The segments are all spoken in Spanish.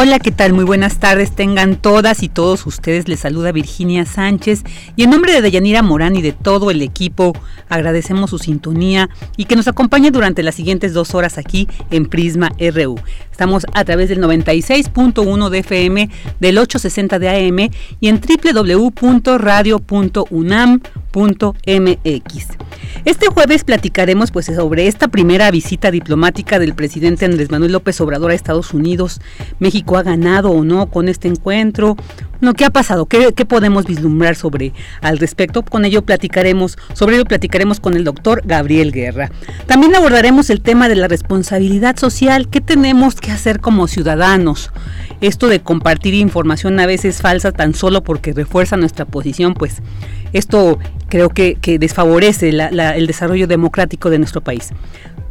Hola, ¿qué tal? Muy buenas tardes. Tengan todas y todos ustedes. Les saluda Virginia Sánchez y en nombre de Deyanira Morán y de todo el equipo agradecemos su sintonía y que nos acompañe durante las siguientes dos horas aquí en Prisma RU. Estamos a través del 96.1 de FM, del 860 de AM y en www.radio.unam.mx. Este jueves platicaremos pues sobre esta primera visita diplomática del presidente Andrés Manuel López Obrador a Estados Unidos. México ha ganado o no con este encuentro. No, ¿qué ha pasado? ¿Qué, ¿Qué, podemos vislumbrar sobre al respecto? Con ello platicaremos, sobre ello platicaremos con el doctor Gabriel Guerra. También abordaremos el tema de la responsabilidad social. ¿Qué tenemos que hacer como ciudadanos? Esto de compartir información a veces falsa tan solo porque refuerza nuestra posición, pues esto creo que, desfavorece la, el desarrollo democrático de nuestro país.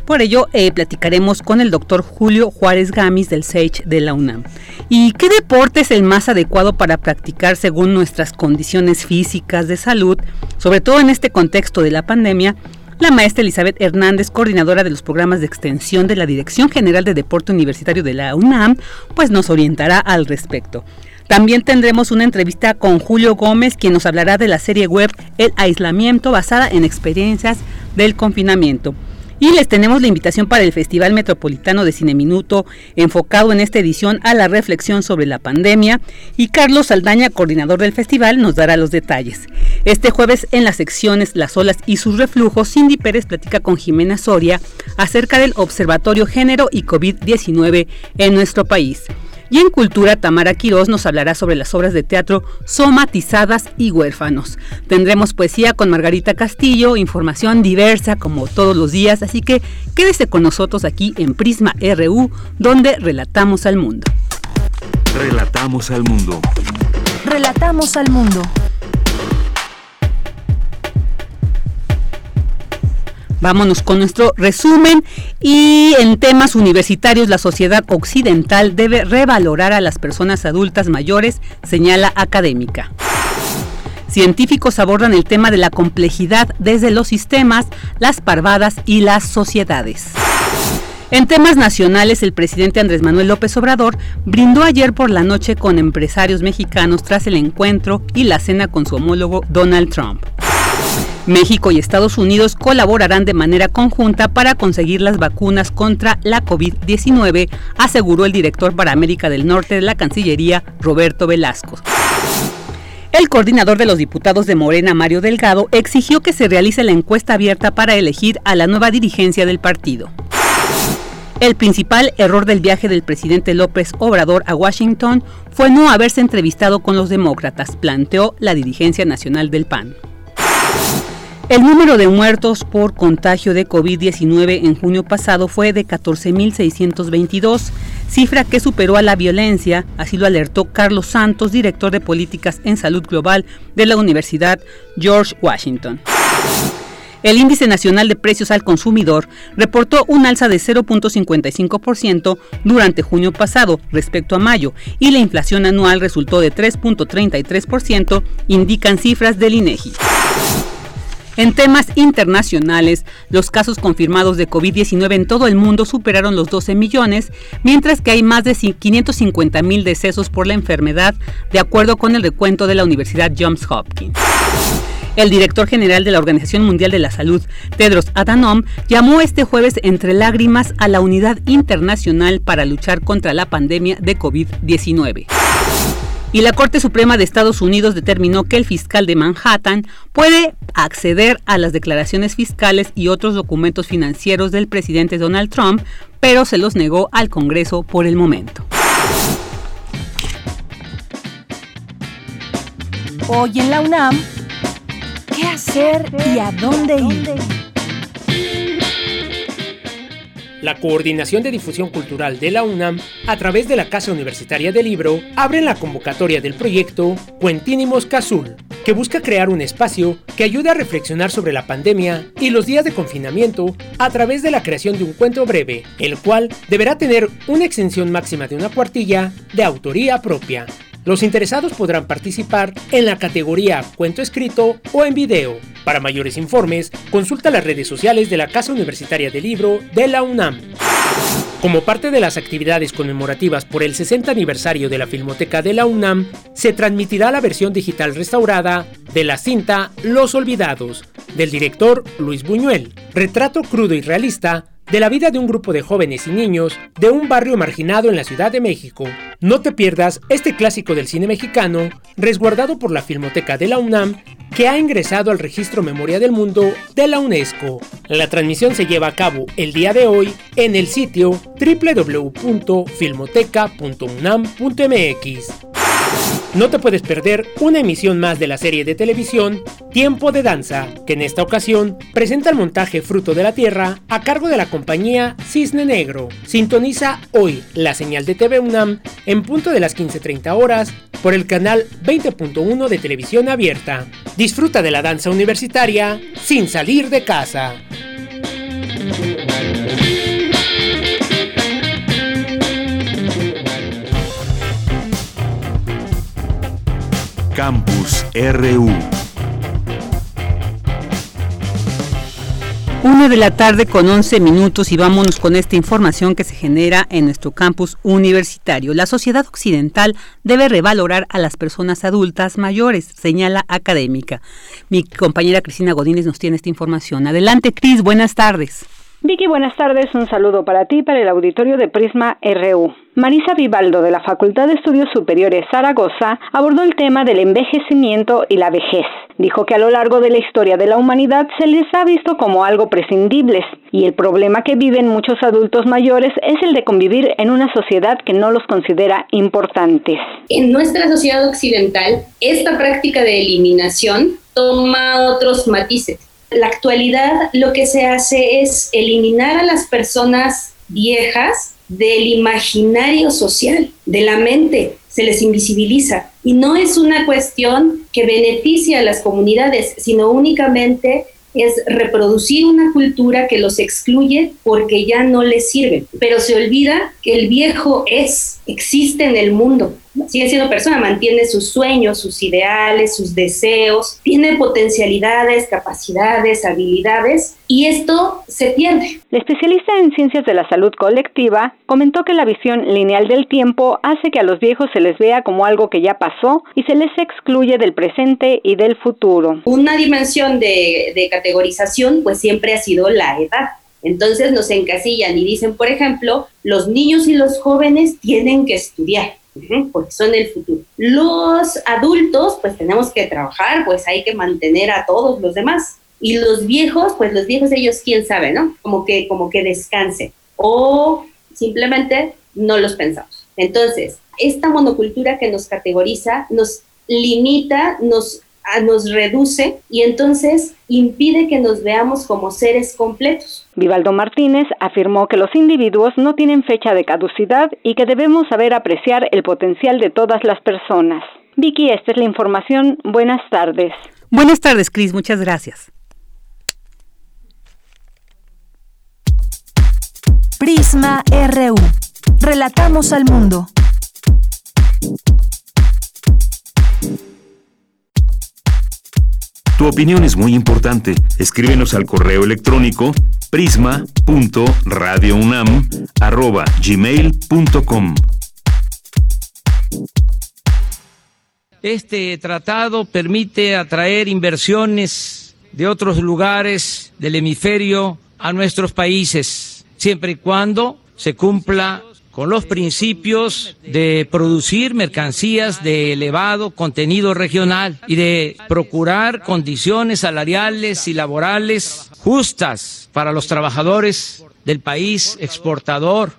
Por ello, eh, platicaremos con el doctor Julio Juárez Gamis del SEICH de la UNAM. ¿Y qué deporte es el más adecuado para practicar según nuestras condiciones físicas de salud, sobre todo en este contexto de la pandemia? La maestra Elizabeth Hernández, coordinadora de los programas de extensión de la Dirección General de Deporte Universitario de la UNAM, pues nos orientará al respecto. También tendremos una entrevista con Julio Gómez, quien nos hablará de la serie web El aislamiento basada en experiencias del confinamiento. Y les tenemos la invitación para el Festival Metropolitano de Cine Minuto, enfocado en esta edición a la reflexión sobre la pandemia. Y Carlos Saldaña, coordinador del festival, nos dará los detalles. Este jueves, en las secciones Las olas y sus reflujos, Cindy Pérez platica con Jimena Soria acerca del Observatorio Género y COVID-19 en nuestro país. Y en Cultura, Tamara Quirós nos hablará sobre las obras de teatro somatizadas y huérfanos. Tendremos poesía con Margarita Castillo, información diversa como todos los días, así que quédese con nosotros aquí en Prisma RU, donde relatamos al mundo. Relatamos al mundo. Relatamos al mundo. Vámonos con nuestro resumen y en temas universitarios la sociedad occidental debe revalorar a las personas adultas mayores, señala académica. Científicos abordan el tema de la complejidad desde los sistemas, las parvadas y las sociedades. En temas nacionales, el presidente Andrés Manuel López Obrador brindó ayer por la noche con empresarios mexicanos tras el encuentro y la cena con su homólogo Donald Trump. México y Estados Unidos colaborarán de manera conjunta para conseguir las vacunas contra la COVID-19, aseguró el director para América del Norte de la Cancillería, Roberto Velasco. El coordinador de los diputados de Morena, Mario Delgado, exigió que se realice la encuesta abierta para elegir a la nueva dirigencia del partido. El principal error del viaje del presidente López Obrador a Washington fue no haberse entrevistado con los demócratas, planteó la dirigencia nacional del PAN. El número de muertos por contagio de COVID-19 en junio pasado fue de 14.622, cifra que superó a la violencia, así lo alertó Carlos Santos, director de políticas en salud global de la Universidad George Washington. El índice nacional de precios al consumidor reportó un alza de 0.55% durante junio pasado respecto a mayo y la inflación anual resultó de 3.33%, indican cifras del INEGI. En temas internacionales, los casos confirmados de COVID-19 en todo el mundo superaron los 12 millones, mientras que hay más de 550 mil decesos por la enfermedad, de acuerdo con el recuento de la Universidad Johns Hopkins. El director general de la Organización Mundial de la Salud, Tedros Adhanom, llamó este jueves entre lágrimas a la unidad internacional para luchar contra la pandemia de COVID-19 y la Corte Suprema de Estados Unidos determinó que el fiscal de Manhattan puede acceder a las declaraciones fiscales y otros documentos financieros del presidente Donald Trump, pero se los negó al Congreso por el momento. Hoy en la UNAM, ¿qué hacer y a dónde ir? La Coordinación de Difusión Cultural de la UNAM, a través de la Casa Universitaria del Libro, abre la convocatoria del proyecto Cuentínimos Cazul, que busca crear un espacio que ayude a reflexionar sobre la pandemia y los días de confinamiento a través de la creación de un cuento breve, el cual deberá tener una extensión máxima de una cuartilla de autoría propia. Los interesados podrán participar en la categoría cuento escrito o en video. Para mayores informes, consulta las redes sociales de la Casa Universitaria del Libro de la UNAM. Como parte de las actividades conmemorativas por el 60 aniversario de la Filmoteca de la UNAM, se transmitirá la versión digital restaurada de la cinta Los Olvidados, del director Luis Buñuel, retrato crudo y realista de la vida de un grupo de jóvenes y niños de un barrio marginado en la Ciudad de México. No te pierdas este clásico del cine mexicano, resguardado por la Filmoteca de la UNAM, que ha ingresado al Registro Memoria del Mundo de la UNESCO. La transmisión se lleva a cabo el día de hoy en el sitio www.filmoteca.unam.mx. No te puedes perder una emisión más de la serie de televisión Tiempo de Danza, que en esta ocasión presenta el montaje Fruto de la Tierra a cargo de la compañía Cisne Negro. Sintoniza hoy la señal de TV UNAM en punto de las 15.30 horas por el canal 20.1 de televisión abierta. Disfruta de la danza universitaria sin salir de casa. Campus RU. Una de la tarde con 11 minutos y vámonos con esta información que se genera en nuestro campus universitario. La sociedad occidental debe revalorar a las personas adultas mayores, señala académica. Mi compañera Cristina Godínez nos tiene esta información. Adelante, Cris, buenas tardes. Vicky, buenas tardes. Un saludo para ti para el auditorio de Prisma RU. Marisa Vivaldo de la Facultad de Estudios Superiores Zaragoza abordó el tema del envejecimiento y la vejez. Dijo que a lo largo de la historia de la humanidad se les ha visto como algo prescindibles y el problema que viven muchos adultos mayores es el de convivir en una sociedad que no los considera importantes. En nuestra sociedad occidental, esta práctica de eliminación toma otros matices la actualidad lo que se hace es eliminar a las personas viejas del imaginario social, de la mente, se les invisibiliza. Y no es una cuestión que beneficie a las comunidades, sino únicamente es reproducir una cultura que los excluye porque ya no les sirve. Pero se olvida que el viejo es, existe en el mundo, sigue siendo persona, mantiene sus sueños, sus ideales, sus deseos, tiene potencialidades, capacidades, habilidades y esto se pierde. La especialista en ciencias de la salud colectiva comentó que la visión lineal del tiempo hace que a los viejos se les vea como algo que ya pasó y se les excluye del presente y del futuro. Una dimensión de, de categorización pues siempre ha sido la edad. Entonces nos encasillan y dicen, por ejemplo, los niños y los jóvenes tienen que estudiar porque son el futuro. Los adultos, pues tenemos que trabajar, pues hay que mantener a todos los demás. Y los viejos, pues los viejos ellos, quién sabe, ¿no? Como que, como que descansen. O simplemente no los pensamos. Entonces, esta monocultura que nos categoriza nos limita, nos nos reduce y entonces impide que nos veamos como seres completos. Vivaldo Martínez afirmó que los individuos no tienen fecha de caducidad y que debemos saber apreciar el potencial de todas las personas. Vicky, esta es la información. Buenas tardes. Buenas tardes, Cris. Muchas gracias. Prisma RU. Relatamos al mundo. Tu opinión es muy importante. Escríbenos al correo electrónico prisma.radiounam@gmail.com. Este tratado permite atraer inversiones de otros lugares del hemisferio a nuestros países, siempre y cuando se cumpla con los principios de producir mercancías de elevado contenido regional y de procurar condiciones salariales y laborales justas para los trabajadores del país exportador.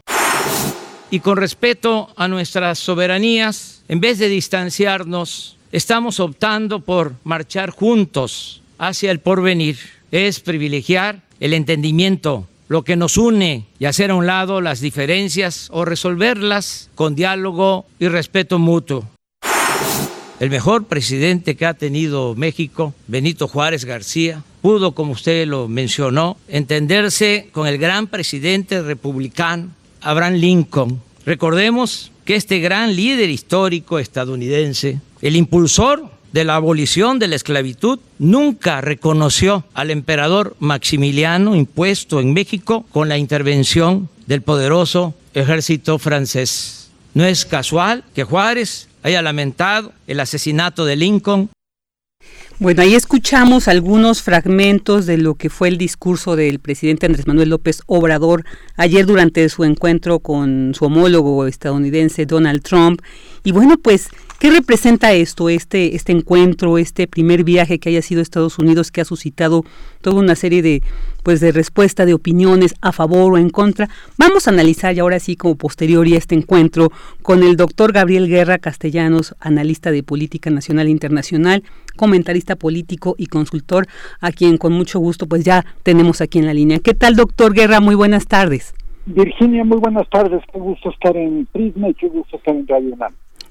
Y con respeto a nuestras soberanías, en vez de distanciarnos estamos optando por marchar juntos hacia el porvenir. Es privilegiar el entendimiento, lo que nos une y hacer a un lado las diferencias o resolverlas con diálogo y respeto mutuo. El mejor presidente que ha tenido México, Benito Juárez García, pudo, como usted lo mencionó, entenderse con el gran presidente republicano, Abraham Lincoln. Recordemos que este gran líder histórico estadounidense, el impulsor de la abolición de la esclavitud, nunca reconoció al emperador Maximiliano impuesto en México con la intervención del poderoso ejército francés. No es casual que Juárez haya lamentado el asesinato de Lincoln bueno, ahí escuchamos algunos fragmentos de lo que fue el discurso del presidente Andrés Manuel López Obrador ayer durante su encuentro con su homólogo estadounidense Donald Trump. Y bueno, pues ¿Qué representa esto, este, este encuentro, este primer viaje que haya sido a Estados Unidos, que ha suscitado toda una serie de, pues, de respuesta de opiniones a favor o en contra? Vamos a analizar y ahora sí como posterior a este encuentro con el doctor Gabriel Guerra Castellanos, analista de política nacional e internacional, comentarista político y consultor, a quien con mucho gusto pues ya tenemos aquí en la línea. ¿Qué tal, doctor Guerra? Muy buenas tardes. Virginia, muy buenas tardes. Qué gusto estar en Prisma y qué gusto estar en Radio.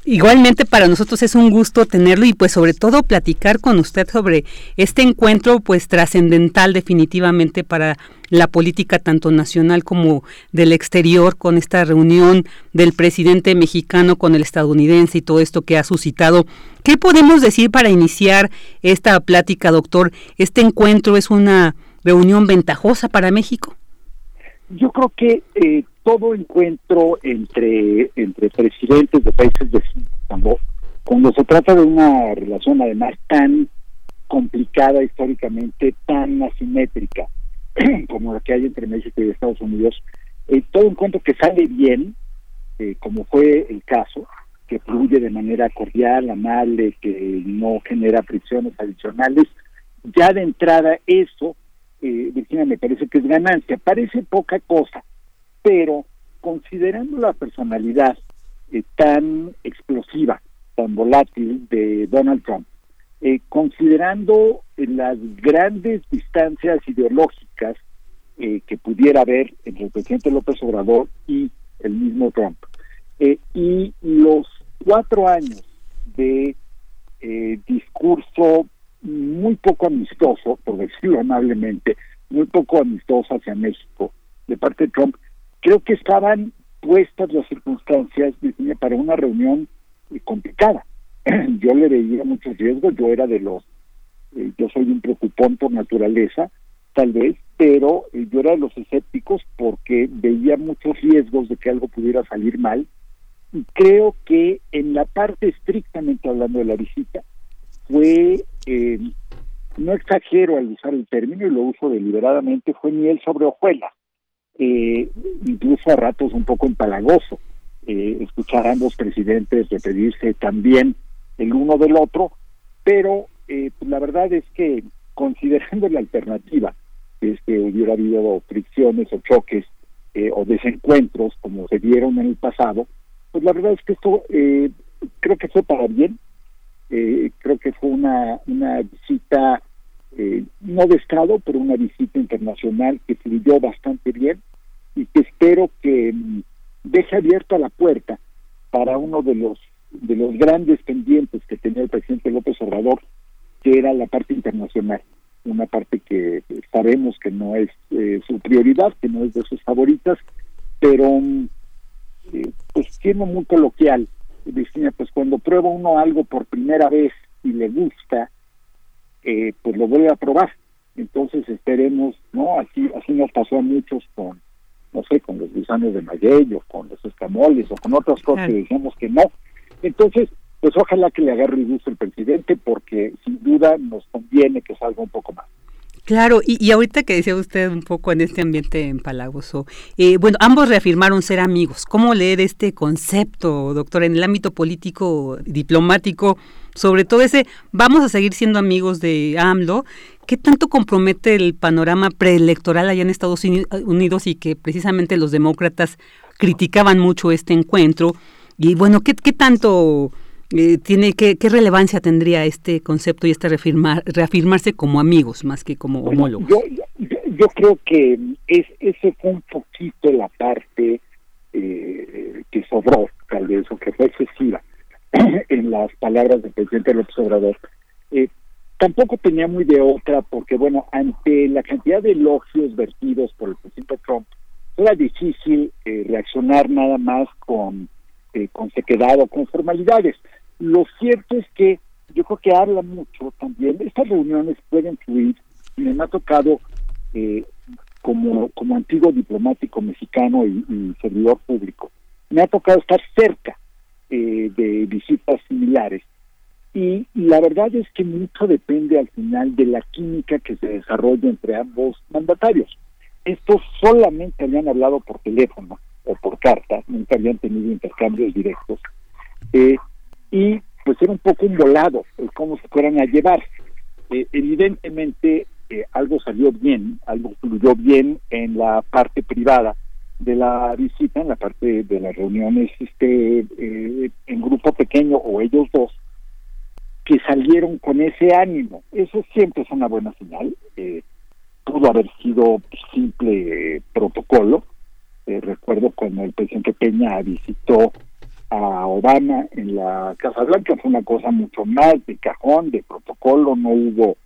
Igualmente para nosotros es un gusto tenerlo y pues sobre todo platicar con usted sobre este encuentro pues trascendental definitivamente para la política tanto nacional como del exterior con esta reunión del presidente mexicano con el estadounidense y todo esto que ha suscitado. ¿Qué podemos decir para iniciar esta plática, doctor? ¿Este encuentro es una reunión ventajosa para México? Yo creo que eh, todo encuentro entre, entre presidentes de países vecinos, cuando, cuando se trata de una relación además tan complicada históricamente, tan asimétrica como la que hay entre México y Estados Unidos, eh, todo encuentro que sale bien, eh, como fue el caso, que fluye de manera cordial, amable, que no genera fricciones adicionales, ya de entrada eso, eh, Virginia, me parece que es ganancia. Parece poca cosa, pero considerando la personalidad eh, tan explosiva, tan volátil de Donald Trump, eh, considerando las grandes distancias ideológicas eh, que pudiera haber entre el presidente López Obrador y el mismo Trump, y los cuatro años de discurso muy poco amistoso, por decirlo amablemente, muy poco amistoso hacia México de parte de Trump, creo que estaban puestas las circunstancias para una reunión eh, complicada. yo le veía muchos riesgos, yo era de los, eh, yo soy un preocupón por naturaleza, tal vez, pero eh, yo era de los escépticos porque veía muchos riesgos de que algo pudiera salir mal. Y creo que en la parte estrictamente hablando de la visita, fue, no exagero al usar el término y lo uso deliberadamente, fue miel sobre hojuelas eh, incluso a ratos un poco empalagoso, eh, escuchar a ambos presidentes referirse también el uno del otro, pero eh, pues la verdad es que considerando la alternativa, que es que hubiera habido fricciones o choques eh, o desencuentros como se dieron en el pasado, pues la verdad es que esto eh, creo que fue para bien, eh, creo que fue una, una visita eh, no de Estado, pero una visita internacional que fluyó bastante bien y que espero que mm, deje abierta la puerta para uno de los de los grandes pendientes que tenía el presidente López Obrador, que era la parte internacional, una parte que sabemos que no es eh, su prioridad, que no es de sus favoritas, pero mm, eh, pues siendo muy coloquial, Virginia, pues cuando prueba uno algo por primera vez y le gusta, eh, pues lo vuelve a probar. Entonces esperemos, ¿no? Así, así nos pasó a muchos con, no sé, con los gusanos de maguey o con los escamoles o con otras cosas que decíamos que no. Entonces, pues ojalá que le agarre el gusto el presidente porque sin duda nos conviene que salga un poco más. Claro, y, ahorita que decía usted un poco en este ambiente empalagoso, eh, bueno, ambos reafirmaron ser amigos. ¿Cómo leer este concepto, doctor, en el ámbito político, diplomático, sobre todo ese, vamos a seguir siendo amigos de AMLO? ¿Qué tanto compromete el panorama preelectoral allá en Estados Unidos y que precisamente los demócratas criticaban mucho este encuentro? Y bueno, ¿qué, qué tanto eh, tiene qué, qué, relevancia tendría este concepto y este reafirmar, reafirmarse como amigos más que como homólogos? Yo, yo, creo que es, ese fue un poquito la parte eh, que sobró, tal vez, o que fue excesiva en las palabras del presidente López Obrador. Eh, tampoco tenía muy de otra, porque, bueno, ante la cantidad de elogios vertidos por el presidente Trump, era difícil eh, reaccionar nada más con, eh, con sequedad o con formalidades. Lo cierto es que yo creo que habla mucho también, estas reuniones pueden fluir, me ha tocado eh, como, como antiguo diplomático mexicano y, servidor público, me ha tocado estar cerca eh, de visitas similares. Y, la verdad es que mucho depende al final de la química que se desarrolla entre ambos mandatarios. Estos solamente habían hablado por teléfono o por carta, nunca habían tenido intercambios directos. Eh, y pues era un poco un volado el cómo se fueran a llevar. Eh, evidentemente eh, algo salió bien, algo fluyó bien en la parte privada de la visita, en la parte de las reuniones este eh, en grupo pequeño o ellos dos, que salieron con ese ánimo. Eso siempre es una buena señal. Eh, pudo haber sido simple protocolo. recuerdo cuando el presidente Peña visitó a Obama en la Casa Blanca, fue una cosa mucho más de cajón, de protocolo, no hubo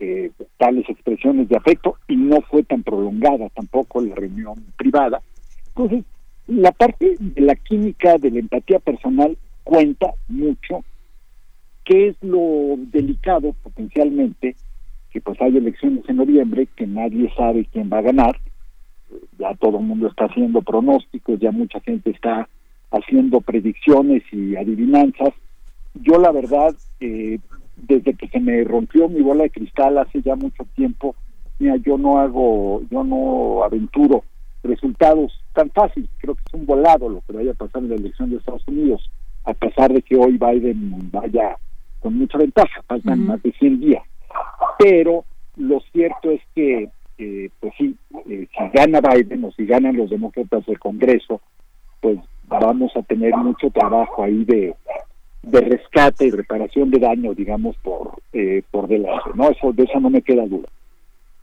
eh, tales expresiones de afecto y no fue tan prolongada tampoco la reunión privada. Entonces, la parte de la química, de la empatía personal cuenta mucho, que es lo delicado potencialmente, que pues hay elecciones en noviembre, que nadie sabe quién va a ganar, ya todo el mundo está haciendo pronósticos, ya mucha gente está haciendo predicciones y adivinanzas. Yo la verdad eh, desde que se me rompió mi bola de cristal hace ya mucho tiempo, mira, yo no hago, yo no aventuro resultados tan fácil, creo que es un volado lo que vaya a pasar en la elección de Estados Unidos, a pesar de que hoy Biden vaya con mucha ventaja, faltan más de 100 días. Pero lo cierto es que, eh, pues sí, eh, si gana Biden o si ganan los demócratas del Congreso, pues vamos a tener mucho trabajo ahí de, de rescate y reparación de daño, digamos, por, eh, por delante, ¿no? Eso, de eso no me queda duda.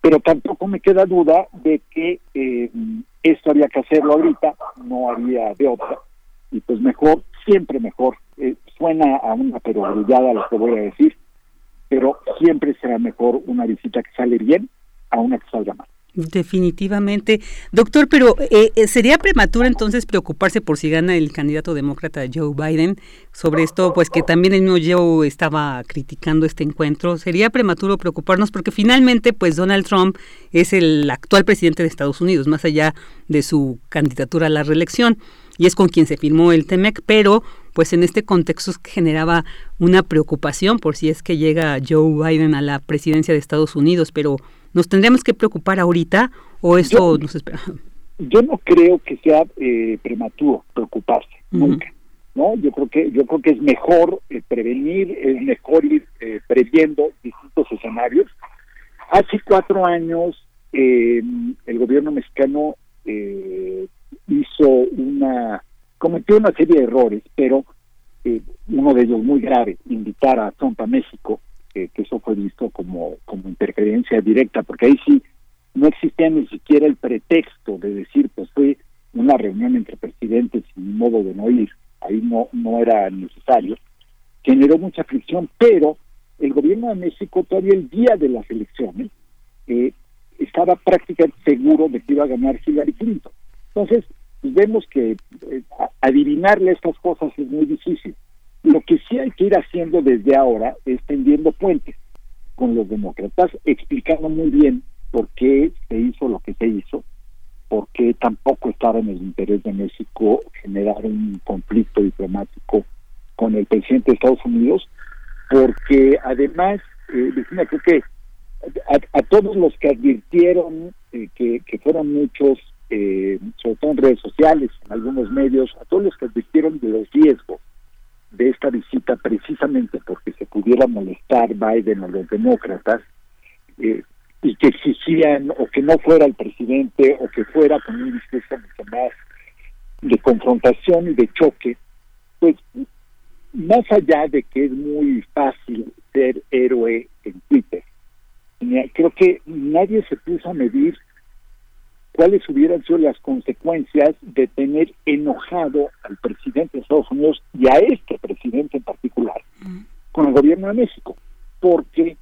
Pero tampoco me queda duda de que eh, esto había que hacerlo ahorita, no había de otra, y pues mejor, siempre mejor, eh, suena a una perogrullada lo que voy a decir, pero siempre será mejor una visita que sale bien a una que salga mal. Definitivamente. Doctor, pero eh, eh, ¿sería prematuro entonces preocuparse por si gana el candidato demócrata Joe Biden sobre esto? Pues que también el mismo Joe estaba criticando este encuentro. ¿Sería prematuro preocuparnos? Porque finalmente, pues Donald Trump es el actual presidente de Estados Unidos, más allá de su candidatura a la reelección, y es con quien se firmó el TEMEC, pero pues en este contexto generaba una preocupación por si es que llega Joe Biden a la presidencia de Estados Unidos, pero ¿Nos tendríamos que preocupar ahorita o eso nos espera? Yo no creo que sea eh, prematuro preocuparse, nunca. ¿no? Yo creo que yo creo que es mejor eh, prevenir, es mejor ir eh, previendo distintos escenarios. Hace cuatro años em, el gobierno mexicano hizo una cometió una serie de errores, pero uno de ellos muy grave, invitar a Trump a México que, eso fue visto como, como interferencia directa, porque ahí sí no existía ni siquiera el pretexto de decir, pues fue una reunión entre presidentes sin modo de no ir, ahí no, no era necesario, generó mucha fricción, pero el gobierno de México todavía el día de las elecciones eh, estaba prácticamente seguro de que iba a ganar Hillary Clinton. Entonces, pues vemos que eh, adivinarle estas cosas es muy difícil. Lo que sí hay que ir haciendo desde ahora es tendiendo puentes con los demócratas, explicando muy bien por qué se hizo lo que se hizo, por qué tampoco estaba en el interés de México generar un conflicto diplomático con el presidente de Estados Unidos, porque además, eh, creo que a, todos los que advirtieron, eh, que, que, fueron muchos, eh, sobre todo en redes sociales, en algunos medios, a todos los que advirtieron de los riesgos de esta visita precisamente porque se pudiera molestar Biden o los demócratas eh, y que exigían o que no fuera el presidente o que fuera con un discurso mucho más de confrontación y de choque, pues más allá de que es muy fácil ser héroe en Twitter, creo que nadie se puso a medir cuáles hubieran sido las consecuencias de tener enojado al presidente de Estados Unidos y a este presidente en particular con el gobierno de México, porque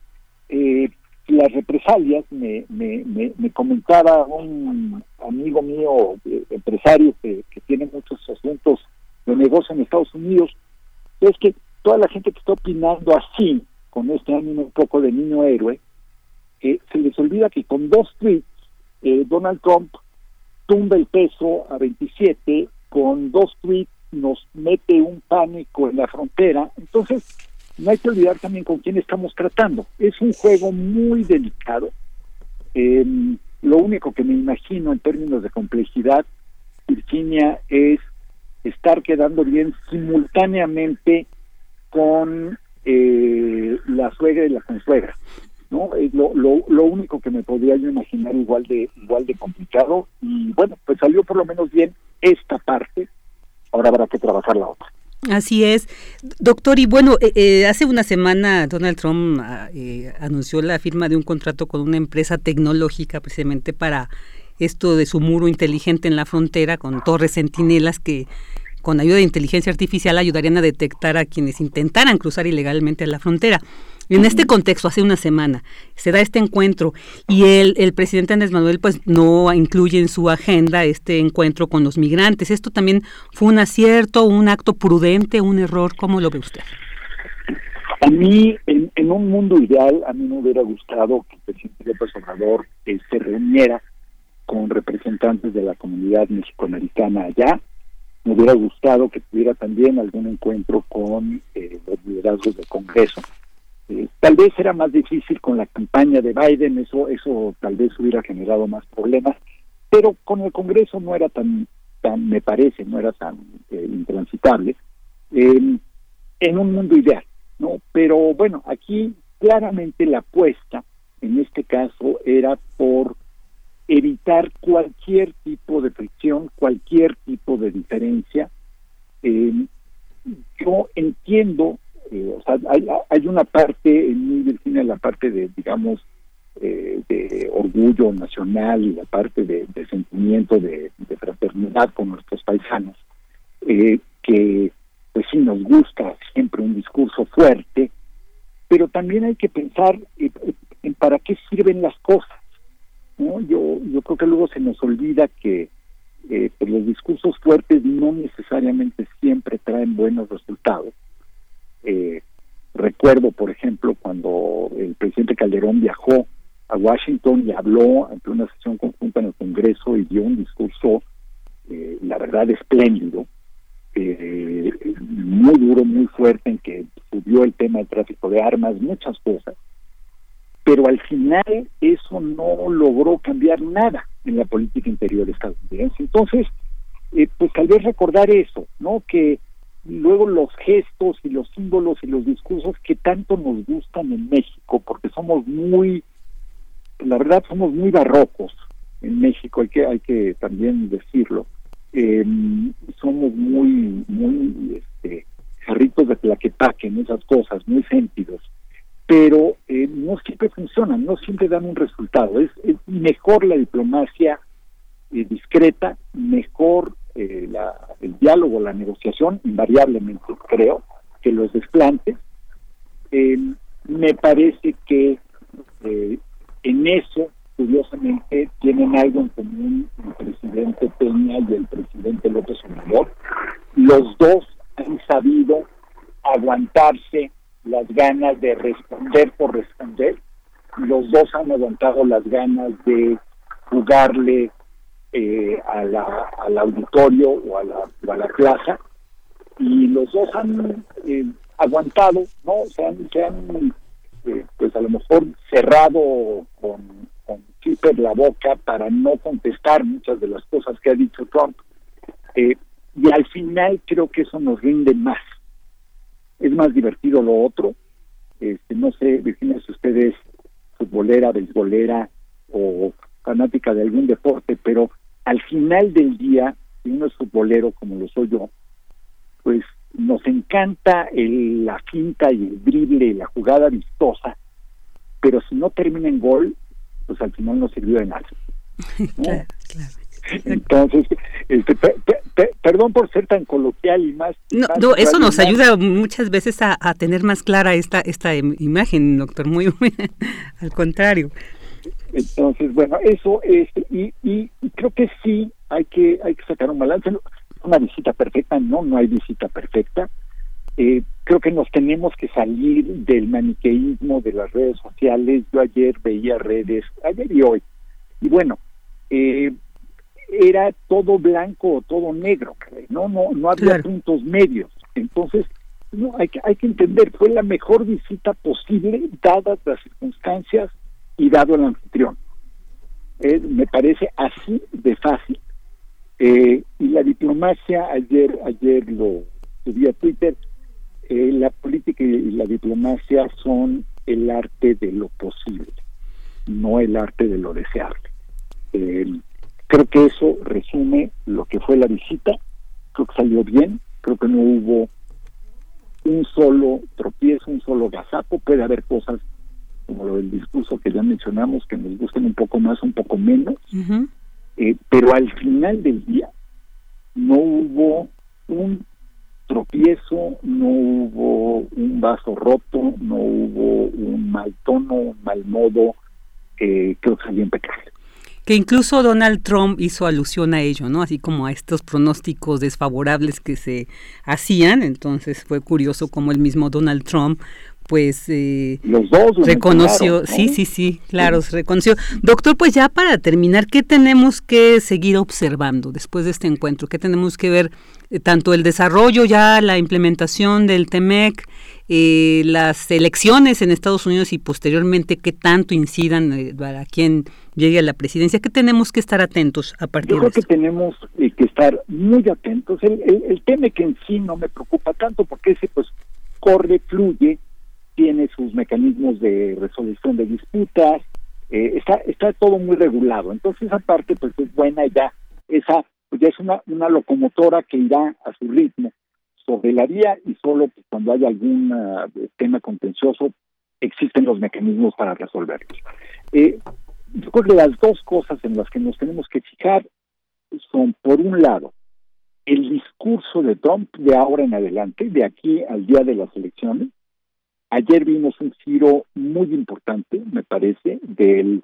eh, las represalias, me, me, me, comentaba un amigo mío, eh, empresario que, tiene muchos asuntos de negocio en Estados Unidos, es que toda la gente que está opinando así, con este ánimo un poco de niño héroe, eh, se les olvida que con dos tweets eh, Donald Trump tumba el peso a 27, con dos tweets nos mete un pánico en la frontera. Entonces, no hay que olvidar también con quién estamos tratando. Es un juego muy delicado. Em, lo único que me imagino en términos de complejidad, Virginia, es estar quedando bien simultáneamente con eh, la suegra y la consuegra. ¿No? Es lo, lo, lo único que me podría yo imaginar igual de, igual de complicado. Y bueno, pues salió por lo menos bien esta parte. Ahora habrá que trabajar la otra. Así es. Doctor, y bueno, eh, eh, hace una semana Donald Trump ah, eh, anunció la firma de un contrato con una empresa tecnológica precisamente para esto de su muro inteligente en la frontera con torres centinelas que con ayuda de inteligencia artificial ayudarían a detectar a quienes intentaran cruzar ilegalmente la frontera. En este contexto, hace una semana, se da este encuentro y el, presidente Andrés Manuel pues no incluye en su agenda este encuentro con los migrantes. ¿Esto también fue un acierto, un acto prudente, un error? ¿Cómo lo ve usted? A mí, en, un mundo ideal, a mí me hubiera gustado que el presidente López Obrador eh, se reuniera con representantes de la comunidad mexicoamericana allá. Me hubiera gustado que tuviera también algún encuentro con eh, los liderazgos del Congreso eh, tal vez era más difícil con la campaña de Biden, eso, eso tal vez hubiera generado más problemas, pero con el Congreso no era tan, tan me parece, no era tan eh, intransitable, en un mundo ideal, ¿no? Pero bueno, aquí claramente la apuesta, en este caso, era por evitar cualquier tipo de fricción, cualquier tipo de diferencia. yo entiendo o sea, hay, una parte en mi Virginia, la parte de, digamos, eh, de orgullo nacional y la parte de, sentimiento de, fraternidad con nuestros paisanos, eh, que pues sí nos gusta siempre un discurso fuerte, pero también hay que pensar eh, en para qué sirven las cosas. ¿no? Yo, yo creo que luego se nos olvida que pues los discursos fuertes no necesariamente siempre traen buenos resultados eh, recuerdo, por ejemplo, cuando el presidente Calderón viajó a Washington y habló ante una sesión conjunta en el Congreso y dio un discurso, eh, la verdad, espléndido, eh, muy duro, muy fuerte, en que subió el tema del tráfico de armas, muchas cosas. Pero al final eso no logró cambiar nada en la política interior estadounidense. Entonces, eh, pues tal vez recordar eso, ¿no? Que luego los gestos y los símbolos y los discursos que tanto nos gustan en México, porque somos muy, la verdad somos muy barrocos en México, hay que, hay que también decirlo, em, somos muy, muy este, jarritos de plaquetaque en esas cosas, muy sentidos, pero eh, no siempre funcionan, no siempre dan un resultado, es, mejor la diplomacia eh, discreta, mejor eh, el diálogo, la negociación, invariablemente creo que los desplantes. Eh, me parece que eh, en eso, curiosamente, tienen algo en común el presidente Peña y el presidente López Obrador. Los dos han sabido aguantarse las ganas de responder por responder. Los dos han aguantado las ganas de jugarle eh, a la, al auditorio o a la, a la plaza y los dos han eh, aguantado, ¿no? Se han, se han eh, pues a lo mejor cerrado con, con la boca para no contestar muchas de las cosas que ha dicho Trump. y al final creo que eso nos rinde más. Es más divertido lo otro. Este, no sé, Virginia, si usted es futbolera, beisbolera o fanática de algún deporte, pero al final del día, si uno es futbolero como lo soy yo, pues nos encanta el, la finta y el drible, la jugada vistosa, pero si no termina en gol, pues al final no sirvió de nada. claro, claro. Entonces, este, perdón por ser tan coloquial y más. No, eso nos ayuda muchas veces a, tener más clara esta esta imagen, doctor. Muy, muy al contrario. Entonces, bueno, eso es y, y, creo que sí hay que hay que sacar un balance. Una visita perfecta, no, no hay visita perfecta. Eh, creo que nos tenemos que salir del maniqueísmo de las redes sociales. Yo ayer veía redes, ayer y hoy, y bueno, eh, era todo blanco o todo negro, no no no había puntos medios. Entonces, no hay que hay que entender, fue la mejor visita posible dadas las circunstancias y dado el anfitrión. Eh, me parece así de fácil. Eh, y la diplomacia ayer ayer lo subí a Twitter. Eh, la política y la diplomacia son el arte de lo posible, no el arte de lo deseable. Creo que eso resume lo que fue la visita. Creo que salió bien. Creo que no hubo un solo tropiezo, un solo gazapo. Puede haber cosas como lo del discurso que ya mencionamos que nos gusten un poco más, un poco menos. Eh, pero al final del día no hubo un tropiezo, no hubo un vaso roto, no hubo un mal tono, un mal modo. Eh, creo que salió impecable que incluso Donald Trump hizo alusión a ello, ¿no? Así como a estos pronósticos desfavorables que se hacían, entonces fue curioso como el mismo Donald Trump pues eh, Los dos reconoció, sí, sí, sí, claro, se reconoció. Doctor, pues ya para terminar, ¿qué tenemos que seguir observando después de este encuentro? ¿Qué tenemos que ver eh, tanto el desarrollo ya, la implementación del TEMEC, eh, las elecciones en Estados Unidos y posteriormente qué tanto incidan para quien llegue a la presidencia? ¿Qué tenemos que estar atentos a partir Yo creo que tenemos que estar muy atentos. El, el, el TEMEC en sí no me preocupa tanto porque ese pues corre, fluye, tiene sus mecanismos de resolución de disputas, eh, está, está todo muy regulado. Entonces esa parte pues es buena ya, esa pues ya es una, una locomotora que irá a su ritmo sobre la vía y solo pues, cuando haya algún eh, tema contencioso existen los mecanismos para resolverlos. Eh, yo creo que las dos cosas en las que nos tenemos que fijar son, por un lado, el discurso de Trump de ahora en adelante, de aquí al día de las elecciones, Ayer vimos un giro muy importante, me parece, del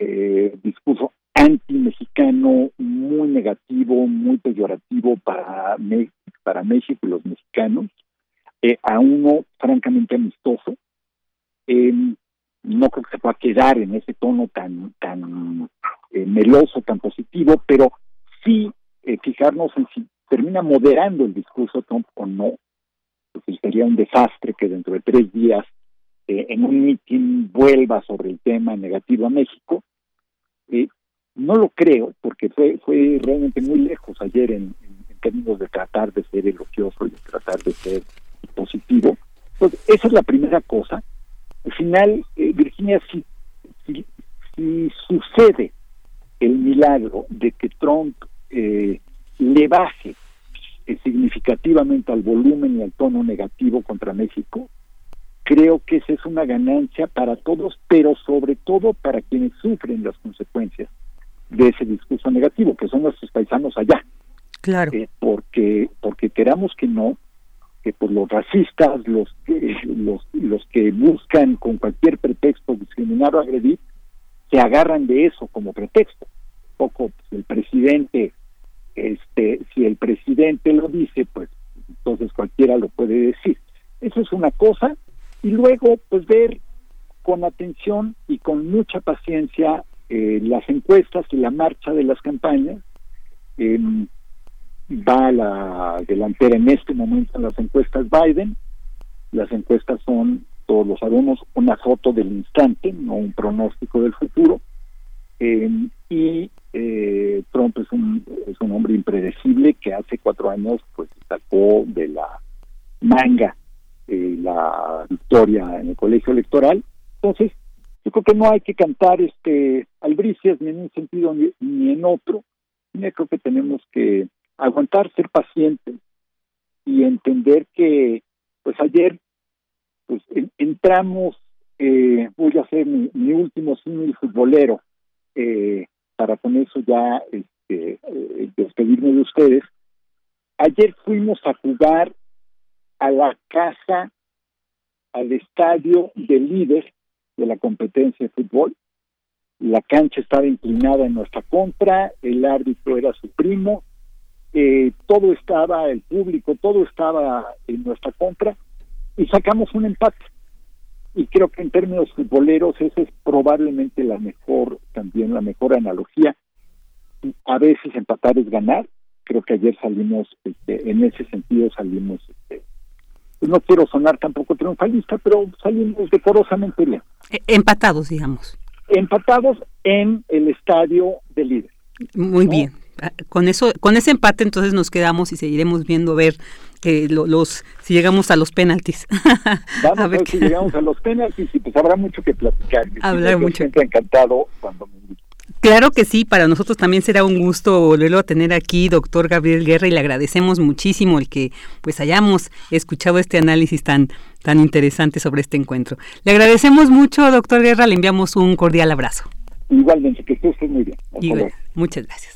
eh, discurso anti-mexicano muy negativo, muy peyorativo para, para México y los mexicanos, eh, a uno francamente amistoso. Em, no creo que se pueda quedar en ese tono tan, tan eh, meloso, tan positivo, pero sí fijarnos en si termina moderando el discurso Trump o no, pues sería un desastre que dentro de tres días eh, en un mitin vuelva sobre el tema negativo a México. Eh, no lo creo, porque fue, fue realmente muy lejos ayer en, términos de tratar de ser elogioso y de tratar de ser positivo. Entonces, esa es la primera cosa. Al final, eh, Virginia, si, si, sucede el milagro de que Trump le baje significativamente al volumen y al tono negativo contra México, creo que esa es una ganancia para todos, pero sobre todo para quienes sufren las consecuencias de ese discurso negativo, que son nuestros paisanos allá. Claro. Eh, porque, porque queramos que no, que por los racistas, los que, los, los que buscan con cualquier pretexto discriminar o agredir, se agarran de eso como pretexto. poco pues, el presidente este si el presidente lo dice pues entonces cualquiera lo puede decir. Eso es una cosa. Y luego pues ver con atención y con mucha paciencia eh, las encuestas y la marcha de las campañas. Va a la delantera en este momento en las encuestas Biden. Las encuestas son todos lo sabemos una foto del instante no un pronóstico del futuro. Y eh, Trump es un, es un hombre impredecible que hace cuatro años pues sacó de la manga eh, la victoria en el colegio electoral. Entonces, yo creo que no hay que cantar este albricias ni en un sentido ni, en otro. Yo creo que tenemos que aguantar, ser pacientes, y entender que, pues ayer, pues entramos, eh, voy a hacer mi, último cine futbolero, eh, para con eso ya este, eh, despedirme de ustedes. Ayer fuimos a jugar a la casa, al estadio del líder de la competencia de fútbol. La cancha estaba inclinada en nuestra contra, el árbitro era su primo, eh, todo estaba, el público, todo estaba en nuestra contra y sacamos un empate. Y creo que en términos futboleros esa es probablemente la mejor, también la mejor analogía. A veces empatar es ganar. Creo que ayer salimos, este, en ese sentido salimos este, pues no quiero sonar tampoco triunfalista, pero salimos decorosamente bien. E, empatados, digamos. Empatados en el estadio de líder. Muy bien. Con eso, con ese empate entonces nos quedamos y seguiremos viendo ver que los si llegamos a los penaltis. Vamos a ver, si llegamos a los penaltis y pues habrá mucho que platicar. Habrá mucho. encantado cuando me Claro que sí, para nosotros también será un gusto volverlo a tener aquí, doctor Gabriel Guerra, y le agradecemos muchísimo el que pues hayamos escuchado este análisis tan, tan interesante sobre este encuentro. Le agradecemos mucho, doctor Guerra, le enviamos un cordial abrazo. Igualmente, que esté muy bien. muchas gracias.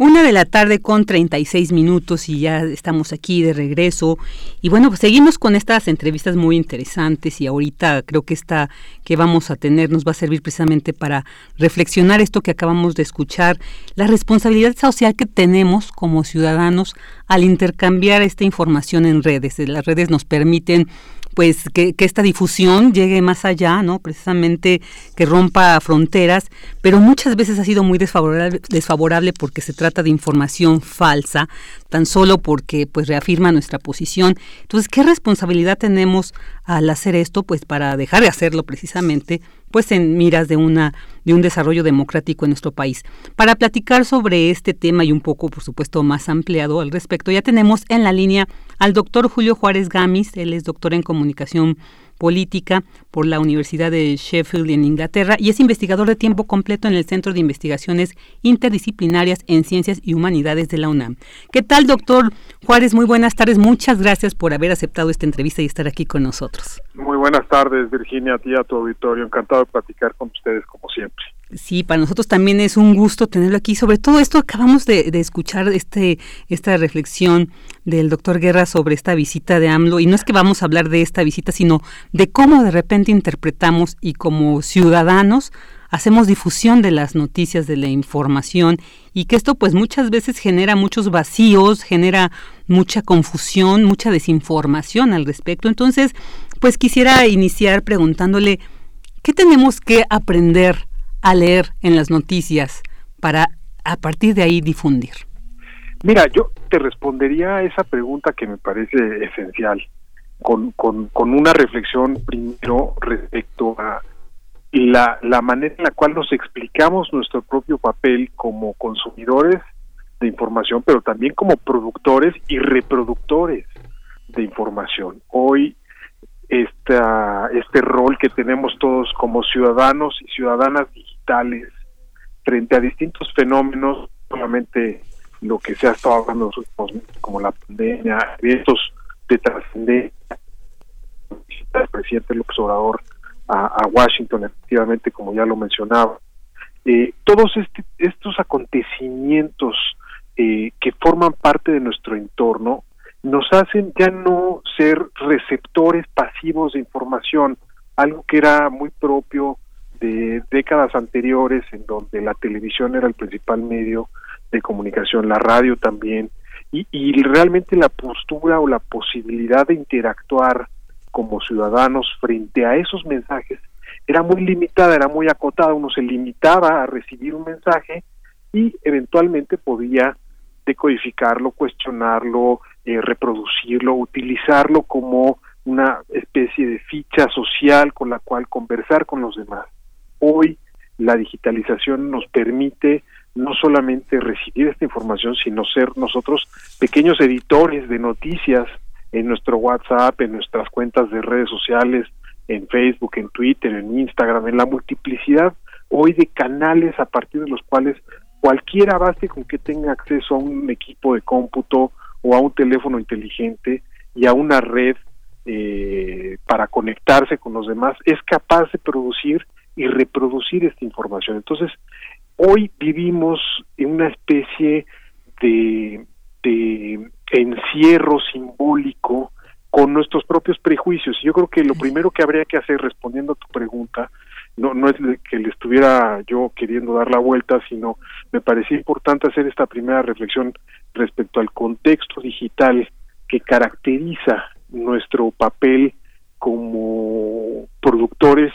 Una de la tarde con 36 minutos y ya estamos aquí de regreso. Y bueno, pues seguimos con estas entrevistas muy interesantes y ahorita creo que esta que vamos a tener nos va a servir precisamente para reflexionar esto que acabamos de escuchar, la responsabilidad social que tenemos como ciudadanos al intercambiar esta información en redes. Las redes nos permiten pues que, esta difusión llegue más allá, ¿no? Precisamente que rompa fronteras, pero muchas veces ha sido muy desfavorable, desfavorable porque se trata de información falsa, tan solo porque pues reafirma nuestra posición. Entonces, ¿qué responsabilidad tenemos al hacer esto? Pues para dejar de hacerlo precisamente pues en miras de una de un desarrollo democrático en nuestro país. Para platicar sobre este tema y un poco, por supuesto, más ampliado al respecto, ya tenemos en la línea al doctor Julio Juárez Gamis, él es doctor en comunicación política por la Universidad de Sheffield en Inglaterra y es investigador de tiempo completo en el Centro de Investigaciones Interdisciplinarias en Ciencias y Humanidades de la UNAM. ¿Qué tal, doctor Juárez? Muy buenas tardes. Muchas gracias por haber aceptado esta entrevista y estar aquí con nosotros. Muy buenas tardes, Virginia, a ti, a tu auditorio. Encantado de platicar con ustedes como siempre. Sí, para nosotros también es un gusto tenerlo aquí. Sobre todo esto, acabamos de, escuchar este, esta reflexión del doctor Guerra sobre esta visita de AMLO. Y no es que vamos a hablar de esta visita, sino de cómo de repente interpretamos y como ciudadanos hacemos difusión de las noticias, de la información y que esto pues muchas veces genera muchos vacíos, genera mucha confusión, mucha desinformación al respecto. Entonces, pues quisiera iniciar preguntándole, ¿qué tenemos que aprender a leer en las noticias para a partir de ahí difundir? Mira, yo te respondería a esa pregunta que me parece esencial, con, con, con una reflexión primero respecto a la, la manera en la cual nos explicamos nuestro propio papel como consumidores de información, pero también como productores y reproductores de información. Hoy esta, este rol que tenemos todos como ciudadanos y ciudadanas digitales frente a distintos fenómenos, solamente lo que se ha estado hablando como la pandemia, eventos de trascendencia, el presidente López Obrador a, Washington, efectivamente, como ya lo mencionaba. Eh, todos este, estos acontecimientos eh, que forman parte de nuestro entorno nos hacen ya no ser receptores pasivos de información, algo que era muy propio de décadas anteriores en donde la televisión era el principal medio de comunicación, la radio también, y, y realmente la postura o la posibilidad de interactuar como ciudadanos frente a esos mensajes era muy limitada, era muy acotada, uno se limitaba a recibir un mensaje y eventualmente podía decodificarlo, cuestionarlo, eh, reproducirlo, utilizarlo como una especie de ficha social con la cual conversar con los demás. Hoy la digitalización nos permite no solamente recibir esta información, sino ser nosotros pequeños editores de noticias en nuestro WhatsApp, en nuestras cuentas de redes sociales, en Facebook, en Twitter, en Instagram, en la multiplicidad hoy de canales a partir de los cuales cualquiera base con que tenga acceso a un equipo de cómputo o a un teléfono inteligente y a una red eh, para conectarse con los demás, es capaz de producir y reproducir esta información. Entonces, hoy vivimos en una especie de, de encierro simbólico con nuestros propios prejuicios. Yo creo que lo primero que habría que hacer respondiendo a tu pregunta no, no es que le estuviera yo queriendo dar la vuelta, sino me parecía importante hacer esta primera reflexión respecto al contexto digital que caracteriza nuestro papel como productores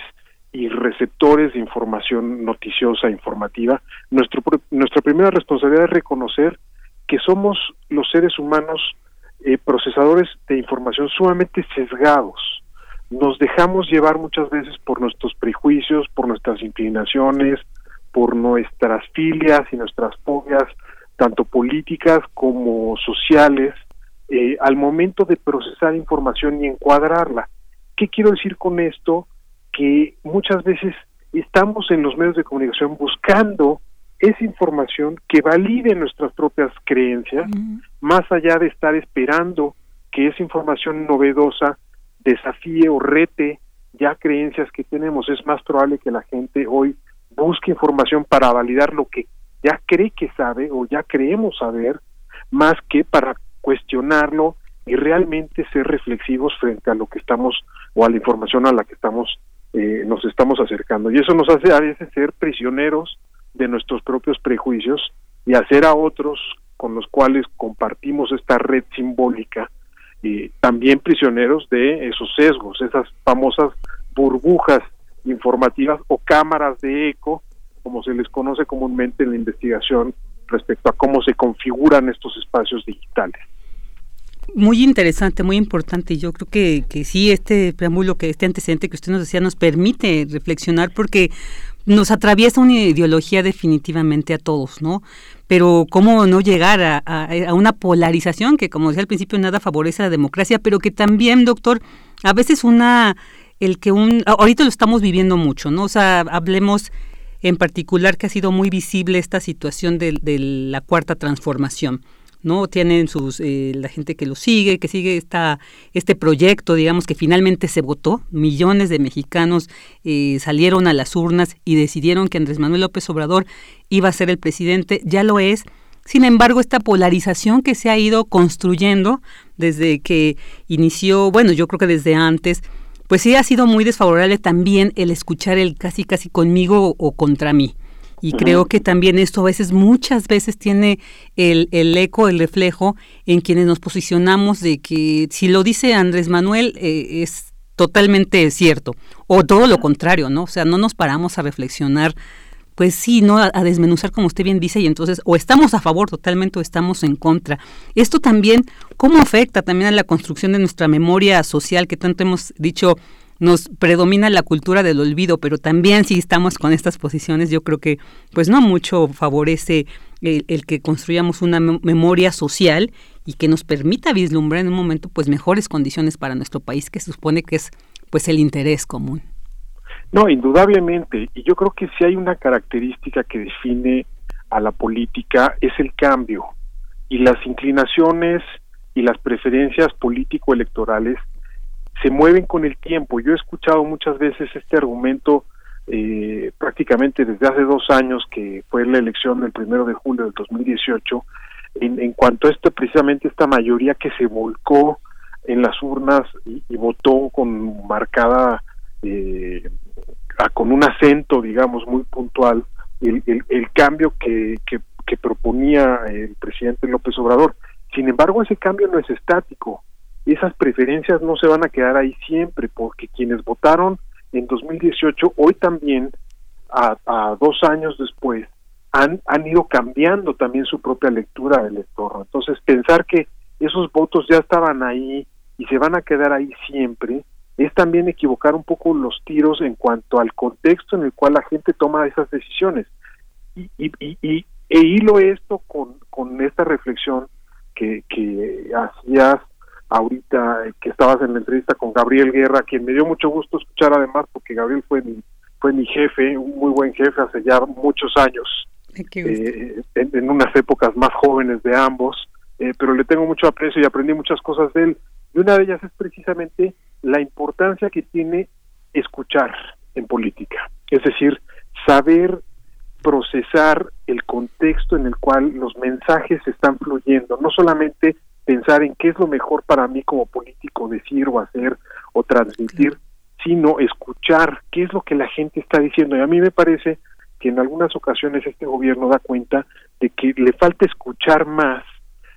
y receptores de información noticiosa, informativa. Nuestro, nuestra primera responsabilidad es reconocer que somos los seres humanos eh, procesadores de información sumamente sesgados, nos dejamos llevar muchas veces por nuestros prejuicios, por nuestras inclinaciones, por nuestras filias y nuestras fobias, tanto políticas como sociales, eh, al momento de procesar información y encuadrarla. ¿Qué quiero decir con esto? Que muchas veces estamos en los medios de comunicación buscando esa información que valide nuestras propias creencias, más allá de estar esperando que esa información novedosa desafíe o rete ya creencias que tenemos. Es más probable que la gente hoy busque información para validar lo que ya cree que sabe o ya creemos saber, más que para cuestionarlo y realmente ser reflexivos frente a lo que estamos o a la información a la que estamos eh, nos estamos acercando. Y eso nos hace a veces ser prisioneros de nuestros propios prejuicios y hacer a otros con los cuales compartimos esta red simbólica también prisioneros de esos sesgos, esas famosas burbujas informativas o cámaras de eco, como se les conoce comúnmente en la investigación respecto a cómo se configuran estos espacios digitales. Muy interesante, muy importante. Yo creo que, que sí, este preámbulo, que este antecedente que usted nos decía, nos permite reflexionar porque nos atraviesa una ideología definitivamente a todos, ¿no? Pero cómo no llegar a, a, una polarización que, como decía al principio, nada favorece a la democracia, pero que también, doctor, a veces una, el que un, ahorita lo estamos viviendo mucho, ¿no? O sea, hablemos en particular que ha sido muy visible esta situación de, la cuarta transformación ¿no? Tienen sus, eh, la gente que lo sigue, que sigue esta, este proyecto, digamos, que finalmente se votó. Millones de mexicanos eh, salieron a las urnas y decidieron que Andrés Manuel López Obrador iba a ser el presidente, ya lo es. Sin embargo, esta polarización que se ha ido construyendo desde que inició, bueno, yo creo que desde antes, pues sí ha sido muy desfavorable también el escuchar el casi casi conmigo o contra mí. Y creo que también esto a veces, muchas veces tiene el, el, eco, el reflejo en quienes nos posicionamos de que si lo dice Andrés Manuel eh, es totalmente cierto, o todo lo contrario, ¿no? O sea, no nos paramos a reflexionar, pues sí, ¿no? A, desmenuzar como usted bien dice, y entonces o estamos a favor totalmente o estamos en contra. Esto también, ¿cómo afecta también a la construcción de nuestra memoria social que tanto hemos dicho? nos predomina la cultura del olvido, pero también si estamos con estas posiciones, yo creo que pues no mucho favorece el, que construyamos una memoria social y que nos permita vislumbrar en un momento pues mejores condiciones para nuestro país, que se supone que es pues el interés común. No, indudablemente, y yo creo que si hay una característica que define a la política es el cambio y las inclinaciones y las preferencias político-electorales se mueven con el tiempo. Yo he escuchado muchas veces este argumento eh, prácticamente desde hace dos años, que fue la elección del primero de julio del 2018, en, en cuanto a esto, precisamente esta mayoría que se volcó en las urnas y, y votó con marcada, eh, con un acento, digamos, muy puntual, el, el, el cambio que, que, que proponía el presidente López Obrador. Sin embargo, ese cambio no es estático esas preferencias no se van a quedar ahí siempre, porque quienes votaron en 2018, hoy también, a, a dos años después, han, han ido cambiando también su propia lectura del entorno. Entonces, pensar que esos votos ya estaban ahí y se van a quedar ahí siempre, es también equivocar un poco los tiros en cuanto al contexto en el cual la gente toma esas decisiones. Y, y, y, e hilo esto con, con esta reflexión que, que hacías ahorita, que estabas en la entrevista con Gabriel Guerra, quien me dio mucho gusto escuchar además, porque Gabriel fue mi, fue mi jefe, un muy buen jefe hace ya muchos años, eh, en, unas épocas más jóvenes de ambos, eh, pero le tengo mucho aprecio y aprendí muchas cosas de él. Y una de ellas es precisamente la importancia que tiene escuchar en política, es decir, saber procesar el contexto en el cual los mensajes están fluyendo, no solamente pensar en qué es lo mejor para mí como político decir o hacer o transmitir, sino escuchar qué es lo que la gente está diciendo. Y a mí me parece que en algunas ocasiones este gobierno da cuenta de que le falta escuchar más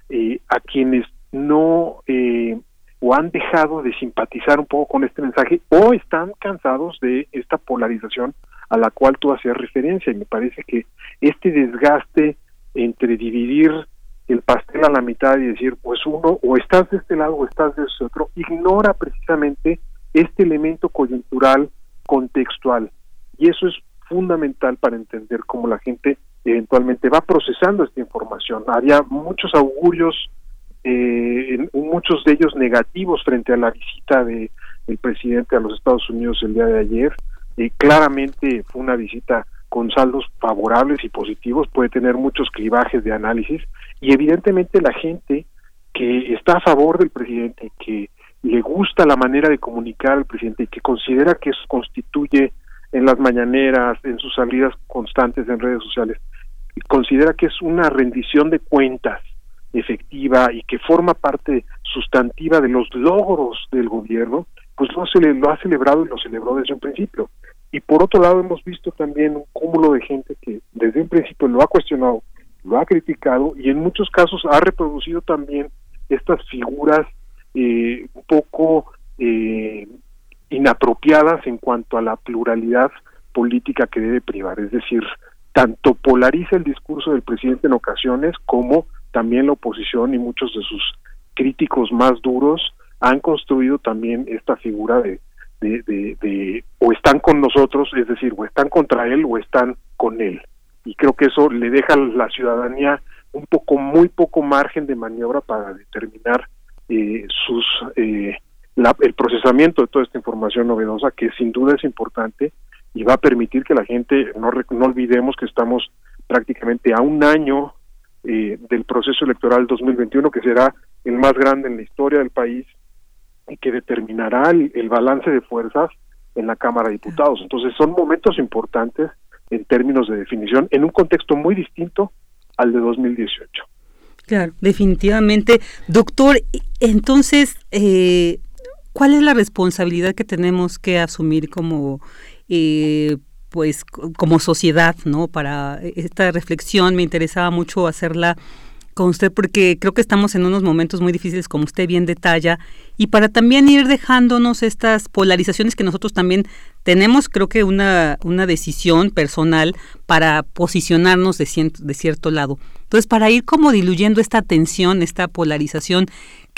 eh, a quienes no eh, o han dejado de simpatizar un poco con este mensaje o están cansados de esta polarización a la cual tú hacías referencia y me parece que este desgaste entre dividir el pastel a la mitad y decir pues uno o estás de este lado o estás de ese otro ignora precisamente este elemento coyuntural contextual. Y eso es fundamental para entender cómo la gente eventualmente va procesando esta información. Había muchos augurios eh, muchos de ellos negativos frente a la visita de el presidente a los Estados Unidos el día de ayer. Eh, claramente fue una visita con saldos favorables y positivos, puede tener muchos clivajes de análisis y evidentemente la gente que está a favor del presidente, que le gusta la manera de comunicar al presidente y que considera que constituye en las mañaneras, en sus salidas constantes en redes sociales, considera que es una rendición de cuentas efectiva y que forma parte sustantiva de los logros del gobierno, pues lo, lo ha celebrado y lo celebró desde un principio. Y por otro lado hemos visto también un cúmulo de gente que desde un principio lo ha cuestionado, lo ha criticado y en muchos casos ha reproducido también estas figuras eh, un poco eh, inapropiadas en cuanto a la pluralidad política que debe privar. Es decir, tanto polariza el discurso del presidente en ocasiones como también la oposición y muchos de sus críticos más duros han construido también esta figura de, de, o están con nosotros, es decir, o están contra él o están con él. Y creo que eso le deja a la ciudadanía un poco, muy poco margen de maniobra para determinar eh, sus eh, el procesamiento de toda esta información novedosa, que sin duda es importante y va a permitir que la gente, no, no olvidemos que estamos prácticamente a un año eh, del proceso electoral 2021, que será el más grande en la historia del país y que determinará el, balance de fuerzas en la Cámara de Diputados. Entonces son momentos importantes en términos de definición, en un contexto muy distinto al de 2018. Claro, definitivamente. Doctor, entonces, eh, ¿cuál es la responsabilidad que tenemos que asumir como eh, pues como sociedad, ¿no? Para esta reflexión me interesaba mucho hacerla con usted porque creo que estamos en unos momentos muy difíciles como usted bien detalla y para también ir dejándonos estas polarizaciones que nosotros también tenemos creo que una, una decisión personal para posicionarnos de, de cierto lado. Entonces para ir como diluyendo esta tensión, esta polarización,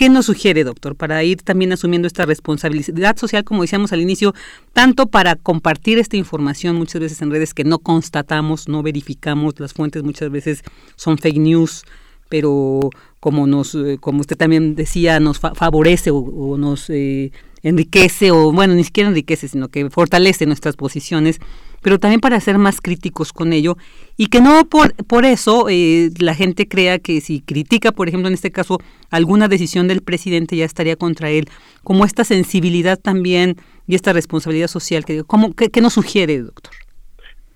¿Qué nos sugiere, doctor, para ir también asumiendo esta responsabilidad social, como decíamos al inicio, tanto para compartir esta información muchas veces en redes que no constatamos, no verificamos, las fuentes muchas veces son fake news, pero como nos, eh, como usted también decía, nos favorece o, nos eh, enriquece, o bueno, ni siquiera enriquece, sino que fortalece nuestras posiciones pero también para ser más críticos con ello y que no por, por eso eh, la gente crea que si critica, por ejemplo, en este caso, alguna decisión del presidente ya estaría contra él, como esta sensibilidad también y esta responsabilidad social. que ¿cómo, qué, nos sugiere, doctor?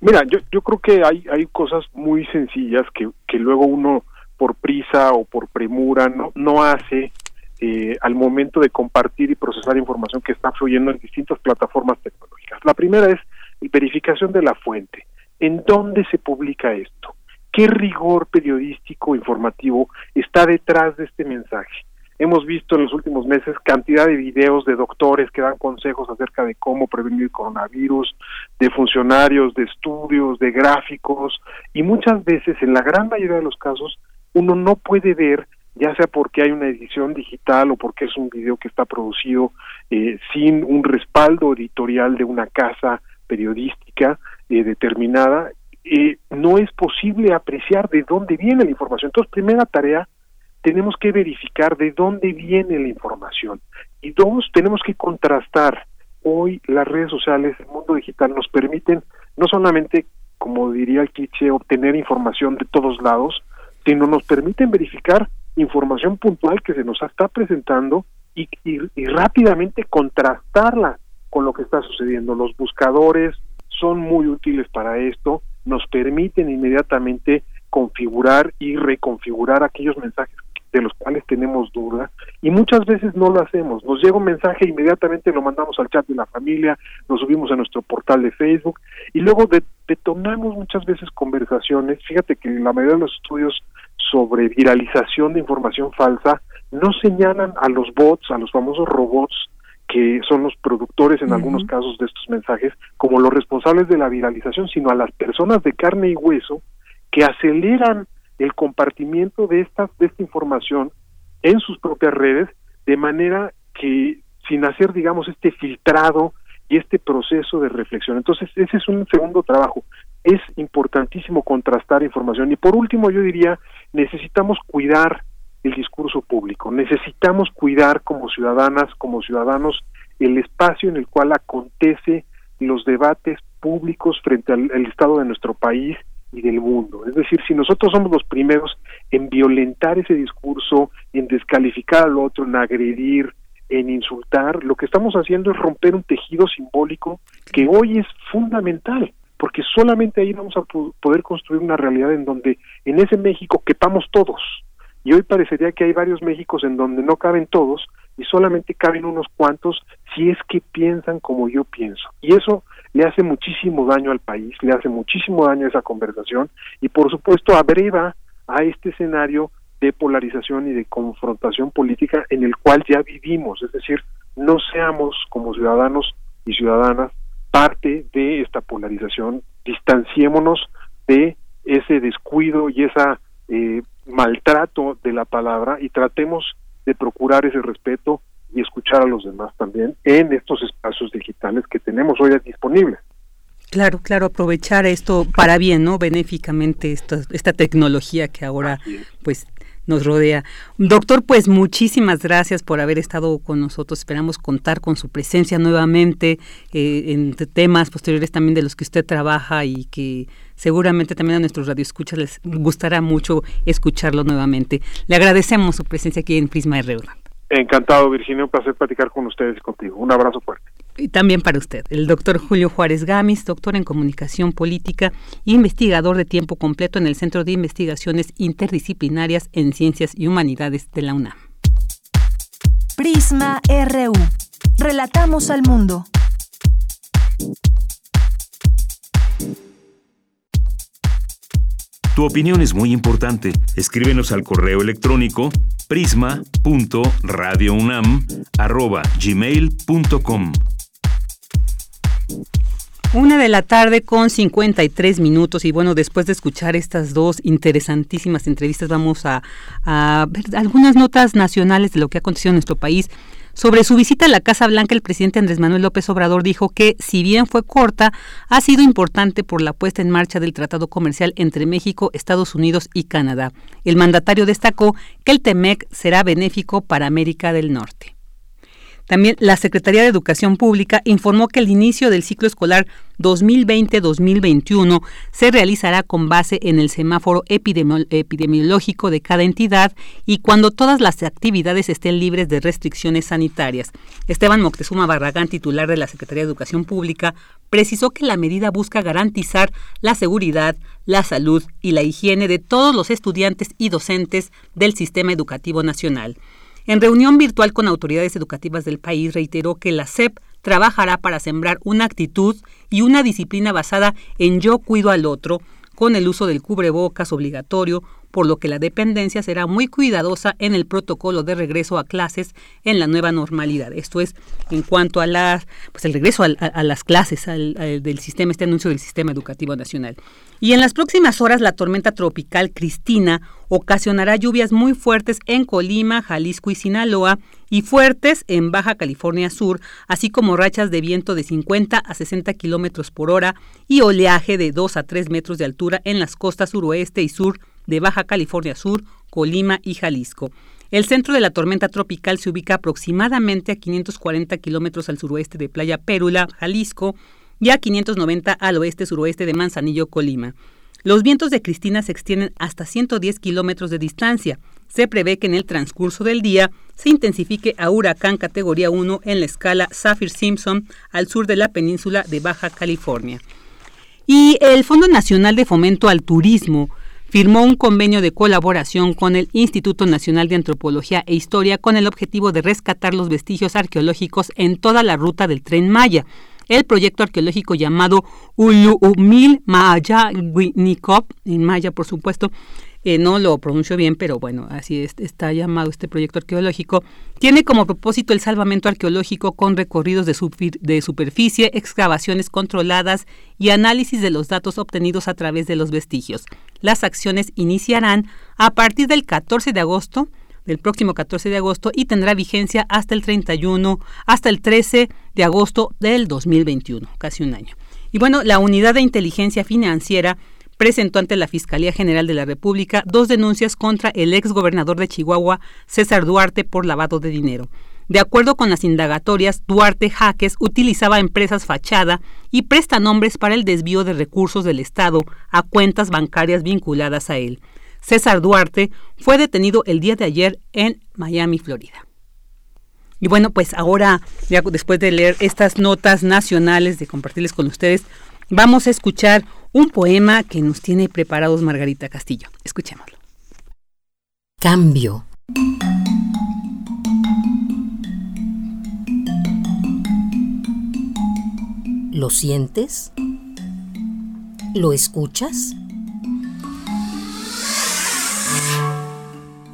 Mira, yo, yo creo que hay, hay cosas muy sencillas que, que luego uno por prisa o por premura no, no hace eh, al momento de compartir y procesar información que está fluyendo en distintas plataformas tecnológicas. La primera es verificación de la fuente. ¿En dónde se publica esto? ¿Qué rigor periodístico informativo está detrás de este mensaje? Hemos visto en los últimos meses cantidad de videos de doctores que dan consejos acerca de cómo prevenir el coronavirus, de funcionarios, de estudios, de gráficos, y muchas veces, en la gran mayoría de los casos, uno no puede ver ya sea porque hay una edición digital o porque es un video que está producido eh, sin un respaldo editorial de una casa periodística eh, determinada, no es posible apreciar de dónde viene la información. Entonces, primera tarea, tenemos que verificar de dónde viene la información. Y dos, tenemos que contrastar. Hoy las redes sociales, el mundo digital nos permiten no solamente, como diría el cliché, obtener información de todos lados, sino nos permiten verificar información puntual que se nos está presentando y, rápidamente contrastarla con lo que está sucediendo. Los buscadores son muy útiles para esto, nos permiten inmediatamente configurar y reconfigurar aquellos mensajes de los cuales tenemos duda y muchas veces no lo hacemos. Nos llega un mensaje inmediatamente lo mandamos al chat de la familia, lo subimos a nuestro portal de Facebook y luego detonamos muchas veces conversaciones. Fíjate que la mayoría de los estudios sobre viralización de información falsa no señalan a los bots, a los famosos robots que son los productores en algunos casos de estos mensajes como los responsables de la viralización, sino a las personas de carne y hueso que aceleran el compartimiento de esta, de esta información en sus propias redes de manera que sin hacer digamos este filtrado y este proceso de reflexión. Entonces, ese es un segundo trabajo. Es importantísimo contrastar información. Y por último, yo diría, necesitamos cuidar el discurso público, necesitamos cuidar como ciudadanas, como ciudadanos, el espacio en el cual acontece los debates públicos frente al, estado de nuestro país y del mundo. Es decir, si nosotros somos los primeros en violentar ese discurso, en descalificar al otro, en agredir, en insultar, lo que estamos haciendo es romper un tejido simbólico que hoy es fundamental, porque solamente ahí vamos a poder construir una realidad en donde en ese México quepamos todos. Y hoy parecería que hay varios Méxicos en donde no caben todos y solamente caben unos cuantos si es que piensan como yo pienso. Y eso le hace muchísimo daño al país, le hace muchísimo daño a esa conversación y por supuesto abreva a este escenario de polarización y de confrontación política en el cual ya vivimos, es decir, no seamos como ciudadanos y ciudadanas parte de esta polarización, distanciémonos de ese descuido y esa eh, maltrato de la palabra y tratemos de procurar ese respeto y escuchar a los demás también en estos espacios digitales que tenemos hoy disponibles. Claro, claro, aprovechar esto para bien, ¿no? Benéficamente esta, esta tecnología que ahora pues nos rodea. Doctor, pues muchísimas gracias por haber estado con nosotros. Esperamos contar con su presencia nuevamente eh, en temas posteriores también de los que usted trabaja y que seguramente también a nuestros radioescuchas les gustará mucho escucharlo nuevamente. Le agradecemos su presencia aquí en Prisma RU. Encantado, Virginia, un placer platicar con ustedes y contigo. Un abrazo fuerte. Y también para usted, el doctor Julio Juárez Gamis, doctor en comunicación política e investigador de tiempo completo en el Centro de Investigaciones Interdisciplinarias en Ciencias y Humanidades de la UNAM. Prisma RU. Relatamos al mundo. Tu opinión es muy importante. Escríbenos al correo electrónico prisma.radiounam@gmail.com. Una de la tarde con 53 minutos y bueno, después de escuchar estas dos interesantísimas entrevistas vamos a, a ver algunas notas nacionales de lo que ha acontecido en nuestro país. Sobre su visita a la Casa Blanca, el presidente Andrés Manuel López Obrador dijo que, si bien fue corta, ha sido importante por la puesta en marcha del tratado comercial entre México, Estados Unidos y Canadá. El mandatario destacó que el TEMEC será benéfico para América del Norte. También la Secretaría de Educación Pública informó que el inicio del ciclo escolar 2020-2021 se realizará con base en el semáforo epidemiológico de cada entidad y cuando todas las actividades estén libres de restricciones sanitarias. Esteban Moctezuma Barragán, titular de la Secretaría de Educación Pública, precisó que la medida busca garantizar la seguridad, la salud y la higiene de todos los estudiantes y docentes del sistema educativo nacional. En reunión virtual con autoridades educativas del país reiteró que la SEP trabajará para sembrar una actitud y una disciplina basada en yo cuido al otro, con el uso del cubrebocas obligatorio, por lo que la dependencia será muy cuidadosa en el protocolo de regreso a clases en la nueva normalidad. Esto es en cuanto a la, pues el regreso a, las clases del sistema, este anuncio del sistema educativo nacional. Y en las próximas horas la tormenta tropical Cristina ocasionará lluvias muy fuertes en Colima, Jalisco y Sinaloa y fuertes en Baja California Sur, así como rachas de viento de 50 a 60 kilómetros por hora y oleaje de 2 a 3 metros de altura en las costas suroeste y sur de Baja California Sur, Colima y Jalisco. El centro de la tormenta tropical se ubica aproximadamente a 540 kilómetros al suroeste de Playa Pérula, Jalisco, y a 590 al oeste-suroeste de Manzanillo, Colima. Los vientos de Cristina se extienden hasta 110 kilómetros de distancia. Se prevé que en el transcurso del día se intensifique a huracán categoría 1 en la escala Saffir-Simpson al sur de la península de Baja California. Y el Fondo Nacional de Fomento al Turismo firmó un convenio de colaboración con el Instituto Nacional de Antropología e Historia con el objetivo de rescatar los vestigios arqueológicos en toda la ruta del tren Maya el proyecto arqueológico llamado Uluumil Nikop, en maya por supuesto, eh, no lo pronuncio bien, pero bueno, así está llamado este proyecto arqueológico, tiene como propósito el salvamento arqueológico con recorridos de, de superficie, excavaciones controladas y análisis de los datos obtenidos a través de los vestigios. Las acciones iniciarán a partir del 14 de agosto del próximo 14 de agosto y tendrá vigencia hasta el 31, hasta el 13 de agosto del 2021, casi un año. Y bueno, la Unidad de Inteligencia Financiera presentó ante la Fiscalía General de la República dos denuncias contra el ex gobernador de Chihuahua, César Duarte, por lavado de dinero. De acuerdo con las indagatorias, Duarte Jaques utilizaba empresas fachada y prestanombres para el desvío de recursos del Estado a cuentas bancarias vinculadas a él. César Duarte, fue detenido el día de ayer en Miami, Florida. Y bueno, pues ahora, ya después de leer estas notas nacionales, de compartirles con ustedes, vamos a escuchar un poema que nos tiene preparados Margarita Castillo. Escuchémoslo. Cambio. ¿Lo sientes? ¿Lo escuchas?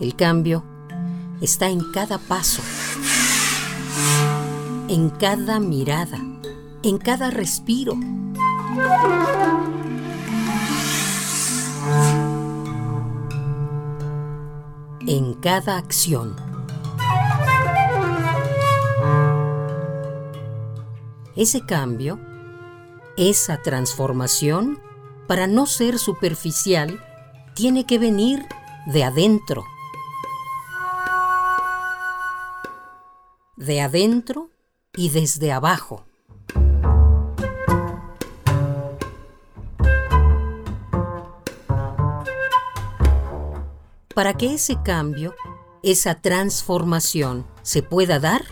El cambio está en cada paso, en cada mirada, en cada respiro. En cada acción. Ese cambio, esa transformación, para no ser superficial, tiene que venir de adentro de adentro y desde abajo. Para que ese cambio, esa transformación se pueda dar,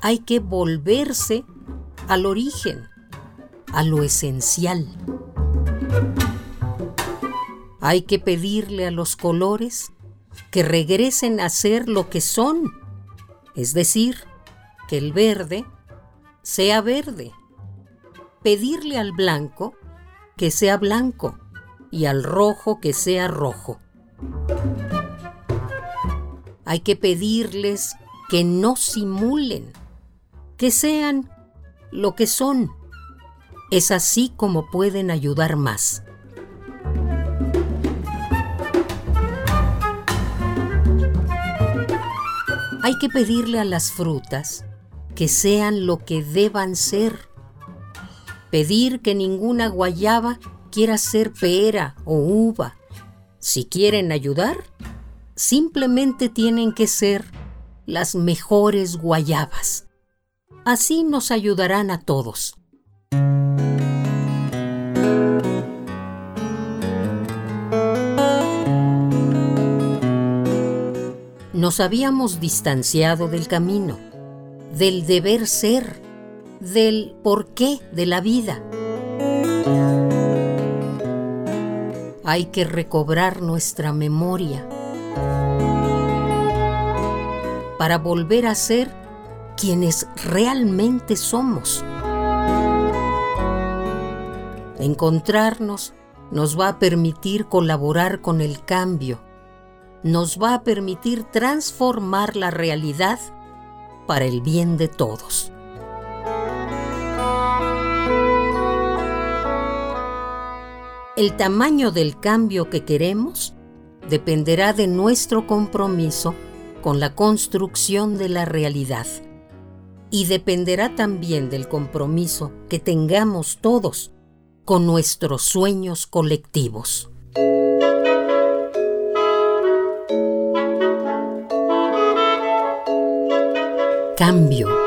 hay que volverse al origen, a lo esencial. Hay que pedirle a los colores que regresen a ser lo que son es decir, que el verde sea verde. Pedirle al blanco que sea blanco y al rojo que sea rojo. Hay que pedirles que no simulen, que sean lo que son. Es así como pueden ayudar más. Hay que pedirle a las frutas que sean lo que deban ser. Pedir que ninguna guayaba quiera ser pera o uva. Si quieren ayudar, simplemente tienen que ser las mejores guayabas. Así nos ayudarán a todos. nos habíamos distanciado del camino, del deber ser, del porqué de la vida. Hay que recobrar nuestra memoria para volver a ser quienes realmente somos. Encontrarnos nos va a permitir colaborar con el cambio, nos va a permitir transformar la realidad para el bien de todos. El tamaño del cambio que queremos dependerá de nuestro compromiso con la construcción de la realidad y dependerá también del compromiso que tengamos todos con nuestros sueños colectivos. Cambio.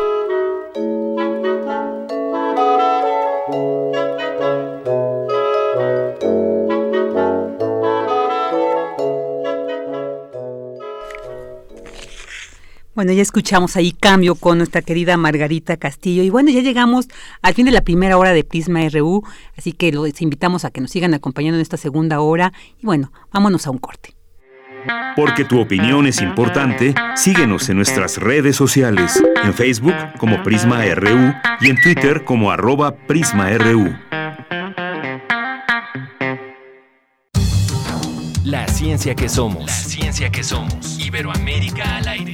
Bueno, ya escuchamos ahí cambio con nuestra querida Margarita Castillo. Y bueno, ya llegamos al fin de la primera hora de Prisma RU, así que los invitamos a que nos sigan acompañando en esta segunda hora. Y bueno, vámonos a un corte. Porque tu opinión es importante, síguenos en nuestras redes sociales, en Facebook como Prisma RU y en Twitter como arroba PrismaRU. La ciencia que somos. La ciencia que somos. Iberoamérica al aire.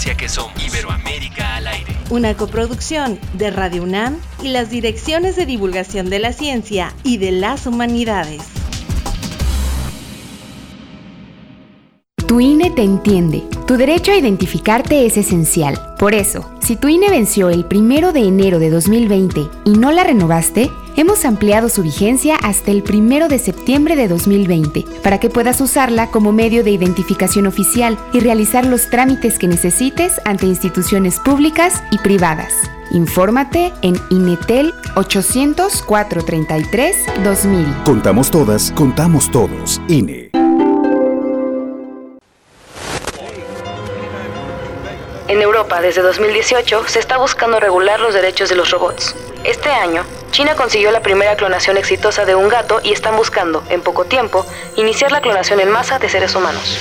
Que somos. Iberoamérica al aire. Una coproducción de Radio UNAM y las direcciones de divulgación de la ciencia y de las humanidades. Tu INE te entiende. Tu derecho a identificarte es esencial. Por eso, si tu INE venció el primero de enero de 2020 y no la renovaste, hemos ampliado su vigencia hasta el primero de septiembre de 2020 para que puedas usarla como medio de identificación oficial y realizar los trámites que necesites ante instituciones públicas y privadas. Infórmate en Inetel 800 433 2000. Contamos todas, contamos todos. INE. En Europa, desde 2018, se está buscando regular los derechos de los robots. Este año, China consiguió la primera clonación exitosa de un gato y están buscando, en poco tiempo, iniciar la clonación en masa de seres humanos.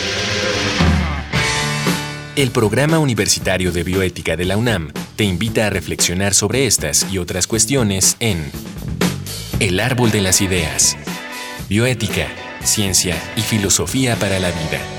El Programa Universitario de Bioética de la UNAM te invita a reflexionar sobre estas y otras cuestiones en El Árbol de las Ideas. Bioética, Ciencia y Filosofía para la Vida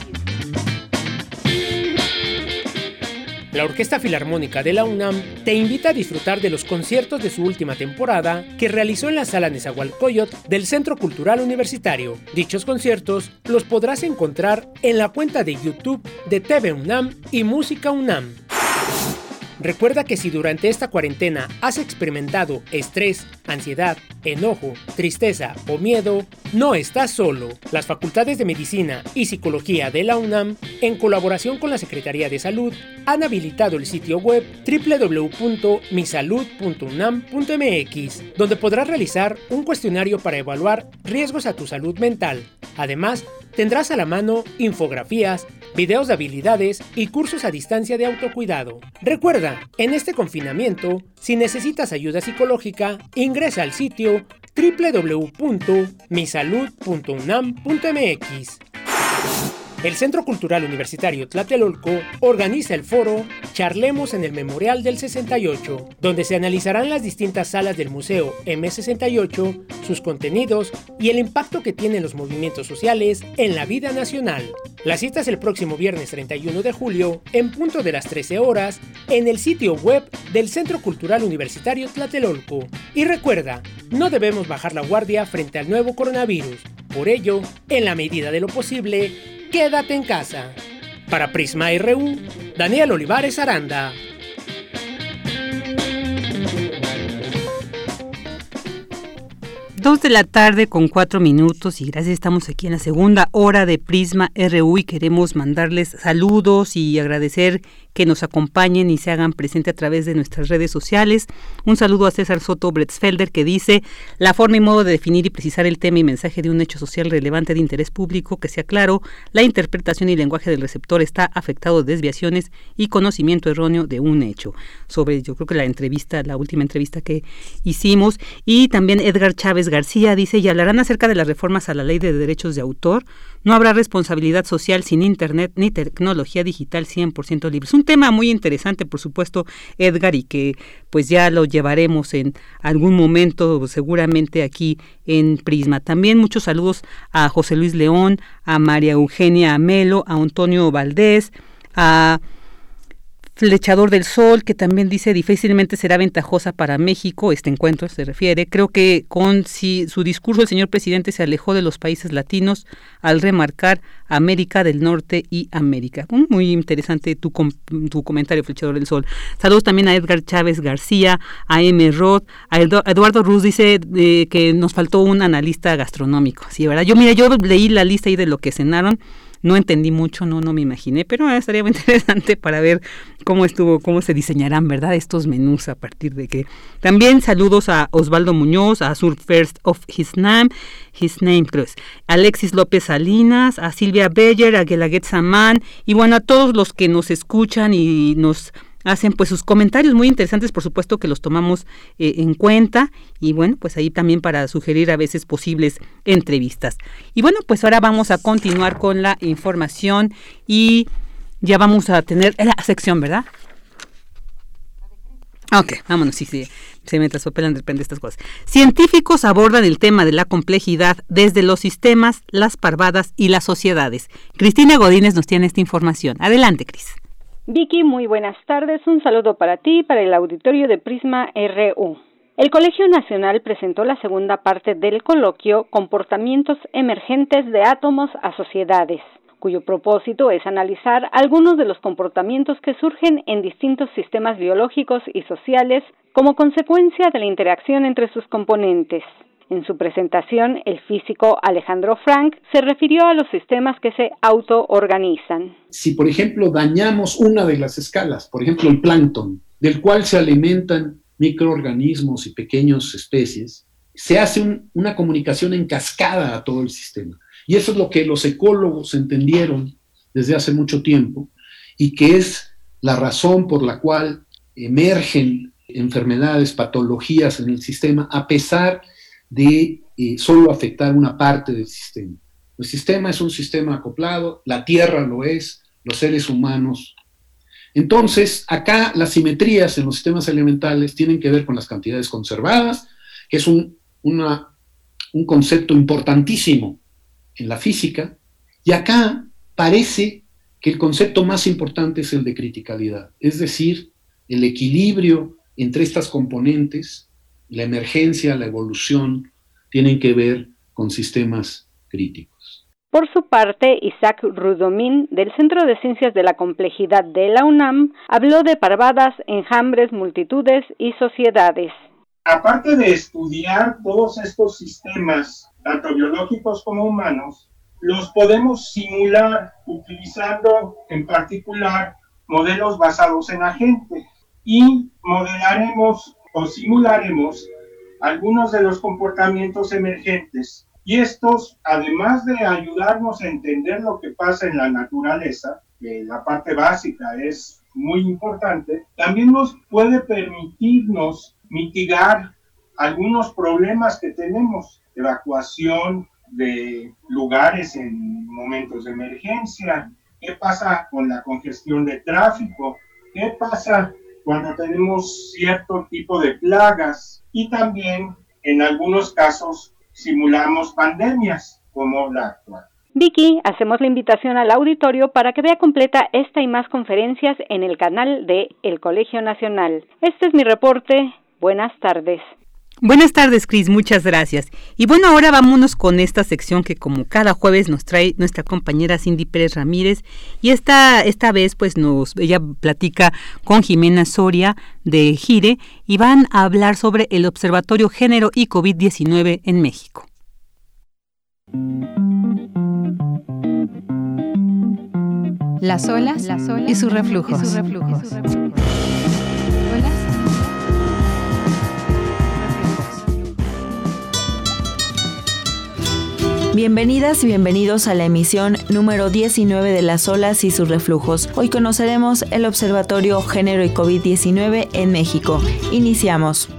La Orquesta Filarmónica de la UNAM te invita a disfrutar de los conciertos de su última temporada que realizó en la sala Nezahualcóyotl del Centro Cultural Universitario. Dichos conciertos los podrás encontrar en la cuenta de YouTube de TV UNAM y Música UNAM. Recuerda que si durante esta cuarentena has experimentado estrés, ansiedad, enojo, tristeza o miedo, no estás solo. Las facultades de Medicina y Psicología de la UNAM, en colaboración con la Secretaría de Salud, han habilitado el sitio web www.misalud.unam.mx, donde podrás realizar un cuestionario para evaluar riesgos a tu salud mental. Además, tendrás a la mano infografías, videos de habilidades y cursos a distancia de autocuidado. Recuerda, en este confinamiento, si necesitas ayuda psicológica, ingresa al sitio www.misalud.unam.mx. El Centro Cultural Universitario Tlatelolco organiza el foro Charlemos en el Memorial del 68, donde se analizarán las distintas salas del Museo M68, sus contenidos y el impacto que tienen los movimientos sociales en la vida nacional. La cita es el próximo viernes 31 de julio, en punto de las 13 horas, en el sitio web del Centro Cultural Universitario Tlatelolco. Y recuerda, no debemos bajar la guardia frente al nuevo coronavirus. Por ello, en la medida de lo posible, quédate en casa. Para Prisma RU, Daniel Olivares Aranda. Dos de la tarde con cuatro minutos y gracias, estamos aquí en la segunda hora de Prisma RU y queremos mandarles saludos y agradecer que nos acompañen y se hagan presente a través de nuestras redes sociales. Un saludo a César Soto Bretzfelder que dice la forma y modo de definir y precisar el tema y mensaje de un hecho social relevante de interés público, que sea claro, la interpretación y lenguaje del receptor está afectado de desviaciones y conocimiento erróneo de un hecho. Sobre, yo creo que la entrevista, la última entrevista que hicimos, y también Edgar Chávez García dice, y hablarán acerca de las reformas a la ley de derechos de autor. No habrá responsabilidad social sin Internet ni tecnología digital 100% libre. Un tema muy interesante, por supuesto, Edgar, y que pues ya lo llevaremos en algún momento seguramente aquí en Prisma. También muchos saludos a José Luis León, a María Eugenia Amelo, a Antonio Valdés, a Flechador del Sol, que también dice difícilmente será ventajosa para México, este encuentro se refiere. Creo que con si su discurso el señor presidente se alejó de los países latinos al remarcar América del Norte y América. Muy interesante tu, tu comentario, Flechador del Sol. Saludos también a Edgar Chávez García, a M. Roth, a Eduardo Ruz dice eh, que nos faltó un analista gastronómico. Sí, ¿verdad? Yo, mira, yo leí la lista ahí de lo que cenaron no entendí mucho, no, no me imaginé, pero estaría muy interesante para ver cómo estuvo, cómo se diseñarán, ¿verdad? Estos menús a partir de que. También saludos a Osvaldo Muñoz, a Sur First of His Name, His Name, es, Alexis López Salinas, a Silvia Beller, a Gelaguet Samán, y bueno, a todos los que nos escuchan y nos hacen pues sus comentarios muy interesantes, por supuesto que los tomamos eh, en cuenta y bueno, pues ahí también para sugerir a veces posibles entrevistas. Y bueno, pues ahora vamos a continuar con la información y ya vamos a tener la sección, ¿verdad? Ok, vámonos, sí, sí, se me traspapelan de estas cosas. Científicos abordan el tema de la complejidad desde los sistemas, las parvadas y las sociedades. Cristina Godínez nos tiene esta información. Adelante, Cris. Vicky, muy buenas tardes. Un saludo para ti y para el auditorio de Prisma RU. El Colegio Nacional presentó la segunda parte del coloquio Comportamientos emergentes de átomos a sociedades, cuyo propósito es analizar algunos de los comportamientos que surgen en distintos sistemas biológicos y sociales como consecuencia de la interacción entre sus componentes. En su presentación, el físico Alejandro Frank se refirió a los sistemas que se autoorganizan. Si, por ejemplo, dañamos una de las escalas, por ejemplo, el plancton, del cual se alimentan microorganismos y pequeñas especies, se hace una comunicación en cascada a todo el sistema. Y eso es lo que los ecólogos entendieron desde hace mucho tiempo y que es la razón por la cual emergen enfermedades, patologías en el sistema, a pesar de eh, solo afectar una parte del sistema. El sistema es un sistema acoplado, la Tierra lo es, los seres humanos. Entonces, acá las simetrías en los sistemas elementales tienen que ver con las cantidades conservadas, que es un, un concepto importantísimo en la física, y acá parece que el concepto más importante es el de criticalidad, es decir, el equilibrio entre estas componentes la emergencia, la evolución, tienen que ver con sistemas críticos. Por su parte, Isaac Rudomín, del Centro de Ciencias de la Complejidad de la UNAM, habló de parvadas, enjambres, multitudes y sociedades. Aparte de estudiar todos estos sistemas, tanto biológicos como humanos, los podemos simular utilizando en particular modelos basados en agentes y modelaremos o simularemos algunos de los comportamientos emergentes. Y estos, además de ayudarnos a entender lo que pasa en la naturaleza, que la parte básica es muy importante, también nos puede permitirnos mitigar algunos problemas que tenemos, evacuación de lugares en momentos de emergencia, qué pasa con la congestión de tráfico, qué pasa cuando tenemos cierto tipo de plagas y también en algunos casos simulamos pandemias como la actual. Vicky, hacemos la invitación al auditorio para que vea completa esta y más conferencias en el canal de El Colegio Nacional. Este es mi reporte. Buenas tardes. Buenas tardes, Cris, muchas gracias. Y bueno, ahora vámonos con esta sección que como cada jueves nos trae nuestra compañera Cindy Pérez Ramírez y esta esta vez pues nos ella platica con Jimena Soria de Gire y van a hablar sobre el Observatorio Género y COVID-19 en México. Las olas, y sus reflujos. Bienvenidas y bienvenidos a la emisión número 19 de Las olas y sus reflujos. Hoy conoceremos el Observatorio Género y COVID-19 en México. Iniciamos.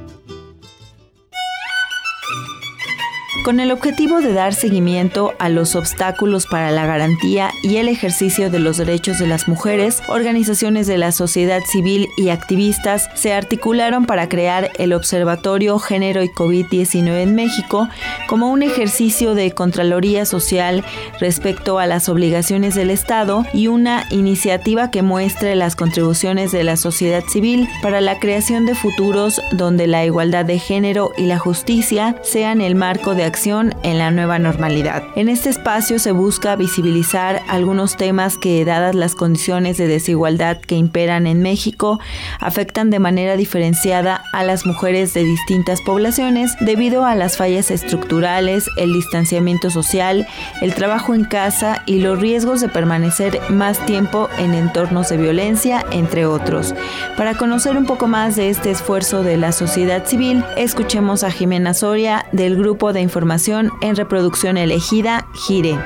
Con el objetivo de dar seguimiento a los obstáculos para la garantía y el ejercicio de los derechos de las mujeres, organizaciones de la sociedad civil y activistas se articularon para crear el Observatorio Género y COVID-19 en México como un ejercicio de Contraloría Social respecto a las obligaciones del Estado y una iniciativa que muestre las contribuciones de la sociedad civil para la creación de futuros donde la igualdad de género y la justicia sean el marco de en la nueva normalidad. En este espacio se busca visibilizar algunos temas que, dadas las condiciones de desigualdad que imperan en México, afectan de manera diferenciada a las mujeres de distintas poblaciones debido a las fallas estructurales, el distanciamiento social, el trabajo en casa y los riesgos de permanecer más tiempo en entornos de violencia, entre otros. Para conocer un poco más de este esfuerzo de la sociedad civil, escuchemos a Jimena Soria del Grupo de Información en reproducción elegida Gire.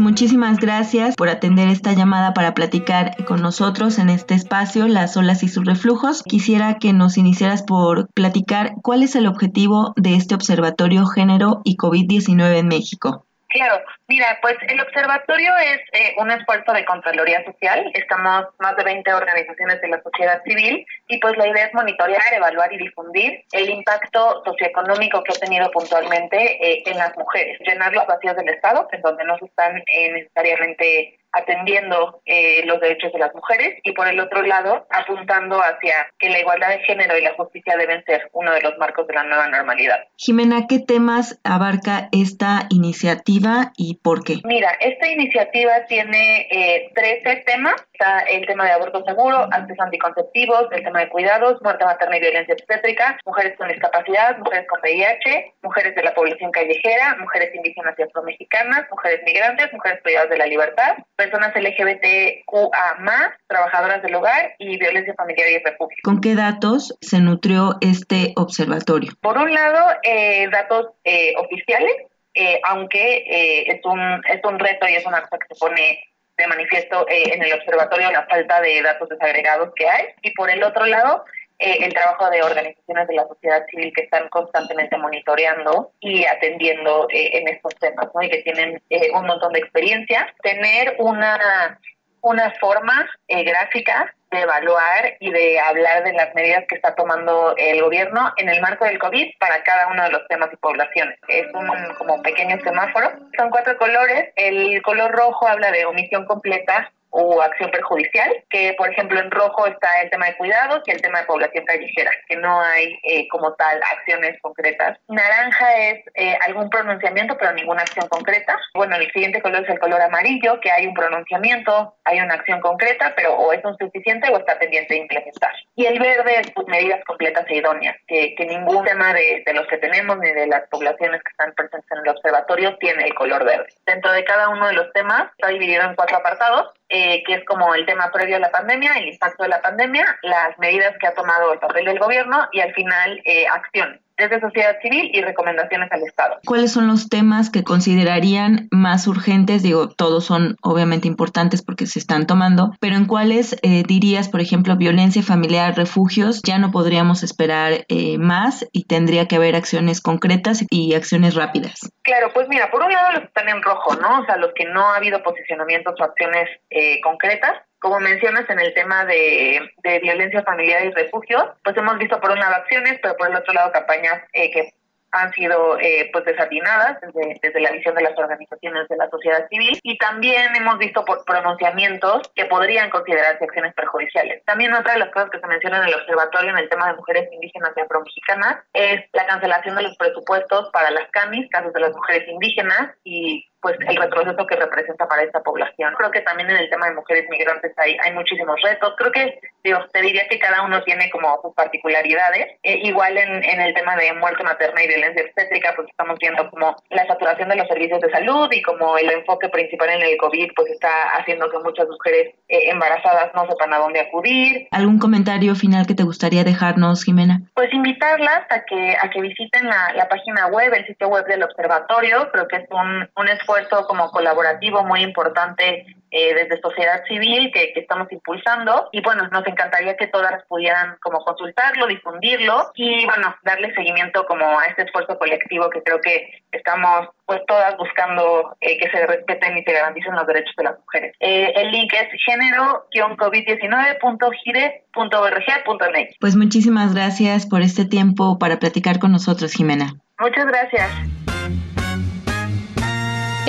Muchísimas gracias por atender esta llamada para platicar con nosotros en este espacio, las olas y sus reflujos. Quisiera que nos iniciaras por platicar cuál es el objetivo de este observatorio género y COVID-19 en México. Claro, mira, pues el observatorio es eh, un esfuerzo de Contraloría Social. Estamos más de 20 organizaciones de la sociedad civil y pues la idea es monitorear, evaluar y difundir el impacto socioeconómico que ha tenido puntualmente eh, en las mujeres, llenar los vacíos del Estado, en donde no se están eh, necesariamente atendiendo eh, los derechos de las mujeres y por el otro lado apuntando hacia que la igualdad de género y la justicia deben ser uno de los marcos de la nueva normalidad. Jimena, ¿qué temas abarca esta iniciativa y por qué? Mira, esta iniciativa tiene eh, 13 temas. Está el tema de aborto seguro, acceso anticonceptivos, el tema de cuidados, muerte materna y violencia obstétrica, mujeres con discapacidad, mujeres con VIH, mujeres de la población callejera, mujeres indígenas y afromexicanas, mujeres migrantes, mujeres privadas de la libertad, personas LGBTQA+, trabajadoras del hogar y violencia familiar y refugio. ¿Con qué datos se nutrió este observatorio? Por un lado, eh, datos eh, oficiales, eh, aunque es, un, es un reto y es una cosa que se pone de manifiesto en el observatorio la falta de datos desagregados que hay. Y por el otro lado, eh, el trabajo de organizaciones de la sociedad civil que están constantemente monitoreando y atendiendo eh, en estos temas. Y que tienen eh, un montón de experiencia. Tener una, una forma gráfica de evaluar y de hablar de las medidas que está tomando el gobierno en el marco del COVID para cada uno de los temas y poblaciones. Es un como pequeño semáforo. Son cuatro colores. El color rojo habla de omisión completa o acción perjudicial, que por ejemplo en rojo está el tema de cuidados y el tema de población callejera, que no hay eh, como tal acciones concretas. Naranja es eh, algún pronunciamiento, pero ninguna acción concreta. Bueno, el siguiente color es el color amarillo, que hay un pronunciamiento, hay una acción concreta, pero o es insuficiente o está pendiente de implementar. Y el verde es pues, medidas completas e idóneas, que, que ningún tema de, de los que tenemos ni de las poblaciones que están presentes en el observatorio tiene el color verde. Dentro de cada uno de los temas está dividido en cuatro apartados eh, que es como el tema previo a la pandemia, el impacto de la pandemia, las medidas que ha tomado el papel del gobierno y al final eh, acción desde sociedad civil y recomendaciones al Estado. ¿Cuáles son los temas que considerarían más urgentes? Digo, todos son obviamente importantes porque se están tomando, pero ¿en cuáles eh, dirías, por ejemplo, violencia familiar, refugios? Ya no podríamos esperar eh, más y tendría que haber acciones concretas y acciones rápidas. Claro, pues mira, por un lado los que están en rojo, ¿no? O sea, los que no ha habido posicionamientos o acciones eh, concretas como mencionas en el tema de, violencia familiar y refugio, pues hemos visto por un lado acciones, pero por el otro lado campañas eh, que han sido eh, pues desatinadas desde, desde la visión de las organizaciones de la sociedad civil y también hemos visto por pronunciamientos que podrían considerarse acciones perjudiciales. También otra de las cosas que se menciona en el observatorio en el tema de mujeres indígenas y afromexicanas es la cancelación de los presupuestos para las CAMIS, casos de las mujeres indígenas y pues el retroceso que representa para esta población. Creo que también en el tema de mujeres migrantes hay, hay muchísimos retos. Creo que, digo, te diría que cada uno tiene como sus particularidades. Eh, igual en, en el tema de muerte materna y violencia obstétrica, pues estamos viendo como la saturación de los servicios de salud y como el enfoque principal en el COVID, pues está haciendo que muchas mujeres eh, embarazadas no sepan a dónde acudir. ¿Algún comentario final que te gustaría dejarnos, Jimena? Pues invitarlas a que, a que visiten la, la página web, el sitio web del observatorio. Creo que es un, un esfuerzo esfuerzo como colaborativo muy importante eh, desde sociedad civil que, estamos impulsando y bueno, nos encantaría que todas pudieran como consultarlo, difundirlo y bueno, darle seguimiento como a este esfuerzo colectivo que creo que estamos pues todas buscando eh, que se respeten y se garanticen los derechos de las mujeres. Eh, el link es género-covid19.gire.org.net. Pues muchísimas gracias por este tiempo para platicar con nosotros, Jimena. Muchas gracias.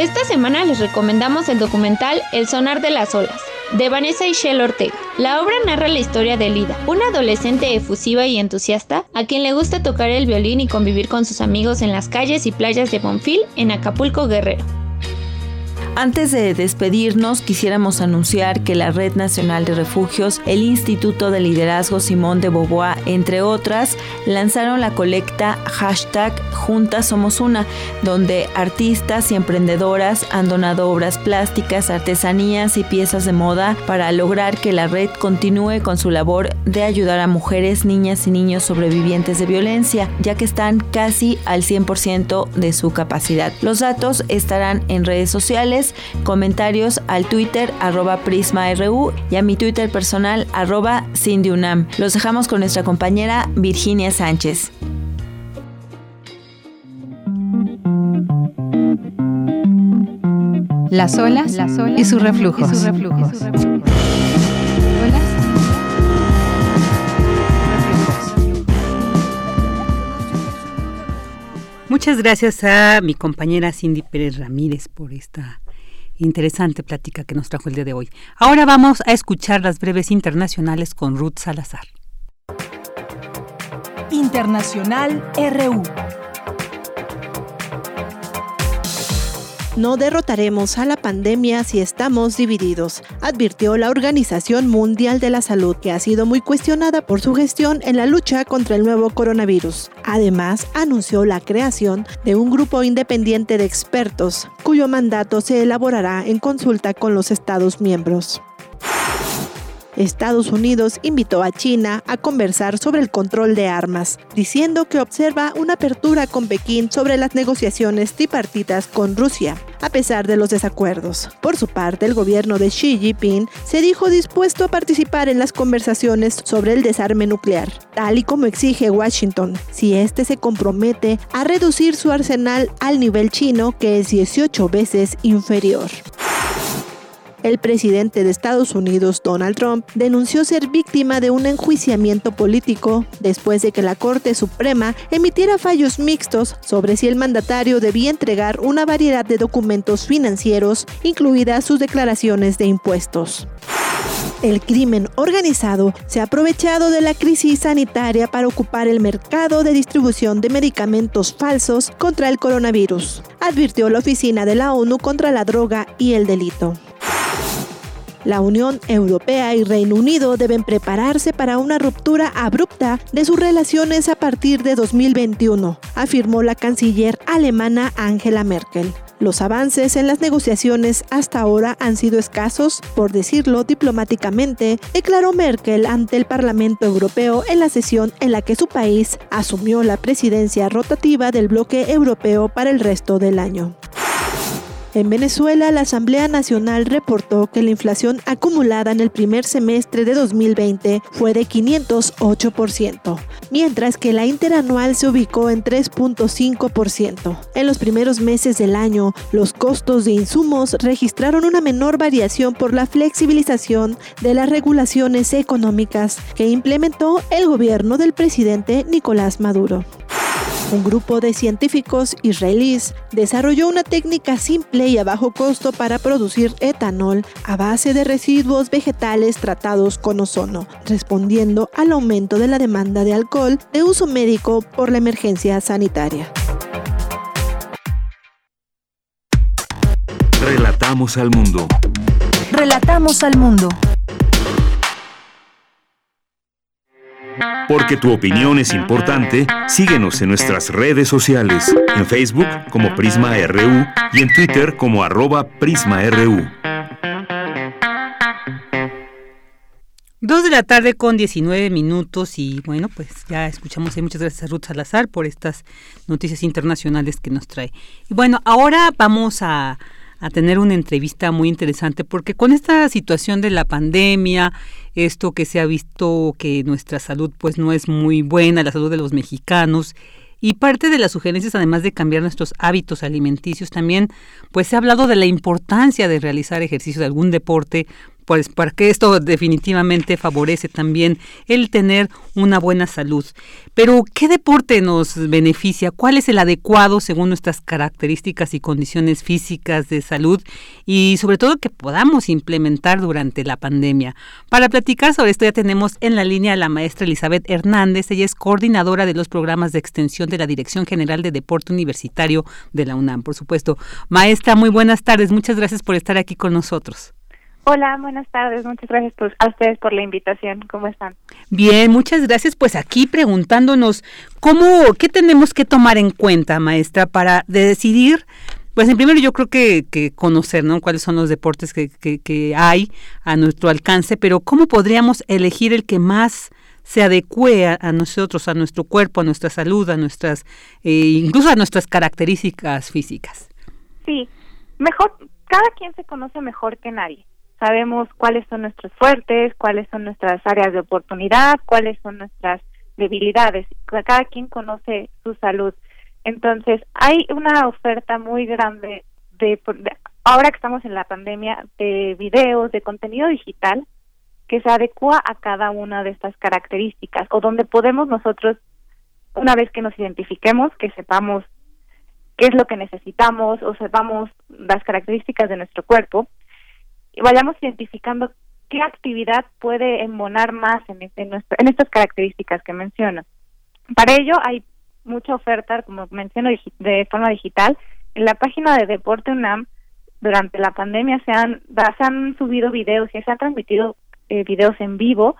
Esta semana les recomendamos el documental El sonar de las olas, de Vanessa Ishel Ortega. La obra narra la historia de Lida, una adolescente efusiva y entusiasta a quien le gusta tocar el violín y convivir con sus amigos en las calles y playas de Bonfil, en Acapulco, Guerrero. Antes de despedirnos, quisiéramos anunciar que la Red Nacional de Refugios, el Instituto de Liderazgo Simón de Beauvoir, entre otras, lanzaron la colecta hashtag Juntas Somos Una, donde artistas y emprendedoras han donado obras plásticas, artesanías y piezas de moda para lograr que la red continúe con su labor de ayudar a mujeres, niñas y niños sobrevivientes de violencia, ya que están casi al 100% de su capacidad. Los datos estarán en redes sociales comentarios al Twitter arroba PrismaRU y a mi Twitter personal arroba CindyUNAM. Los dejamos con nuestra compañera Virginia Sánchez. Las olas, y sus reflujos. Y sus reflujos. Muchas gracias a mi compañera Cindy Pérez Ramírez por esta interesante plática que nos trajo el día de hoy. Ahora vamos a escuchar las breves internacionales con Ruth Salazar. Internacional RU. No derrotaremos a la pandemia si estamos divididos, advirtió la Organización Mundial de la Salud, que ha sido muy cuestionada por su gestión en la lucha contra el nuevo coronavirus. Además, anunció la creación de un grupo independiente de expertos, cuyo mandato se elaborará en consulta con los Estados miembros. Estados Unidos invitó a China a conversar sobre el control de armas, diciendo que observa una apertura con Pekín sobre las negociaciones tripartitas con Rusia, a pesar de los desacuerdos. Por su parte, el gobierno de Xi Jinping se dijo dispuesto a participar en las conversaciones sobre el desarme nuclear, tal y como exige Washington, si este se compromete a reducir su arsenal al nivel chino, que es 18 veces inferior. El presidente de Estados Unidos, Donald Trump, denunció ser víctima de un enjuiciamiento político después de que la Corte Suprema emitiera fallos mixtos sobre si el mandatario debía entregar una variedad de documentos financieros, incluidas sus declaraciones de impuestos. El crimen organizado se ha aprovechado de la crisis sanitaria para ocupar el mercado de distribución de medicamentos falsos contra el coronavirus, advirtió la Oficina de la ONU contra la Droga y el Delito. La Unión Europea y Reino Unido deben prepararse para una ruptura abrupta de sus relaciones a partir de 2021, afirmó la canciller alemana Angela Merkel. Los avances en las negociaciones hasta ahora han sido escasos, por decirlo diplomáticamente, declaró Merkel ante el Parlamento Europeo en la sesión en la que su país asumió la presidencia rotativa del bloque europeo para el resto del año. En Venezuela, la Asamblea Nacional reportó que la inflación acumulada en el primer semestre de 2020 fue de 508%, mientras que la interanual se ubicó en 3.5%. En los primeros meses del año, los costos de insumos registraron una menor variación por la flexibilización de las regulaciones económicas que implementó el gobierno del presidente Nicolás Maduro. Un grupo de científicos israelíes desarrolló una técnica simple y a bajo costo para producir etanol a base de residuos vegetales tratados con ozono, respondiendo al aumento de la demanda de alcohol de uso médico por la emergencia sanitaria. Relatamos al mundo. Relatamos al mundo. Porque tu opinión es importante, síguenos en nuestras redes sociales, en Facebook como Prisma RU y en Twitter como arroba PrismaRU. Dos de la tarde con 19 minutos y bueno, pues ya escuchamos ahí. Muchas gracias a Ruth Salazar por estas noticias internacionales que nos trae. Y bueno, ahora vamos a a tener una entrevista muy interesante porque con esta situación de la pandemia, esto que se ha visto que nuestra salud pues no es muy buena, la salud de los mexicanos, y parte de las sugerencias, además de cambiar nuestros hábitos alimenticios, también pues se ha hablado de la importancia de realizar ejercicio de algún deporte pues porque esto definitivamente favorece también el tener una buena salud. Pero, ¿qué deporte nos beneficia? ¿Cuál es el adecuado según nuestras características y condiciones físicas de salud? Y sobre todo que podamos implementar durante la pandemia. Para platicar sobre esto ya tenemos en la línea a la maestra Elizabeth Hernández. Ella es coordinadora de los programas de extensión de la Dirección General de Deporte Universitario de la UNAM, por supuesto. Maestra, muy buenas tardes. Muchas gracias por estar aquí con nosotros. Hola, buenas tardes. Muchas gracias a ustedes por la invitación. ¿Cómo están? Bien, muchas gracias. Pues aquí preguntándonos cómo, qué tenemos que tomar en cuenta, maestra, para decidir. Pues en primero yo creo que, que conocer, ¿no? Cuáles son los deportes que, que, hay a nuestro alcance, pero cómo podríamos elegir el que más se adecue a, nosotros, a nuestro cuerpo, a nuestra salud, a nuestras, eh, incluso a nuestras características físicas. Sí, mejor, cada quien se conoce mejor que nadie sabemos cuáles son nuestros fuertes, cuáles son nuestras áreas de oportunidad, cuáles son nuestras debilidades. Cada quien conoce su salud. Entonces, hay una oferta muy grande de, ahora que estamos en la pandemia, de videos, de contenido digital que se adecua a cada una de estas características o donde podemos nosotros, una vez que nos identifiquemos, que sepamos qué es lo que necesitamos o sepamos las características de nuestro cuerpo, vayamos identificando qué actividad puede embonar más en, este, en, estas características que menciono. Para ello hay mucha oferta, como menciono, de forma digital. En la página de Deporte UNAM, durante la pandemia se han, se han subido videos y se han transmitido eh, videos en vivo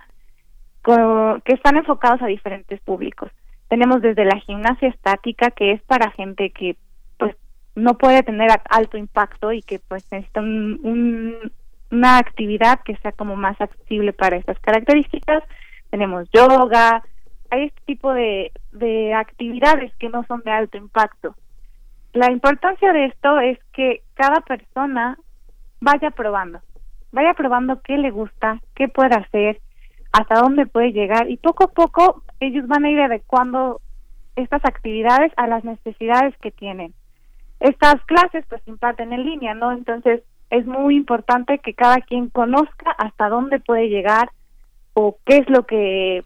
que están enfocados a diferentes públicos. Tenemos desde la gimnasia estática, que es para gente que pues no puede tener alto impacto y que pues necesita un, una actividad que sea como más accesible para estas características. Tenemos yoga, hay este tipo de, de actividades que no son de alto impacto. La importancia de esto es que cada persona vaya probando, vaya probando qué le gusta, qué puede hacer, hasta dónde puede llegar y poco a poco ellos van a ir adecuando estas actividades a las necesidades que tienen. Estas clases pues imparten en línea, ¿no? Entonces es muy importante que cada quien conozca hasta dónde puede llegar o qué es lo que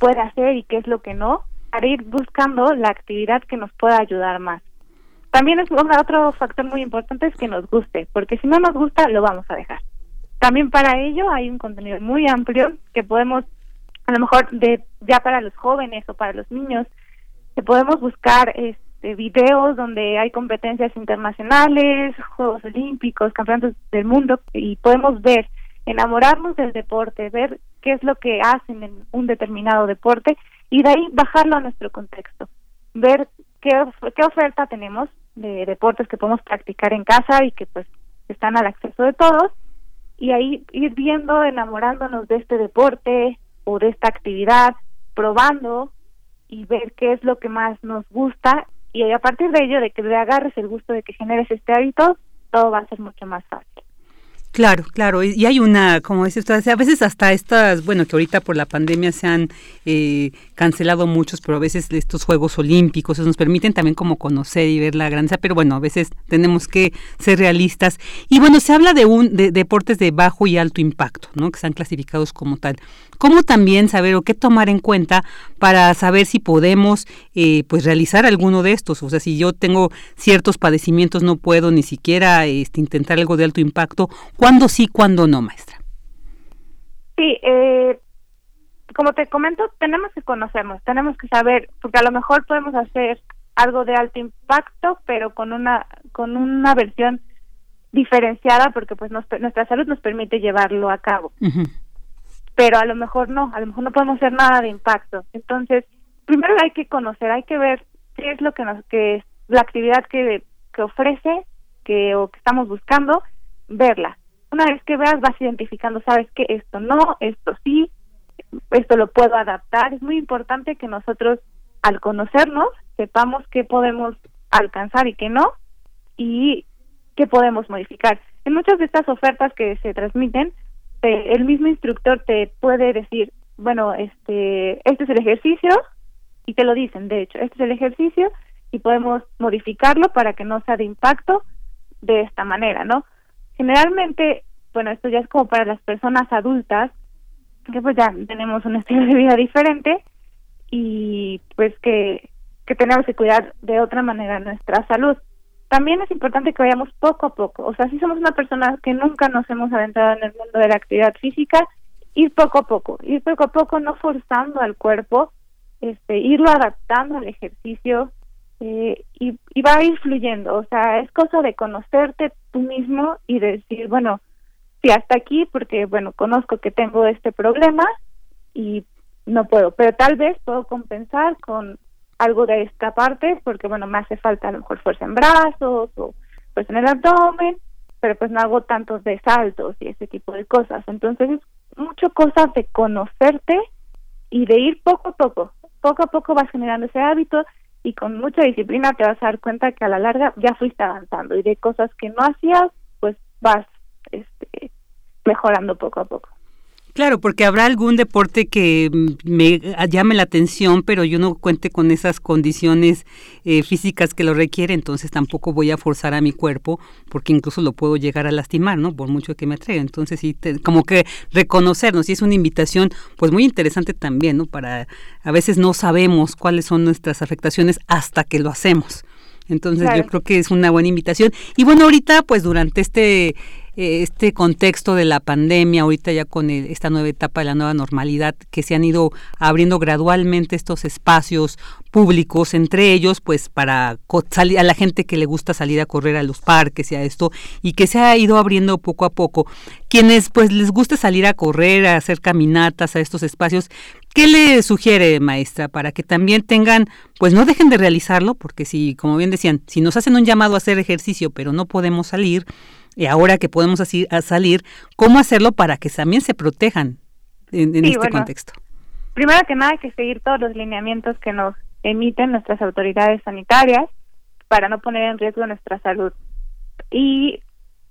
puede hacer y qué es lo que no, para ir buscando la actividad que nos pueda ayudar más. También es otro factor muy importante es que nos guste, porque si no nos gusta lo vamos a dejar. También para ello hay un contenido muy amplio que podemos, a lo mejor de ya para los jóvenes o para los niños, que podemos buscar este de videos donde hay competencias internacionales, Juegos Olímpicos, Campeonatos del Mundo y podemos ver, enamorarnos del deporte, ver qué es lo que hacen en un determinado deporte y de ahí bajarlo a nuestro contexto, ver qué, qué oferta tenemos de deportes que podemos practicar en casa y que pues están al acceso de todos y ahí ir viendo, enamorándonos de este deporte o de esta actividad, probando y ver qué es lo que más nos gusta y a partir de ello, de que le agarres el gusto de que generes este hábito, todo va a ser mucho más fácil. Claro, claro, y hay una, como dice usted, a veces hasta estas, bueno, que ahorita por la pandemia se han eh, cancelado muchos, pero a veces estos Juegos Olímpicos nos permiten también como conocer y ver la grandeza, pero bueno, a veces tenemos que ser realistas. Y bueno, se habla de un de, deportes de bajo y alto impacto, ¿no? Que están clasificados como tal. ¿Cómo también saber o qué tomar en cuenta para saber si podemos, eh, pues, realizar alguno de estos? O sea, si yo tengo ciertos padecimientos, no puedo ni siquiera este, intentar algo de alto impacto. ¿Cuándo sí, cuándo no, maestra? Sí, eh, como te comento, tenemos que conocernos, tenemos que saber, porque a lo mejor podemos hacer algo de alto impacto, pero con una con una versión diferenciada, porque pues nuestra salud nos permite llevarlo a cabo. Pero a lo mejor no, a lo mejor no podemos hacer nada de impacto. Entonces, primero hay que conocer, hay que ver qué es lo que nos que es la actividad que, que ofrece, que o que estamos buscando, verla una vez que veas vas identificando, sabes que esto no, esto sí, esto lo puedo adaptar. Es muy importante que nosotros al conocernos sepamos qué podemos alcanzar y qué no y qué podemos modificar. En muchas de estas ofertas que se transmiten, el mismo instructor te puede decir, bueno, este, este es el ejercicio y te lo dicen, de hecho, este es el ejercicio y podemos modificarlo para que no sea de impacto de esta manera, ¿no? Generalmente, bueno, esto ya es como para las personas adultas, que pues ya tenemos un estilo de vida diferente y pues que, que tenemos que cuidar de otra manera nuestra salud. También es importante que vayamos poco a poco, o sea, si somos una persona que nunca nos hemos adentrado en el mundo de la actividad física, ir poco a poco, ir poco a poco, no forzando al cuerpo, este, irlo adaptando al ejercicio, eh, y, y, va a ir fluyendo, o sea, es cosa de conocerte tú mismo y decir, bueno, si hasta aquí, porque, bueno, conozco que tengo este problema y no puedo, pero tal vez puedo compensar con algo de esta parte, porque, bueno, me hace falta a lo mejor fuerza en brazos o pues en el abdomen, pero pues no hago tantos de saltos y ese tipo de cosas. Entonces, es mucho cosa de conocerte y de ir poco a poco. Poco a poco vas generando ese hábito y con mucha disciplina te vas a dar cuenta que a la larga ya fuiste avanzando y de cosas que no hacías, pues vas este, mejorando poco a poco. Claro, porque habrá algún deporte que mm, me llame la atención, pero yo no cuente con esas condiciones eh, físicas que lo requiere, entonces tampoco voy a forzar a mi cuerpo, porque incluso lo puedo llegar a lastimar, ¿no? Por mucho que me atreva. Entonces, sí, como que reconocernos, y es una invitación, pues muy interesante también, ¿no? Para, a veces no sabemos cuáles son nuestras afectaciones hasta que lo hacemos. Entonces, yo creo que es una buena invitación. Y bueno, ahorita, pues durante este este contexto de la pandemia, ahorita ya con esta nueva etapa de la nueva normalidad, que se han ido abriendo gradualmente estos espacios públicos, entre ellos, pues para a la gente que le gusta salir a correr a los parques y a esto, y que se ha ido abriendo poco a poco. Quienes pues les gusta salir a correr, a hacer caminatas a estos espacios, ¿Qué le sugiere, maestra, para que también tengan, pues no dejen de realizarlo, porque si, como bien decían, si nos hacen un llamado a hacer ejercicio, pero no podemos salir, y ahora que podemos así a salir, ¿cómo hacerlo para que también se protejan en, este contexto? Primero que nada hay que seguir todos los lineamientos que nos emiten nuestras autoridades sanitarias para no poner en riesgo nuestra salud. Y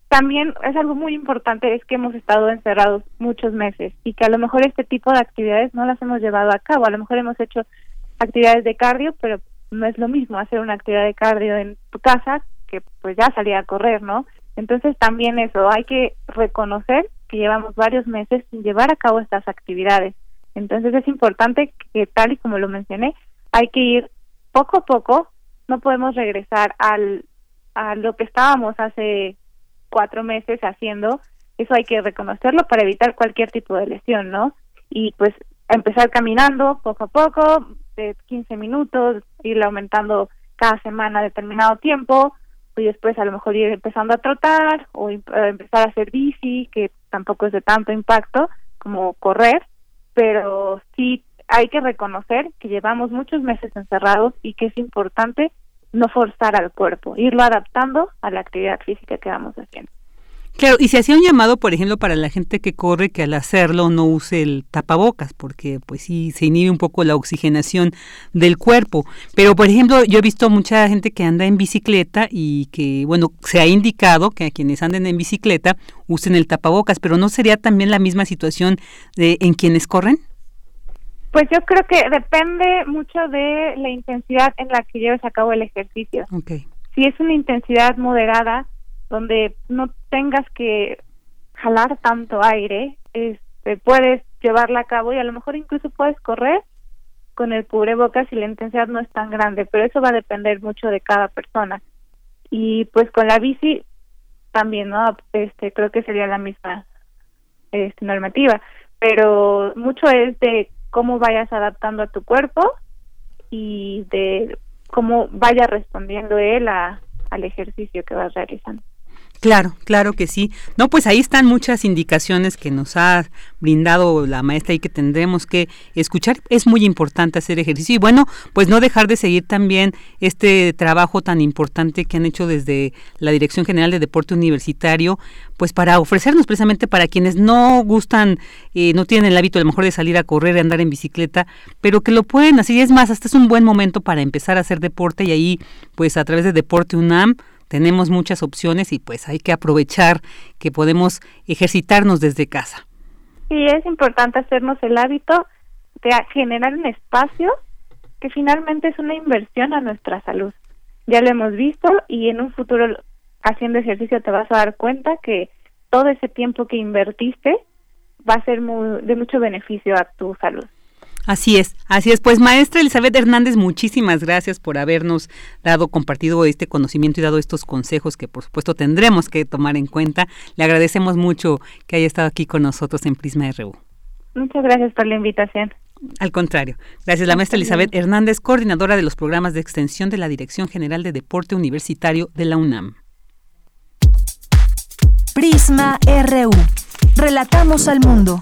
también es algo muy importante es que hemos estado encerrados muchos meses y que a lo mejor este tipo de actividades no las hemos llevado a cabo. A lo mejor hemos hecho actividades de cardio, pero no es lo mismo hacer una actividad de cardio en tu casa que pues ya salir a correr, ¿no? Entonces también eso, hay que reconocer que llevamos varios meses sin llevar a cabo estas actividades. Entonces es importante que tal y como lo mencioné, hay que ir poco a poco, no podemos regresar al, a lo que estábamos hace cuatro meses haciendo, eso hay que reconocerlo para evitar cualquier tipo de lesión, ¿no? Y pues empezar caminando poco a poco, de 15 minutos, ir aumentando cada semana determinado tiempo, y después a lo mejor ir empezando a trotar o eh, empezar a hacer bici, que tampoco es de tanto impacto como correr, pero sí hay que reconocer que llevamos muchos meses encerrados y que es importante no forzar al cuerpo, irlo adaptando a la actividad física que vamos haciendo. Claro, y se hacía un llamado, por ejemplo, para la gente que corre que al hacerlo no use el tapabocas, porque pues sí se inhibe un poco la oxigenación del cuerpo. Pero, por ejemplo, yo he visto mucha gente que anda en bicicleta y que, bueno, se ha indicado que a quienes anden en bicicleta usen el tapabocas, pero ¿no sería también la misma situación de, en quienes corren? Pues yo creo que depende mucho de la intensidad en la que lleves a cabo el ejercicio. Si es una intensidad moderada, donde no tengas que jalar tanto aire, este, puedes llevarla a cabo y a lo mejor incluso puedes correr con el cubrebocas si la intensidad no es tan grande, pero eso va a depender mucho de cada persona. Y pues con la bici también, ¿no? Este, creo que sería la misma este, normativa, pero mucho es de cómo vayas adaptando a tu cuerpo y de cómo vaya respondiendo él a, al ejercicio que vas realizando. Claro, claro que sí. No, pues ahí están muchas indicaciones que nos ha brindado la maestra y que tendremos que escuchar. Es muy importante hacer ejercicio y bueno, pues no dejar de seguir también este trabajo tan importante que han hecho desde la Dirección General de Deporte Universitario, pues para ofrecernos precisamente para quienes no gustan, eh, no tienen el hábito a lo mejor de salir a correr y andar en bicicleta, pero que lo pueden hacer. Y es más, hasta es un buen momento para empezar a hacer deporte y ahí, pues a través de Deporte UNAM, tenemos muchas opciones y pues hay que aprovechar que podemos ejercitarnos desde casa. Sí, es importante hacernos el hábito de generar un espacio que finalmente es una inversión a nuestra salud. Ya lo hemos visto y en un futuro haciendo ejercicio te vas a dar cuenta que todo ese tiempo que invertiste va a ser de mucho beneficio a tu salud. Así es, así es. Pues maestra Elizabeth Hernández, muchísimas gracias por habernos dado, compartido este conocimiento y dado estos consejos que por supuesto tendremos que tomar en cuenta. Le agradecemos mucho que haya estado aquí con nosotros en Prisma RU. Muchas gracias por la invitación. Al contrario, gracias la maestra Elizabeth Hernández, coordinadora de los programas de extensión de la Dirección General de Deporte Universitario de la UNAM. Prisma RU. Relatamos al mundo.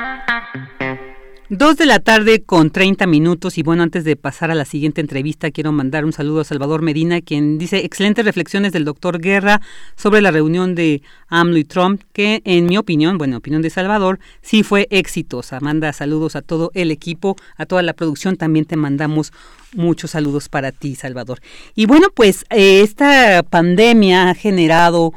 Dos de la tarde con 30 minutos y bueno, antes de pasar a la siguiente entrevista, quiero mandar un saludo a Salvador Medina, quien dice excelentes reflexiones del doctor Guerra sobre la reunión de AMLO y Trump, que en mi opinión, bueno, opinión de Salvador, sí fue exitosa. Manda saludos a todo el equipo, a toda la producción, también te mandamos muchos saludos para ti, Salvador. Y bueno, pues eh, esta pandemia ha generado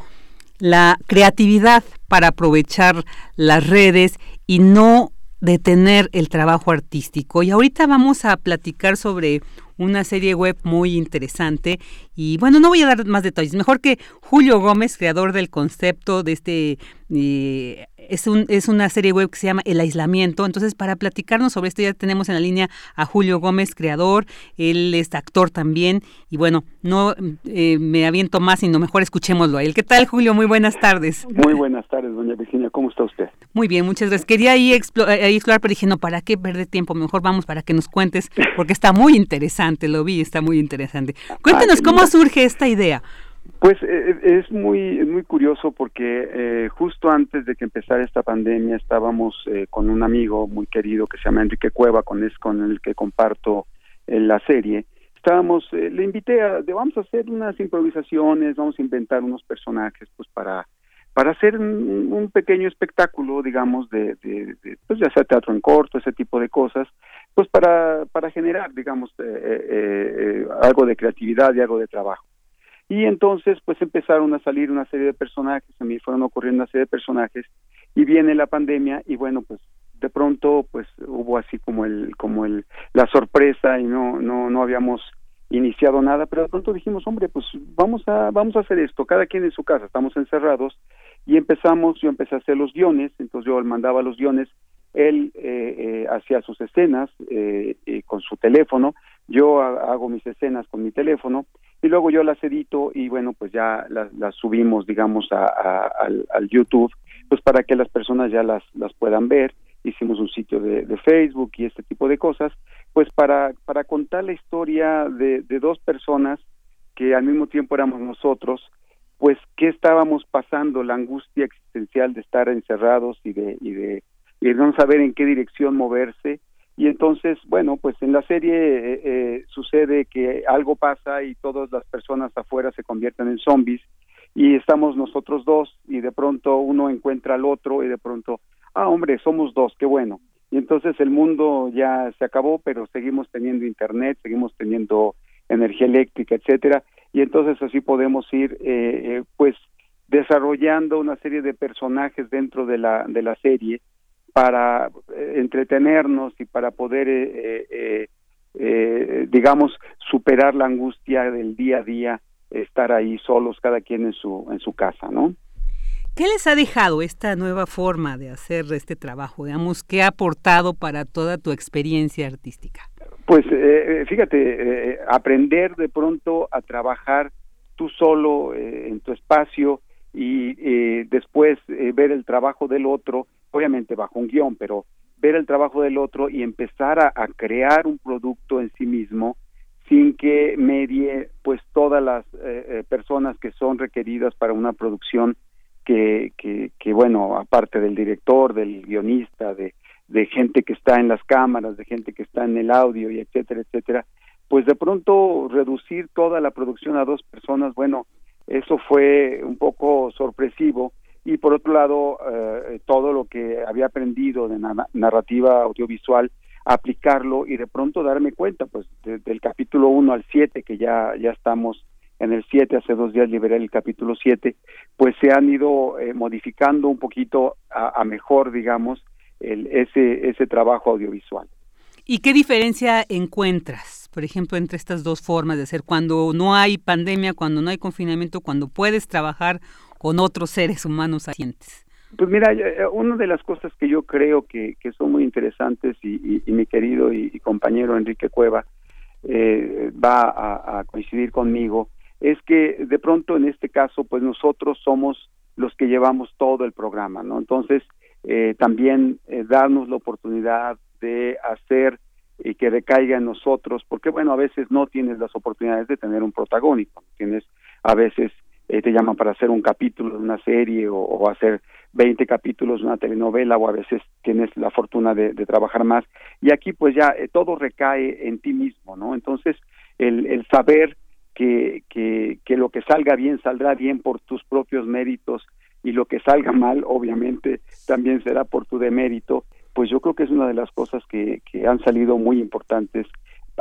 la creatividad para aprovechar las redes y no detener el trabajo artístico. Y ahorita vamos a platicar sobre una serie web muy interesante y bueno, no voy a dar más detalles. Mejor que Julio Gómez, creador del concepto de este eh, es, un, es una serie web que se llama El Aislamiento. Entonces, para platicarnos sobre esto, ya tenemos en la línea a Julio Gómez, creador. Él es actor también. Y bueno, no eh, me aviento más, sino mejor escuchémoslo a él. ¿Qué tal, Julio? Muy buenas tardes. Muy buenas tardes, doña Virginia. ¿Cómo está usted? Muy bien, muchas gracias. Quería ahí, explorar, pero dije, no, ¿para qué perder tiempo? Mejor vamos para que nos cuentes, porque está muy interesante, lo vi, está muy interesante. Cuéntenos, ¿cómo surge esta idea? Pues eh, eh, es muy muy curioso porque eh, justo antes de que empezara esta pandemia estábamos con un amigo muy querido que se llama Enrique Cueva, con es con el que comparto la serie. Estábamos, le invité a, de, vamos a hacer unas improvisaciones, vamos a inventar unos personajes, pues para para hacer un, pequeño espectáculo, digamos, de, de, pues ya sea teatro en corto, ese tipo de cosas, pues para para generar, digamos, algo de creatividad y algo de trabajo. Y entonces pues empezaron a salir una serie de personajes, a mí fueron ocurriendo una serie de personajes y viene la pandemia y bueno pues de pronto pues hubo así como el como el la sorpresa y no no no habíamos iniciado nada, pero de pronto dijimos, hombre, pues vamos a vamos a hacer esto, cada quien en su casa, estamos encerrados y empezamos, yo empecé a hacer los guiones, entonces yo mandaba los guiones, él eh, eh, hacía sus escenas eh, con su teléfono, yo hago mis escenas con mi teléfono y luego yo las edito y bueno, pues ya las, subimos, digamos, a, al, YouTube, pues para que las personas ya las, las puedan ver. Hicimos un sitio de, Facebook y este tipo de cosas, pues para, para contar la historia de, de dos personas que al mismo tiempo éramos nosotros, pues qué estábamos pasando, la angustia existencial de estar encerrados y de y de y de no saber en qué dirección moverse y entonces bueno pues en la serie eh, eh, sucede que algo pasa y todas las personas afuera se convierten en zombies y estamos nosotros dos y de pronto uno encuentra al otro y de pronto ah hombre somos dos qué bueno y entonces el mundo ya se acabó pero seguimos teniendo internet seguimos teniendo energía eléctrica etcétera. Y entonces así podemos ir eh, pues desarrollando una serie de personajes dentro de la de la serie para eh, entretenernos y para poder, eh, eh, eh, digamos, superar la angustia del día a día, estar ahí solos, cada quien en su, en su casa, ¿no? ¿Qué les ha dejado esta nueva forma de hacer este trabajo? Digamos, ¿qué ha aportado para toda tu experiencia artística? Pues eh, fíjate, eh, aprender de pronto a trabajar tú solo eh, en tu espacio y después ver el trabajo del otro obviamente bajo un guion, pero ver el trabajo del otro y empezar a, crear un producto en sí mismo sin que medie pues todas las eh, eh, personas que son requeridas para una producción que, que, que, bueno, aparte del director, del guionista, de, de gente que está en las cámaras, de gente que está en el audio y etcétera, etcétera, pues de pronto reducir toda la producción a dos personas, bueno, eso fue un poco sorpresivo. Y por otro lado eh, todo lo que había aprendido de narrativa audiovisual aplicarlo y de pronto darme cuenta pues del capítulo 1 al 7 que ya ya estamos en el 7 hace dos días liberé el capítulo 7 pues se han ido eh, modificando un poquito a, a mejor digamos el, ese ese trabajo audiovisual. ¿Y qué diferencia encuentras, por ejemplo, entre estas dos formas de hacer cuando no hay pandemia, cuando no hay confinamiento, cuando puedes trabajar con otros seres humanos sacientes? Pues mira, eh, una de las cosas que yo creo que, son muy interesantes y, mi querido y, compañero Enrique Cueva eh, va a, coincidir conmigo es que de pronto en este caso pues nosotros somos los que llevamos todo el programa, ¿no? Entonces eh, también darnos la oportunidad de hacer y que recaiga en nosotros, porque bueno, a veces no tienes las oportunidades de tener un protagónico, tienes a veces eh, te llaman para hacer un capítulo de una serie o, hacer 20 capítulos de una telenovela o a veces tienes la fortuna de, trabajar más y aquí pues ya eh, todo recae en ti mismo, ¿no? Entonces el, el saber que, que, que lo que salga bien saldrá bien por tus propios méritos y lo que salga mal obviamente también será por tu demérito, pues yo creo que es una de las cosas que, que han salido muy importantes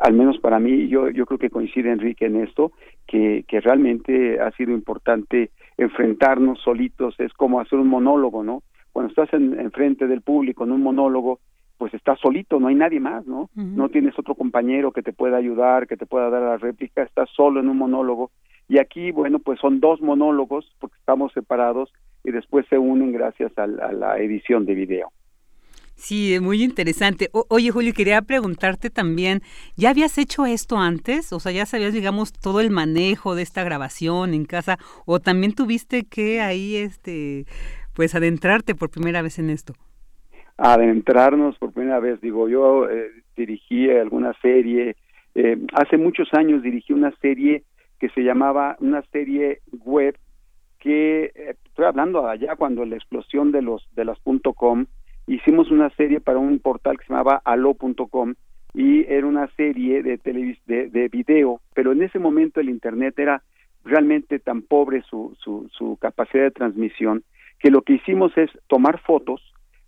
al menos para mí, yo, yo creo que coincide Enrique en esto, que, que realmente ha sido importante enfrentarnos solitos, es como hacer un monólogo, ¿no? Cuando estás en, frente del público en un monólogo, pues estás solito, no hay nadie más, ¿no? No tienes otro compañero que te pueda ayudar, que te pueda dar la réplica, estás solo en un monólogo. Y aquí, bueno, pues son dos monólogos porque estamos separados y después se unen gracias a la edición de video. Sí, muy interesante. oye, Julio, quería preguntarte también, ¿ya habías hecho esto antes? O sea, ¿ya sabías, digamos, todo el manejo de esta grabación en casa? ¿O también tuviste que ahí, este, pues, adentrarte por primera vez en esto? Adentrarnos por primera vez, digo, yo eh, dirigí alguna serie, eh, hace muchos años dirigí una serie que se llamaba, una serie web que, eh, estoy hablando allá cuando la explosión de los, de las .com, hicimos una serie para un portal que se llamaba alo.com y era una serie de, de, de video, pero en ese momento el Internet era realmente tan pobre su, su, su capacidad de transmisión que lo que hicimos es tomar fotos,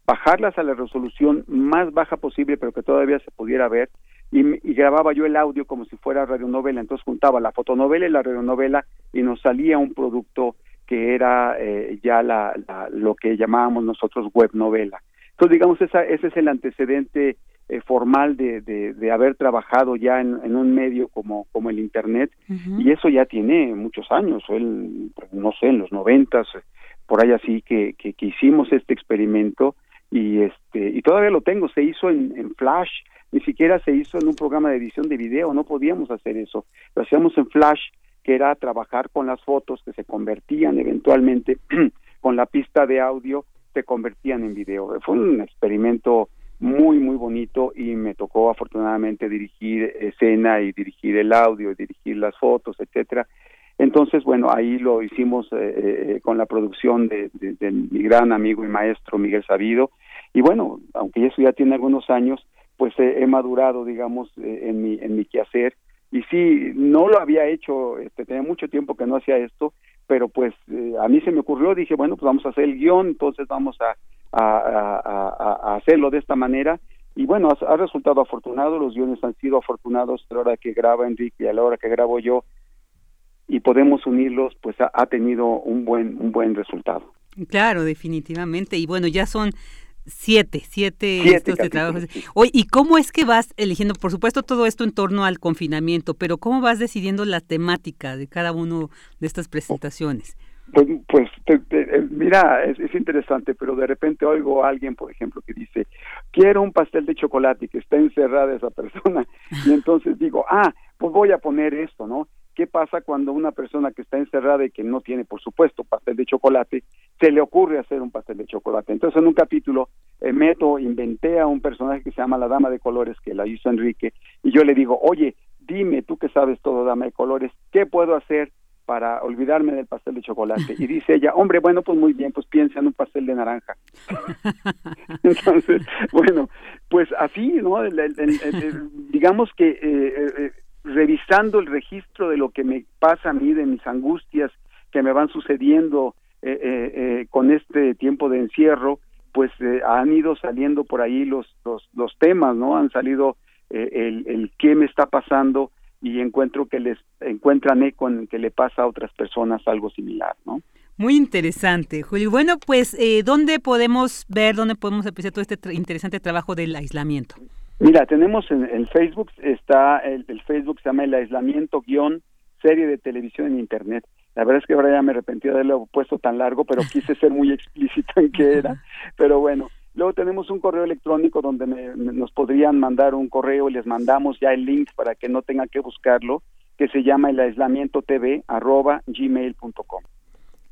bajarlas a la resolución más baja posible, pero que todavía se pudiera ver, y, grababa yo el audio como si fuera radionovela, entonces juntaba la fotonovela y la radionovela y nos salía un producto que era eh, ya la, lo que llamábamos nosotros web novela. Entonces, digamos, esa, ese es el antecedente eh, formal de, de, haber trabajado ya en, un medio como, como el Internet, y eso ya tiene muchos años, el, no sé, en los noventas, por ahí así que, que, hicimos este experimento, y este y todavía lo tengo, se hizo en, en Flash, ni siquiera se hizo en un programa de edición de video, no podíamos hacer eso, lo hacíamos en Flash, que era trabajar con las fotos que se convertían eventualmente con la pista de audio se convertían en video. Fue un experimento muy, muy bonito y me tocó afortunadamente dirigir escena y dirigir el audio, y dirigir las fotos, etcétera. Entonces, bueno, ahí lo hicimos eh, con la producción de, mi gran amigo y maestro Miguel Sabido. Y bueno, aunque eso ya tiene algunos años, pues he madurado, digamos, en, mi, en mi quehacer. Y sí, no lo había hecho, este, tenía mucho tiempo que no hacía esto, pero pues a mí se me ocurrió, dije, bueno, pues vamos a hacer el guion, entonces vamos a, a, hacerlo de esta manera. Y bueno, ha, resultado afortunado, los guiones han sido afortunados a la hora que graba Enrique y a la hora que grabo yo, y podemos unirlos, pues ha, tenido un buen, un buen resultado. Claro, definitivamente. Y bueno, ya son siete, siete, estos de trabajos. Oye, ¿y cómo es que vas eligiendo, por supuesto, todo esto en torno al confinamiento, pero cómo vas decidiendo la temática de cada uno de estas presentaciones? Pues, pues eh, mira, es, interesante, pero de repente oigo a alguien, por ejemplo, que dice, quiero un pastel de chocolate y que está encerrada esa persona. Y entonces digo, ah, pues voy a poner esto, ¿no? ¿Qué pasa cuando una persona que está encerrada y que no tiene, por supuesto, pastel de chocolate, se le ocurre hacer un pastel de chocolate? Entonces, en un capítulo, eh, meto, inventé a un personaje que se llama la Dama de Colores, que la hizo Enrique, y yo le digo, oye, dime, tú que sabes todo, Dama de Colores, ¿qué puedo hacer para olvidarme del pastel de chocolate. Y dice ella, hombre, bueno, pues muy bien, pues piensa en un pastel de naranja. Entonces, bueno, pues así, ¿no? digamos que eh, eh, revisando el registro de lo que me pasa a mí, de mis angustias que me van sucediendo eh, con este tiempo de encierro, pues han ido saliendo por ahí los, los, los temas, ¿no? Han salido el, el qué me está pasando, y encuentro que les encuentran eco en que le pasa a otras personas algo similar, ¿no? Muy interesante, Julio. Bueno, pues, eh, ¿dónde podemos ver, dónde podemos apreciar todo este interesante trabajo del aislamiento? Mira, tenemos en el Facebook, está el, Facebook se llama el aislamiento guion serie de televisión en Internet. La verdad es que ahora ya me arrepentí de haberlo puesto tan largo, pero quise ser muy explícito en qué era. Pero bueno, Luego tenemos un correo electrónico donde nos podrían mandar un correo y les mandamos ya el link para que no tengan que buscarlo, que se llama el aislamiento tv arroba gmail.com.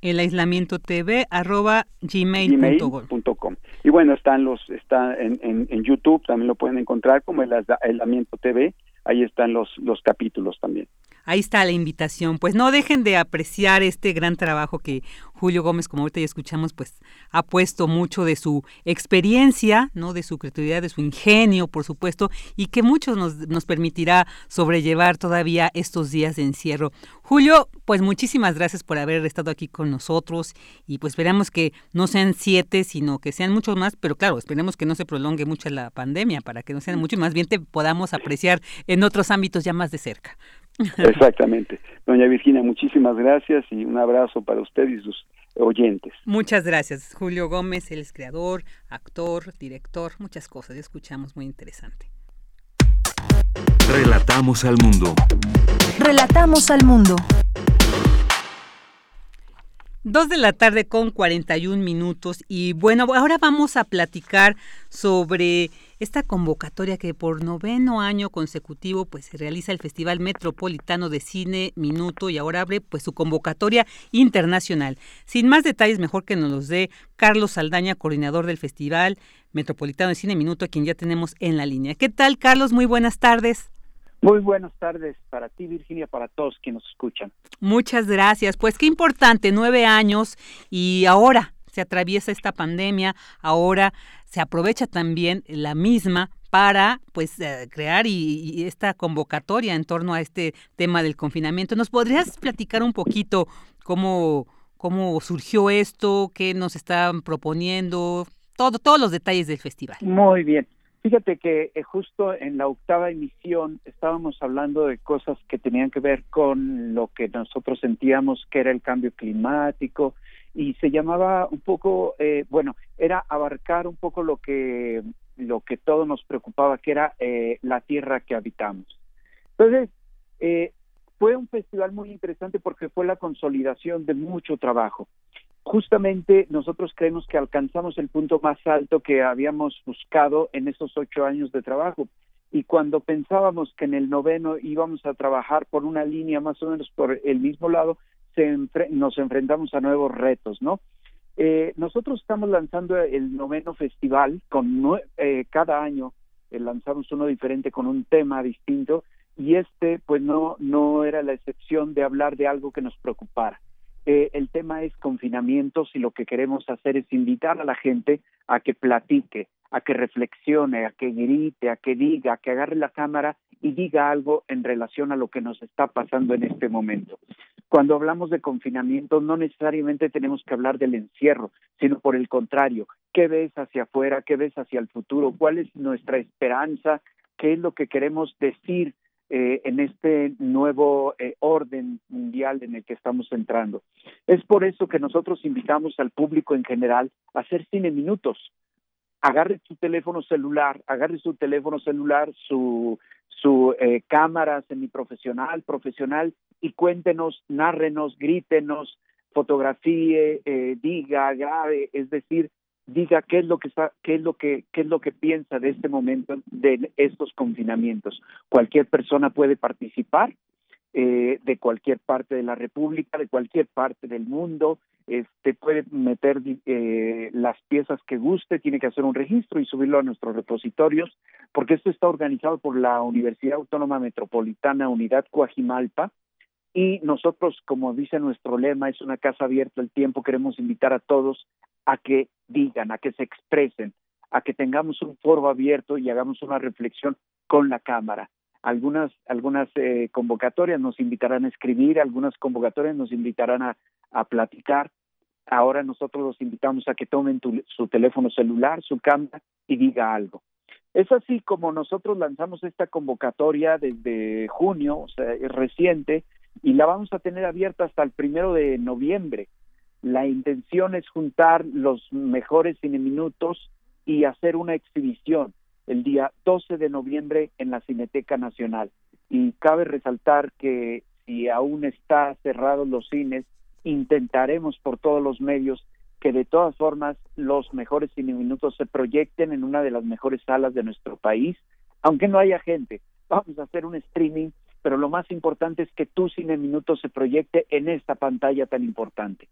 El aislamiento tv arroba gmail.com. Y bueno, están los, está en, en, YouTube, también lo pueden encontrar como el aislamiento tv, ahí están los, los capítulos también. Ahí está la invitación. Pues no dejen de apreciar este gran trabajo que Julio Gómez, como ahorita ya escuchamos, pues ha puesto mucho de su experiencia, ¿no? De su creatividad, de su ingenio, por supuesto, y que muchos nos, nos permitirá sobrellevar todavía estos días de encierro. Julio, pues muchísimas gracias por haber estado aquí con nosotros y pues esperamos que no sean siete, sino que sean muchos más, pero claro, esperemos que no se prolongue mucho la pandemia para que no sean muchos, más bien te podamos apreciar en otros ámbitos ya más de cerca. Exactamente. Doña Virginia, muchísimas gracias y un abrazo para usted y sus oyentes. Muchas gracias. Julio Gómez, él es creador, actor, director, muchas cosas. Escuchamos muy interesante. Relatamos al mundo. Relatamos al mundo. Dos de la tarde con 41 minutos y bueno, ahora vamos a platicar sobre esta convocatoria que por noveno año consecutivo pues se realiza el Festival Metropolitano de Cine Minuto y ahora abre pues su convocatoria internacional. Sin más detalles, mejor que nos los dé Carlos Saldaña, coordinador del Festival Metropolitano de Cine Minuto, a quien ya tenemos en la línea. ¿Qué tal, Carlos? Muy buenas tardes. Muy buenas tardes para ti, Virginia, para todos quienes nos escuchan. Muchas gracias. Pues qué importante, nueve años y ahora se atraviesa esta pandemia, ahora se aprovecha también la misma para pues eh, crear y, esta convocatoria en torno a este tema del confinamiento. ¿Nos podrías platicar un poquito cómo, cómo surgió esto, qué nos están proponiendo, todo, todos los detalles del festival? Muy bien. Fíjate que eh, justo en la octava emisión estábamos hablando de cosas que tenían que ver con lo que nosotros sentíamos que era el cambio climático y se llamaba un poco, eh, bueno, era abarcar un poco lo que lo que todo nos preocupaba, que era eh, la tierra que habitamos. Entonces, fue un festival muy interesante porque fue la consolidación de mucho trabajo justamente nosotros creemos que alcanzamos el punto más alto que habíamos buscado en esos ocho años de trabajo. Y cuando pensábamos que en el noveno íbamos a trabajar por una línea más o menos por el mismo lado, se nos enfrentamos a nuevos retos, ¿no? Eh, nosotros estamos lanzando el noveno festival con eh, cada año eh, lanzamos uno diferente con un tema distinto y este pues no, no era la excepción de hablar de algo que nos preocupara. Eh, el tema es confinamientos y lo que queremos hacer es invitar a la gente a que platique, a que reflexione, a que grite, a que diga, a que agarre la cámara y diga algo en relación a lo que nos está pasando en este momento. Cuando hablamos de confinamiento, no necesariamente tenemos que hablar del encierro, sino por el contrario, ¿qué ves hacia afuera? ¿Qué ves hacia el futuro? ¿Cuál es nuestra esperanza? ¿Qué es lo que queremos decir eh, en este nuevo eh, orden mundial en el que estamos entrando. Es por eso que nosotros invitamos al público en general a hacer cine minutos. Agarre su teléfono celular, agarre su teléfono celular, su, su eh, cámara semiprofesional, profesional, y cuéntenos, nárrenos, grítenos, fotografíe, eh, diga, grabe, es decir, diga qué es lo que está, qué es lo que, qué es lo que piensa de este momento de estos confinamientos. Cualquier persona puede participar eh, de cualquier parte de la República, de cualquier parte del mundo, este puede meter eh, las piezas que guste, tiene que hacer un registro y subirlo a nuestros repositorios, porque esto está organizado por la Universidad Autónoma Metropolitana Unidad Coajimalpa, y nosotros, como dice nuestro lema, es una casa abierta al tiempo, queremos invitar a todos a que digan, a que se expresen, a que tengamos un foro abierto y hagamos una reflexión con la Cámara. Algunas, algunas eh, convocatorias nos invitarán a escribir, algunas convocatorias nos invitarán a, platicar. Ahora nosotros los invitamos a que tomen su teléfono celular, su cámara y diga algo. Es así como nosotros lanzamos esta convocatoria desde junio, o sea, es reciente, y la vamos a tener abierta hasta el primero de noviembre. La intención es juntar los mejores cine minutos y hacer una exhibición el día 12 de noviembre en la Cineteca Nacional. Y cabe resaltar que si aún está cerrados los cines, intentaremos por todos los medios que de todas formas los mejores cine minutos se proyecten en una de las mejores salas de nuestro país, aunque no haya gente. Vamos a hacer un streaming pero lo más importante es que tu cine minuto se proyecte en esta pantalla tan importante.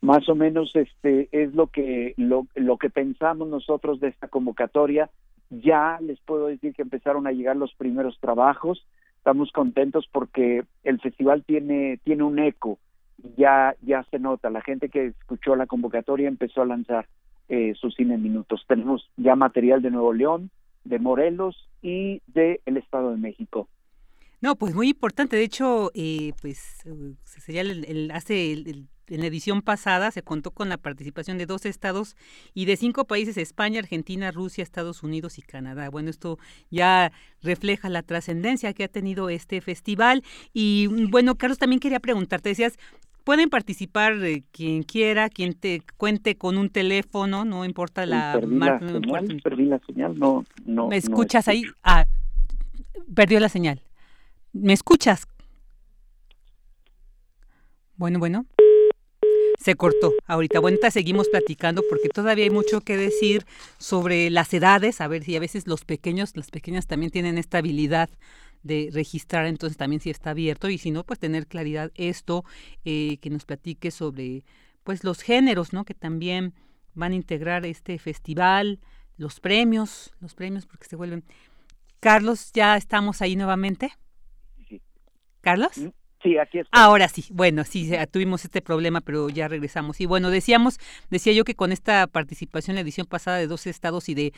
Más o menos este es lo que lo, lo que pensamos nosotros de esta convocatoria. Ya les puedo decir que empezaron a llegar los primeros trabajos. Estamos contentos porque el festival tiene tiene un eco. Ya ya se nota. La gente que escuchó la convocatoria empezó a lanzar eh, sus cine minutos. Tenemos ya material de Nuevo León, de Morelos y de el Estado de México. No, pues muy importante. De hecho, eh, pues sería el, hace en la edición pasada se contó con la participación de dos estados y de cinco países, España, Argentina, Rusia, Estados Unidos y Canadá. Bueno, esto ya refleja la trascendencia que ha tenido este festival. Y bueno, Carlos, también quería preguntarte, decías, pueden participar eh, quien quiera, quien te cuente con un teléfono, no importa la marca. No perdí la señal, no, no. ¿Me escuchas ahí? Ah, perdió la señal. ¿Me escuchas? Bueno, bueno. Se cortó. Ahorita, bueno, seguimos platicando porque todavía hay mucho que decir sobre las edades, a ver si a veces los pequeños, las pequeñas también tienen esta habilidad de registrar, entonces también si está abierto y si no, pues tener claridad esto, eh, que nos platique sobre pues los géneros, ¿no? Que también van a integrar este festival, los premios, los premios porque se vuelven. Carlos, ya estamos ahí nuevamente. Carlos. Mm, sí, aquí está. Ahora sí, bueno, sí, tuvimos este problema, pero ya regresamos. Y bueno, decíamos, decía yo que con esta participación en la edición pasada de dos estados y de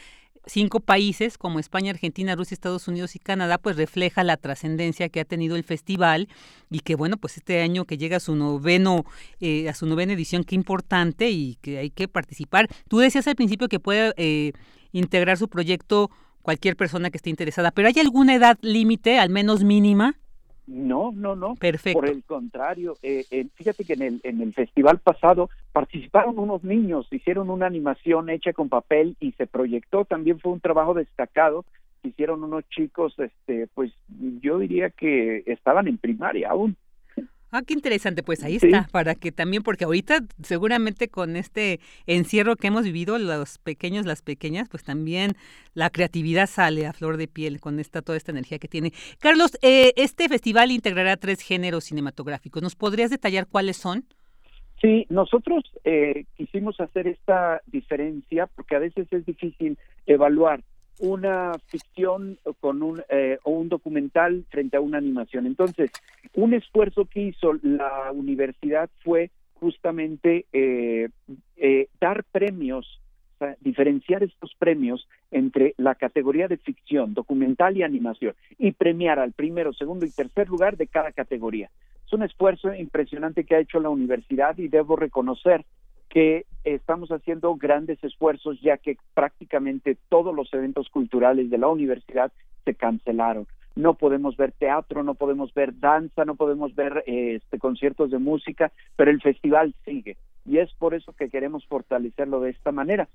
cinco países como España, Argentina, Rusia, Estados Unidos y Canadá, pues refleja la trascendencia que ha tenido el festival y que bueno, pues este año que llega a su noveno, eh, a su novena edición, qué importante y que hay que participar. Tú decías al principio que puede eh, integrar su proyecto cualquier persona que esté interesada, pero ¿hay alguna edad límite, al menos mínima? No, no, no. Perfecto. Por el contrario, eh, eh, fíjate que en el, en el festival pasado participaron unos niños, hicieron una animación hecha con papel y se proyectó. También fue un trabajo destacado. Hicieron unos chicos, este, pues yo diría que estaban en primaria aún. Ah, qué interesante, pues ahí está, para que también, porque ahorita seguramente con este encierro que hemos vivido, los pequeños, las pequeñas, pues también la creatividad sale a flor de piel con esta toda esta energía que tiene. Carlos, eh, este festival integrará tres géneros cinematográficos. ¿Nos podrías detallar cuáles son? Sí, nosotros eh, quisimos hacer esta diferencia porque a veces es difícil evaluar una ficción con un, eh, o un documental frente a una animación. Entonces, un esfuerzo que hizo la universidad fue justamente eh, eh, dar premios, diferenciar estos premios entre la categoría de ficción, documental y animación, y premiar al primero, segundo y tercer lugar de cada categoría. Es un esfuerzo impresionante que ha hecho la universidad y debo reconocer que estamos haciendo grandes esfuerzos ya que prácticamente todos los eventos culturales de la universidad se cancelaron. No podemos ver teatro, no podemos ver danza, no podemos ver este, conciertos de música, pero el festival sigue y es por eso que queremos fortalecerlo de esta manera.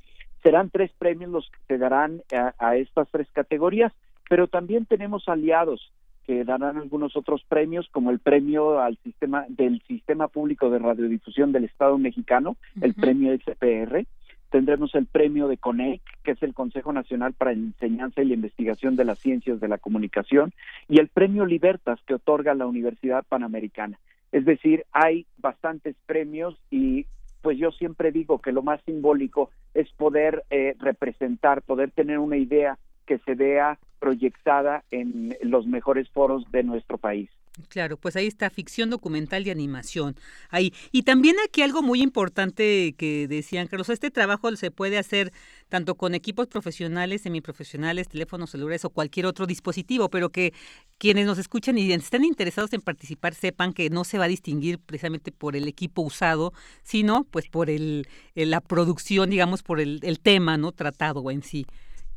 Serán tres premios los que se darán a estas tres categorías, pero también tenemos aliados que darán algunos otros premios, como el premio al sistema del Sistema Público de Radiodifusión del Estado Mexicano, el premio SPR. Tendremos el premio de CONEC, que es el Consejo Nacional para la Enseñanza y la Investigación de las Ciencias de la Comunicación, y el premio Libertas, que otorga la Universidad Panamericana. Es decir, hay bastantes premios y pues yo siempre digo que lo más simbólico es poder eh, representar, poder tener una idea que se vea proyectada en los mejores foros de nuestro país. Claro, pues ahí está ficción documental y animación. Ahí. Y también aquí algo muy importante que decían, Carlos, este trabajo se puede hacer tanto con equipos profesionales, semiprofesionales, teléfonos celulares o cualquier otro dispositivo, pero que quienes nos escuchan y están interesados en participar sepan que no se va a distinguir precisamente por el equipo usado, sino pues por el, la producción, digamos, por el, el tema no tratado en sí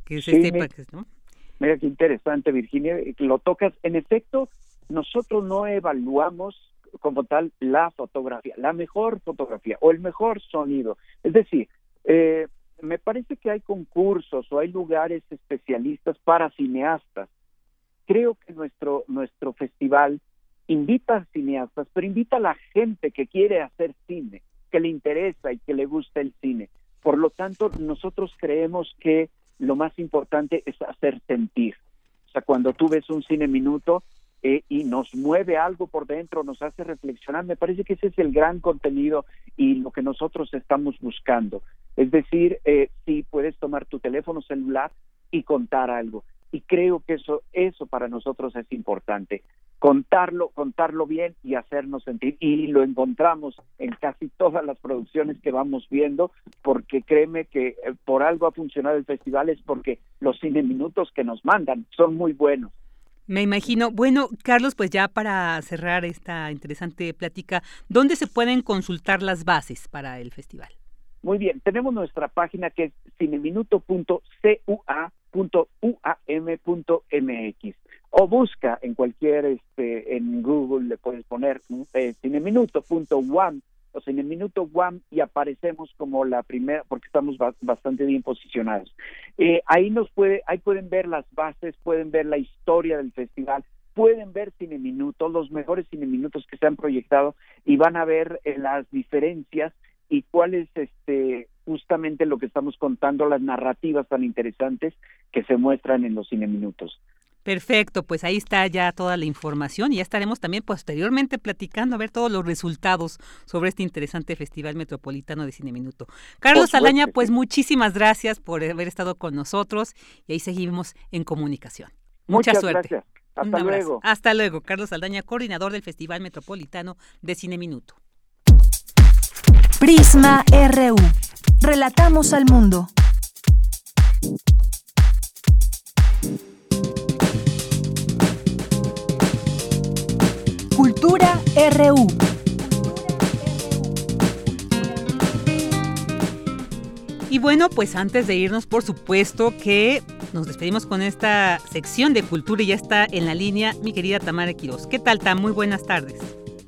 que se sepa que, ¿no? Mira qué interesante, Virginia, lo tocas. En efecto, nosotros no evaluamos como tal la fotografía, la mejor fotografía o el mejor sonido. Es decir, eh, me parece que hay concursos o hay lugares especialistas para cineastas. Creo que nuestro, nuestro festival invita a cineastas, pero invita a la gente que quiere hacer cine, que le interesa y que le gusta el cine. Por lo tanto, nosotros creemos que lo más importante es hacer sentir. O sea, cuando tú ves un cine minuto eh, y nos mueve algo por dentro, nos hace reflexionar, me parece que ese es el gran contenido y lo que nosotros estamos buscando. Es decir, eh, si puedes tomar tu teléfono celular y contar algo. Y creo que eso, eso para nosotros es importante contarlo, contarlo bien y hacernos sentir. Y lo encontramos en casi todas las producciones que vamos viendo, porque créeme que eh, por algo ha funcionado el festival es porque los cine minutos que nos mandan son muy buenos. Me imagino. Bueno, Carlos, pues ya para cerrar esta interesante plática, ¿dónde se pueden consultar las bases para el festival? Muy bien, tenemos nuestra página que es cineminuto.cua.uam.mx o busca en cualquier este en Google le puedes poner eh, cineminuto.wam o cineminuto WAM y aparecemos como la primera porque estamos bastante bien posicionados. Eh, ahí nos puede ahí pueden ver las bases, pueden ver la historia del festival, pueden ver Cineminuto, los mejores Cineminutos que se han proyectado y van a ver eh, las diferencias y cuál es este justamente lo que estamos contando, las narrativas tan interesantes que se muestran en los Cineminutos. Perfecto, pues ahí está ya toda la información y ya estaremos también posteriormente platicando a ver todos los resultados sobre este interesante Festival Metropolitano de Cine Minuto. Carlos Alaña, pues muchísimas gracias por haber estado con nosotros y ahí seguimos en comunicación. Mucha Muchas suerte. Gracias. Hasta luego. Hasta luego. Carlos Aldaña, coordinador del Festival Metropolitano de Cine Minuto. Prisma RU. Relatamos al mundo. RU. Y bueno, pues antes de irnos, por supuesto que nos despedimos con esta sección de cultura y ya está en la línea mi querida Tamara Quiroz. ¿Qué tal, Tam? Muy buenas tardes.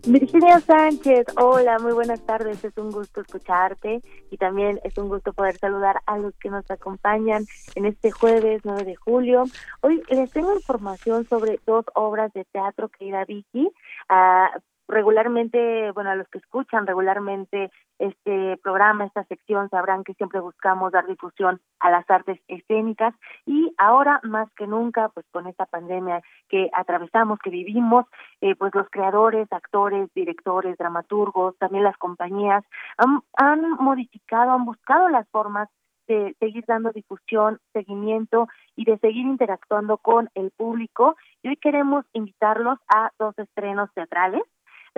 Virginia Sánchez, hola, muy buenas tardes, es un gusto escucharte y también es un gusto poder saludar a los que nos acompañan en este jueves 9 de julio. Hoy les tengo información sobre dos obras de teatro, querida Vicky. Ah, regularmente, bueno, a los que escuchan regularmente este programa, esta sección, sabrán que siempre buscamos dar difusión a las artes escénicas y ahora más que nunca, pues con esta pandemia que atravesamos, que vivimos, eh, pues los creadores, actores, directores, dramaturgos, también las compañías han, han modificado, han buscado las formas de seguir dando difusión, seguimiento y de seguir interactuando con el público. Y hoy queremos invitarlos a dos estrenos teatrales.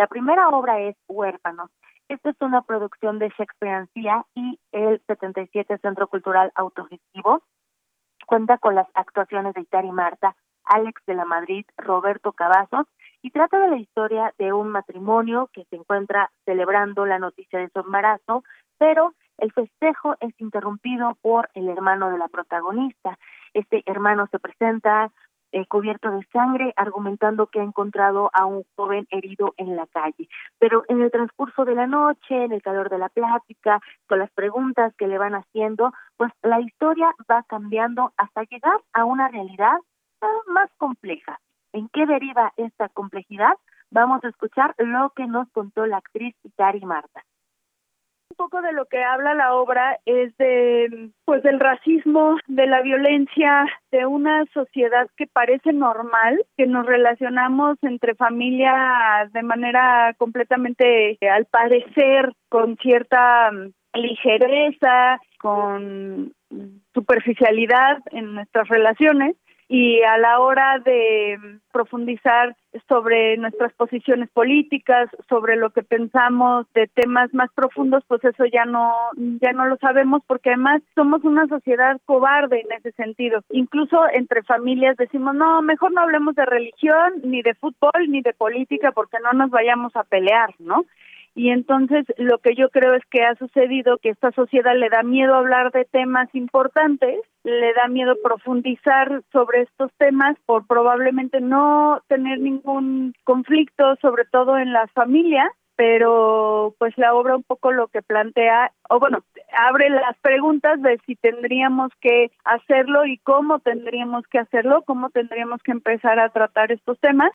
La primera obra es Huérfanos. Esta es una producción de Shakespeare y el 77 Centro Cultural Autogestivo. Cuenta con las actuaciones de Itari Marta, Alex de la Madrid, Roberto Cavazos, y trata de la historia de un matrimonio que se encuentra celebrando la noticia de su embarazo, pero el festejo es interrumpido por el hermano de la protagonista. Este hermano se presenta eh, cubierto de sangre, argumentando que ha encontrado a un joven herido en la calle. Pero en el transcurso de la noche, en el calor de la plática, con las preguntas que le van haciendo, pues la historia va cambiando hasta llegar a una realidad más compleja. ¿En qué deriva esta complejidad? Vamos a escuchar lo que nos contó la actriz Itari Marta poco de lo que habla la obra es de pues del racismo, de la violencia, de una sociedad que parece normal, que nos relacionamos entre familia de manera completamente al parecer con cierta ligereza, con superficialidad en nuestras relaciones y a la hora de profundizar sobre nuestras posiciones políticas, sobre lo que pensamos de temas más profundos, pues eso ya no ya no lo sabemos porque además somos una sociedad cobarde en ese sentido. Incluso entre familias decimos, "No, mejor no hablemos de religión, ni de fútbol, ni de política porque no nos vayamos a pelear", ¿no? Y entonces lo que yo creo es que ha sucedido que esta sociedad le da miedo hablar de temas importantes, le da miedo profundizar sobre estos temas por probablemente no tener ningún conflicto, sobre todo en las familias, pero pues la obra un poco lo que plantea, o bueno, abre las preguntas de si tendríamos que hacerlo y cómo tendríamos que hacerlo, cómo tendríamos que empezar a tratar estos temas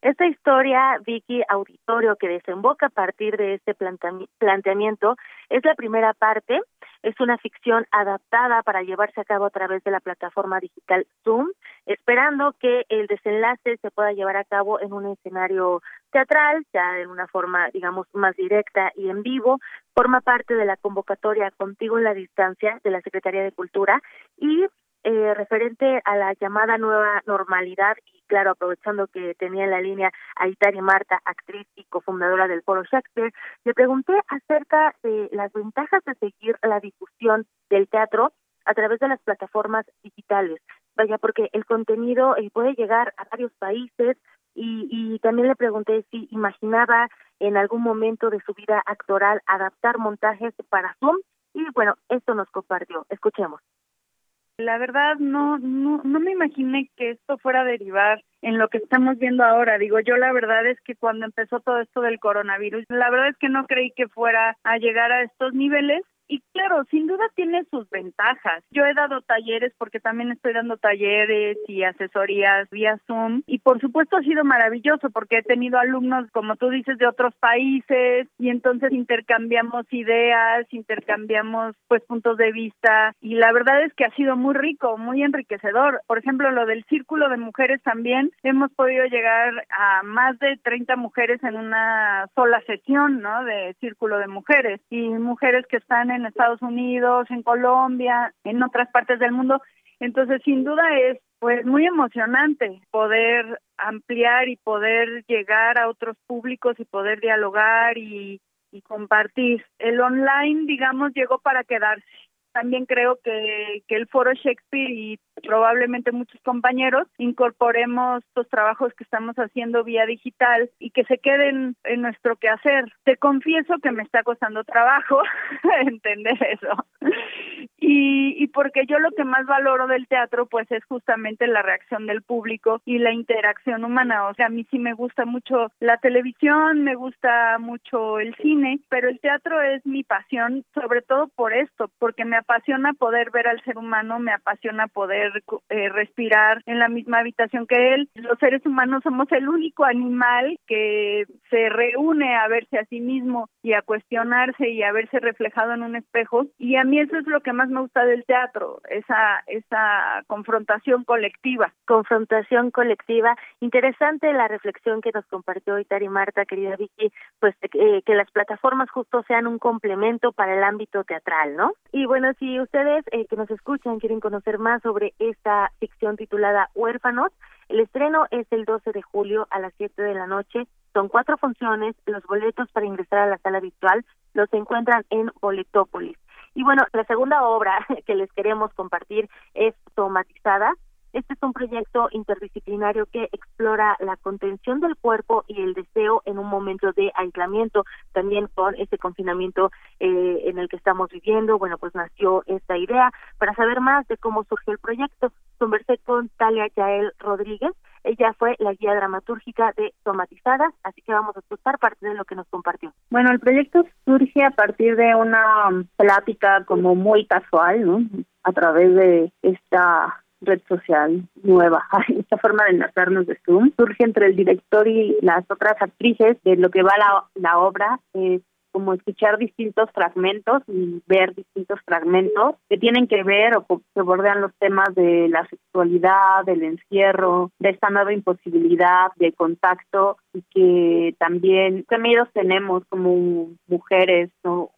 esta historia, Vicky Auditorio, que desemboca a partir de este planteamiento, es la primera parte. Es una ficción adaptada para llevarse a cabo a través de la plataforma digital Zoom, esperando que el desenlace se pueda llevar a cabo en un escenario teatral, ya en una forma, digamos, más directa y en vivo. Forma parte de la convocatoria Contigo en la Distancia de la Secretaría de Cultura y eh, referente a la llamada nueva normalidad y claro, aprovechando que tenía en la línea a Itari Marta, actriz y cofundadora del Foro Shakespeare, le pregunté acerca de las ventajas de seguir la difusión del teatro a través de las plataformas digitales. Vaya, porque el contenido eh, puede llegar a varios países y, y también le pregunté si imaginaba en algún momento de su vida actoral adaptar montajes para Zoom y bueno, esto nos compartió. Escuchemos. La verdad no, no, no me imaginé que esto fuera a derivar en lo que estamos viendo ahora. Digo, yo la verdad es que cuando empezó todo esto del coronavirus, la verdad es que no creí que fuera a llegar a estos niveles y claro, sin duda tiene sus ventajas. Yo he dado talleres porque también estoy dando talleres y asesorías vía Zoom y por supuesto ha sido maravilloso porque he tenido alumnos, como tú dices, de otros países y entonces intercambiamos ideas, intercambiamos pues puntos de vista y la verdad es que ha sido muy rico, muy enriquecedor. Por ejemplo, lo del círculo de mujeres también hemos podido llegar a más de 30 mujeres en una sola sesión, ¿no? De círculo de mujeres y mujeres que están en en Estados Unidos, en Colombia, en otras partes del mundo. Entonces, sin duda es pues muy emocionante poder ampliar y poder llegar a otros públicos y poder dialogar y, y compartir. El online, digamos, llegó para quedarse también creo que, que el foro Shakespeare y probablemente muchos compañeros incorporemos los trabajos que estamos haciendo vía digital y que se queden en nuestro quehacer. Te confieso que me está costando trabajo entender eso. Y, y porque yo lo que más valoro del teatro pues es justamente la reacción del público y la interacción humana. O sea, a mí sí me gusta mucho la televisión, me gusta mucho el cine, pero el teatro es mi pasión, sobre todo por esto, porque me apasiona poder ver al ser humano, me apasiona poder eh, respirar en la misma habitación que él. Los seres humanos somos el único animal que se reúne a verse a sí mismo y a cuestionarse y a verse reflejado en un espejo. Y a mí eso es lo que más me me gusta del teatro, esa, esa confrontación colectiva. Confrontación colectiva. Interesante la reflexión que nos compartió hoy Tari Marta, querida Vicky, pues eh, que las plataformas justo sean un complemento para el ámbito teatral, ¿no? Y bueno, si ustedes eh, que nos escuchan quieren conocer más sobre esta ficción titulada Huérfanos, el estreno es el 12 de julio a las 7 de la noche. Son cuatro funciones. Los boletos para ingresar a la sala virtual los encuentran en Boletópolis. Y bueno, la segunda obra que les queremos compartir es Tomatizada. Este es un proyecto interdisciplinario que explora la contención del cuerpo y el deseo en un momento de aislamiento, también con este confinamiento eh, en el que estamos viviendo. Bueno, pues nació esta idea. Para saber más de cómo surgió el proyecto, conversé con Talia Yael Rodríguez. Ella fue la guía dramatúrgica de Tomatizadas, así que vamos a escuchar parte de lo que nos compartió. Bueno, el proyecto surge a partir de una plática como muy casual, ¿no? A través de esta red social nueva, esta forma de enlazarnos de Zoom, surge entre el director y las otras actrices de lo que va la, la obra, es como escuchar distintos fragmentos y ver distintos fragmentos que tienen que ver o que bordean los temas de la sexualidad, del encierro, de esta nueva imposibilidad de contacto y que también qué miedos tenemos como mujeres o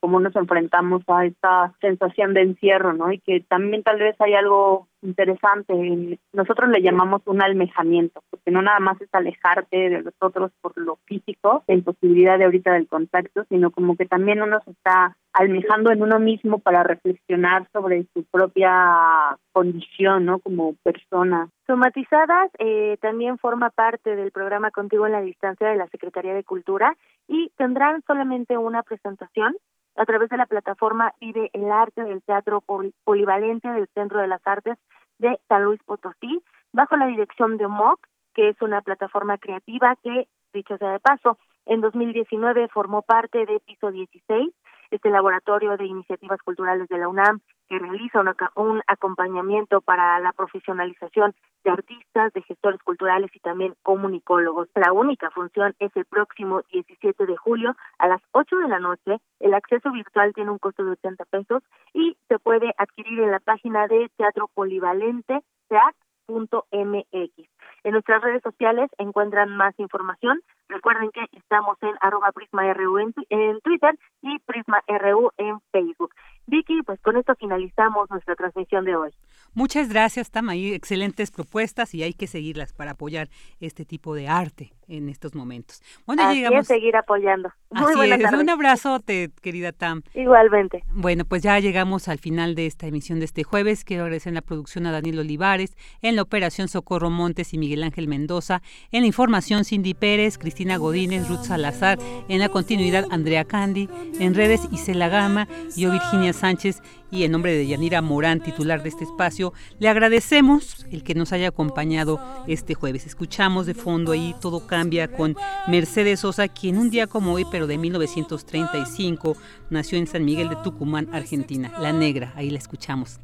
cómo nos enfrentamos a esta sensación de encierro, ¿no? Y que también tal vez hay algo interesante. Nosotros le llamamos un almejamiento, porque no nada más es alejarte de los otros por lo físico, la imposibilidad de ahorita del contacto, sino como que también uno se está almejando en uno mismo para reflexionar sobre su propia condición, ¿no? Como persona. Somatizadas eh, también forma parte del programa Contigo en la Distancia de la Secretaría de Cultura y tendrán solamente una presentación a través de la plataforma Vive el Arte del Teatro Polivalente del Centro de las Artes de San Luis Potosí, bajo la dirección de MOC, que es una plataforma creativa que, dicho sea de paso, en 2019 formó parte de Piso 16, este laboratorio de iniciativas culturales de la UNAM que realiza un acompañamiento para la profesionalización de artistas, de gestores culturales y también comunicólogos. La única función es el próximo 17 de julio a las 8 de la noche. El acceso virtual tiene un costo de 80 pesos y se puede adquirir en la página de Teatro Polivalente, teat.mx. En nuestras redes sociales encuentran más información. Recuerden que estamos en arroba PrismaRU en, en Twitter y PrismaRU en Facebook. Vicky, pues con esto finalizamos nuestra transmisión de hoy. Muchas gracias, Hay Excelentes propuestas y hay que seguirlas para apoyar este tipo de arte en estos momentos. Bueno, Así llegamos. seguir apoyando. Muy Así Un abrazote, querida Tam. Igualmente. Bueno, pues ya llegamos al final de esta emisión de este jueves. Quiero agradecer en la producción a Daniel Olivares, en la operación Socorro Montes y Miguel Ángel Mendoza, en la información Cindy Pérez, Cristina Godínez, Ruth Salazar, en la continuidad Andrea Candy, en redes Isela Gama, yo Virginia Sánchez y en nombre de Yanira Morán, titular de este espacio, le agradecemos el que nos haya acompañado este jueves. Escuchamos de fondo ahí Todo cambia con Mercedes Sosa, quien un día como hoy, pero de 1935, nació en San Miguel de Tucumán, Argentina. La Negra, ahí la escuchamos.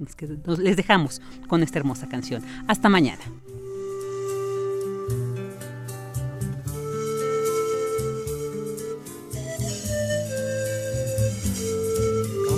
les dejamos con esta hermosa canción. Hasta mañana.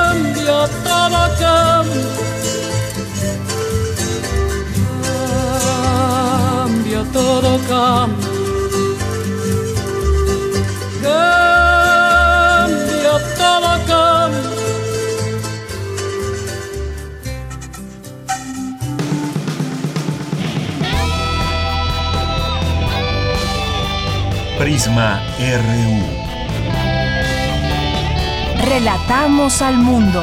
cambia, todo cambia. Cambia, todo cambia. Cambia, todo cambia. Prisma RU. Relatamos al mundo.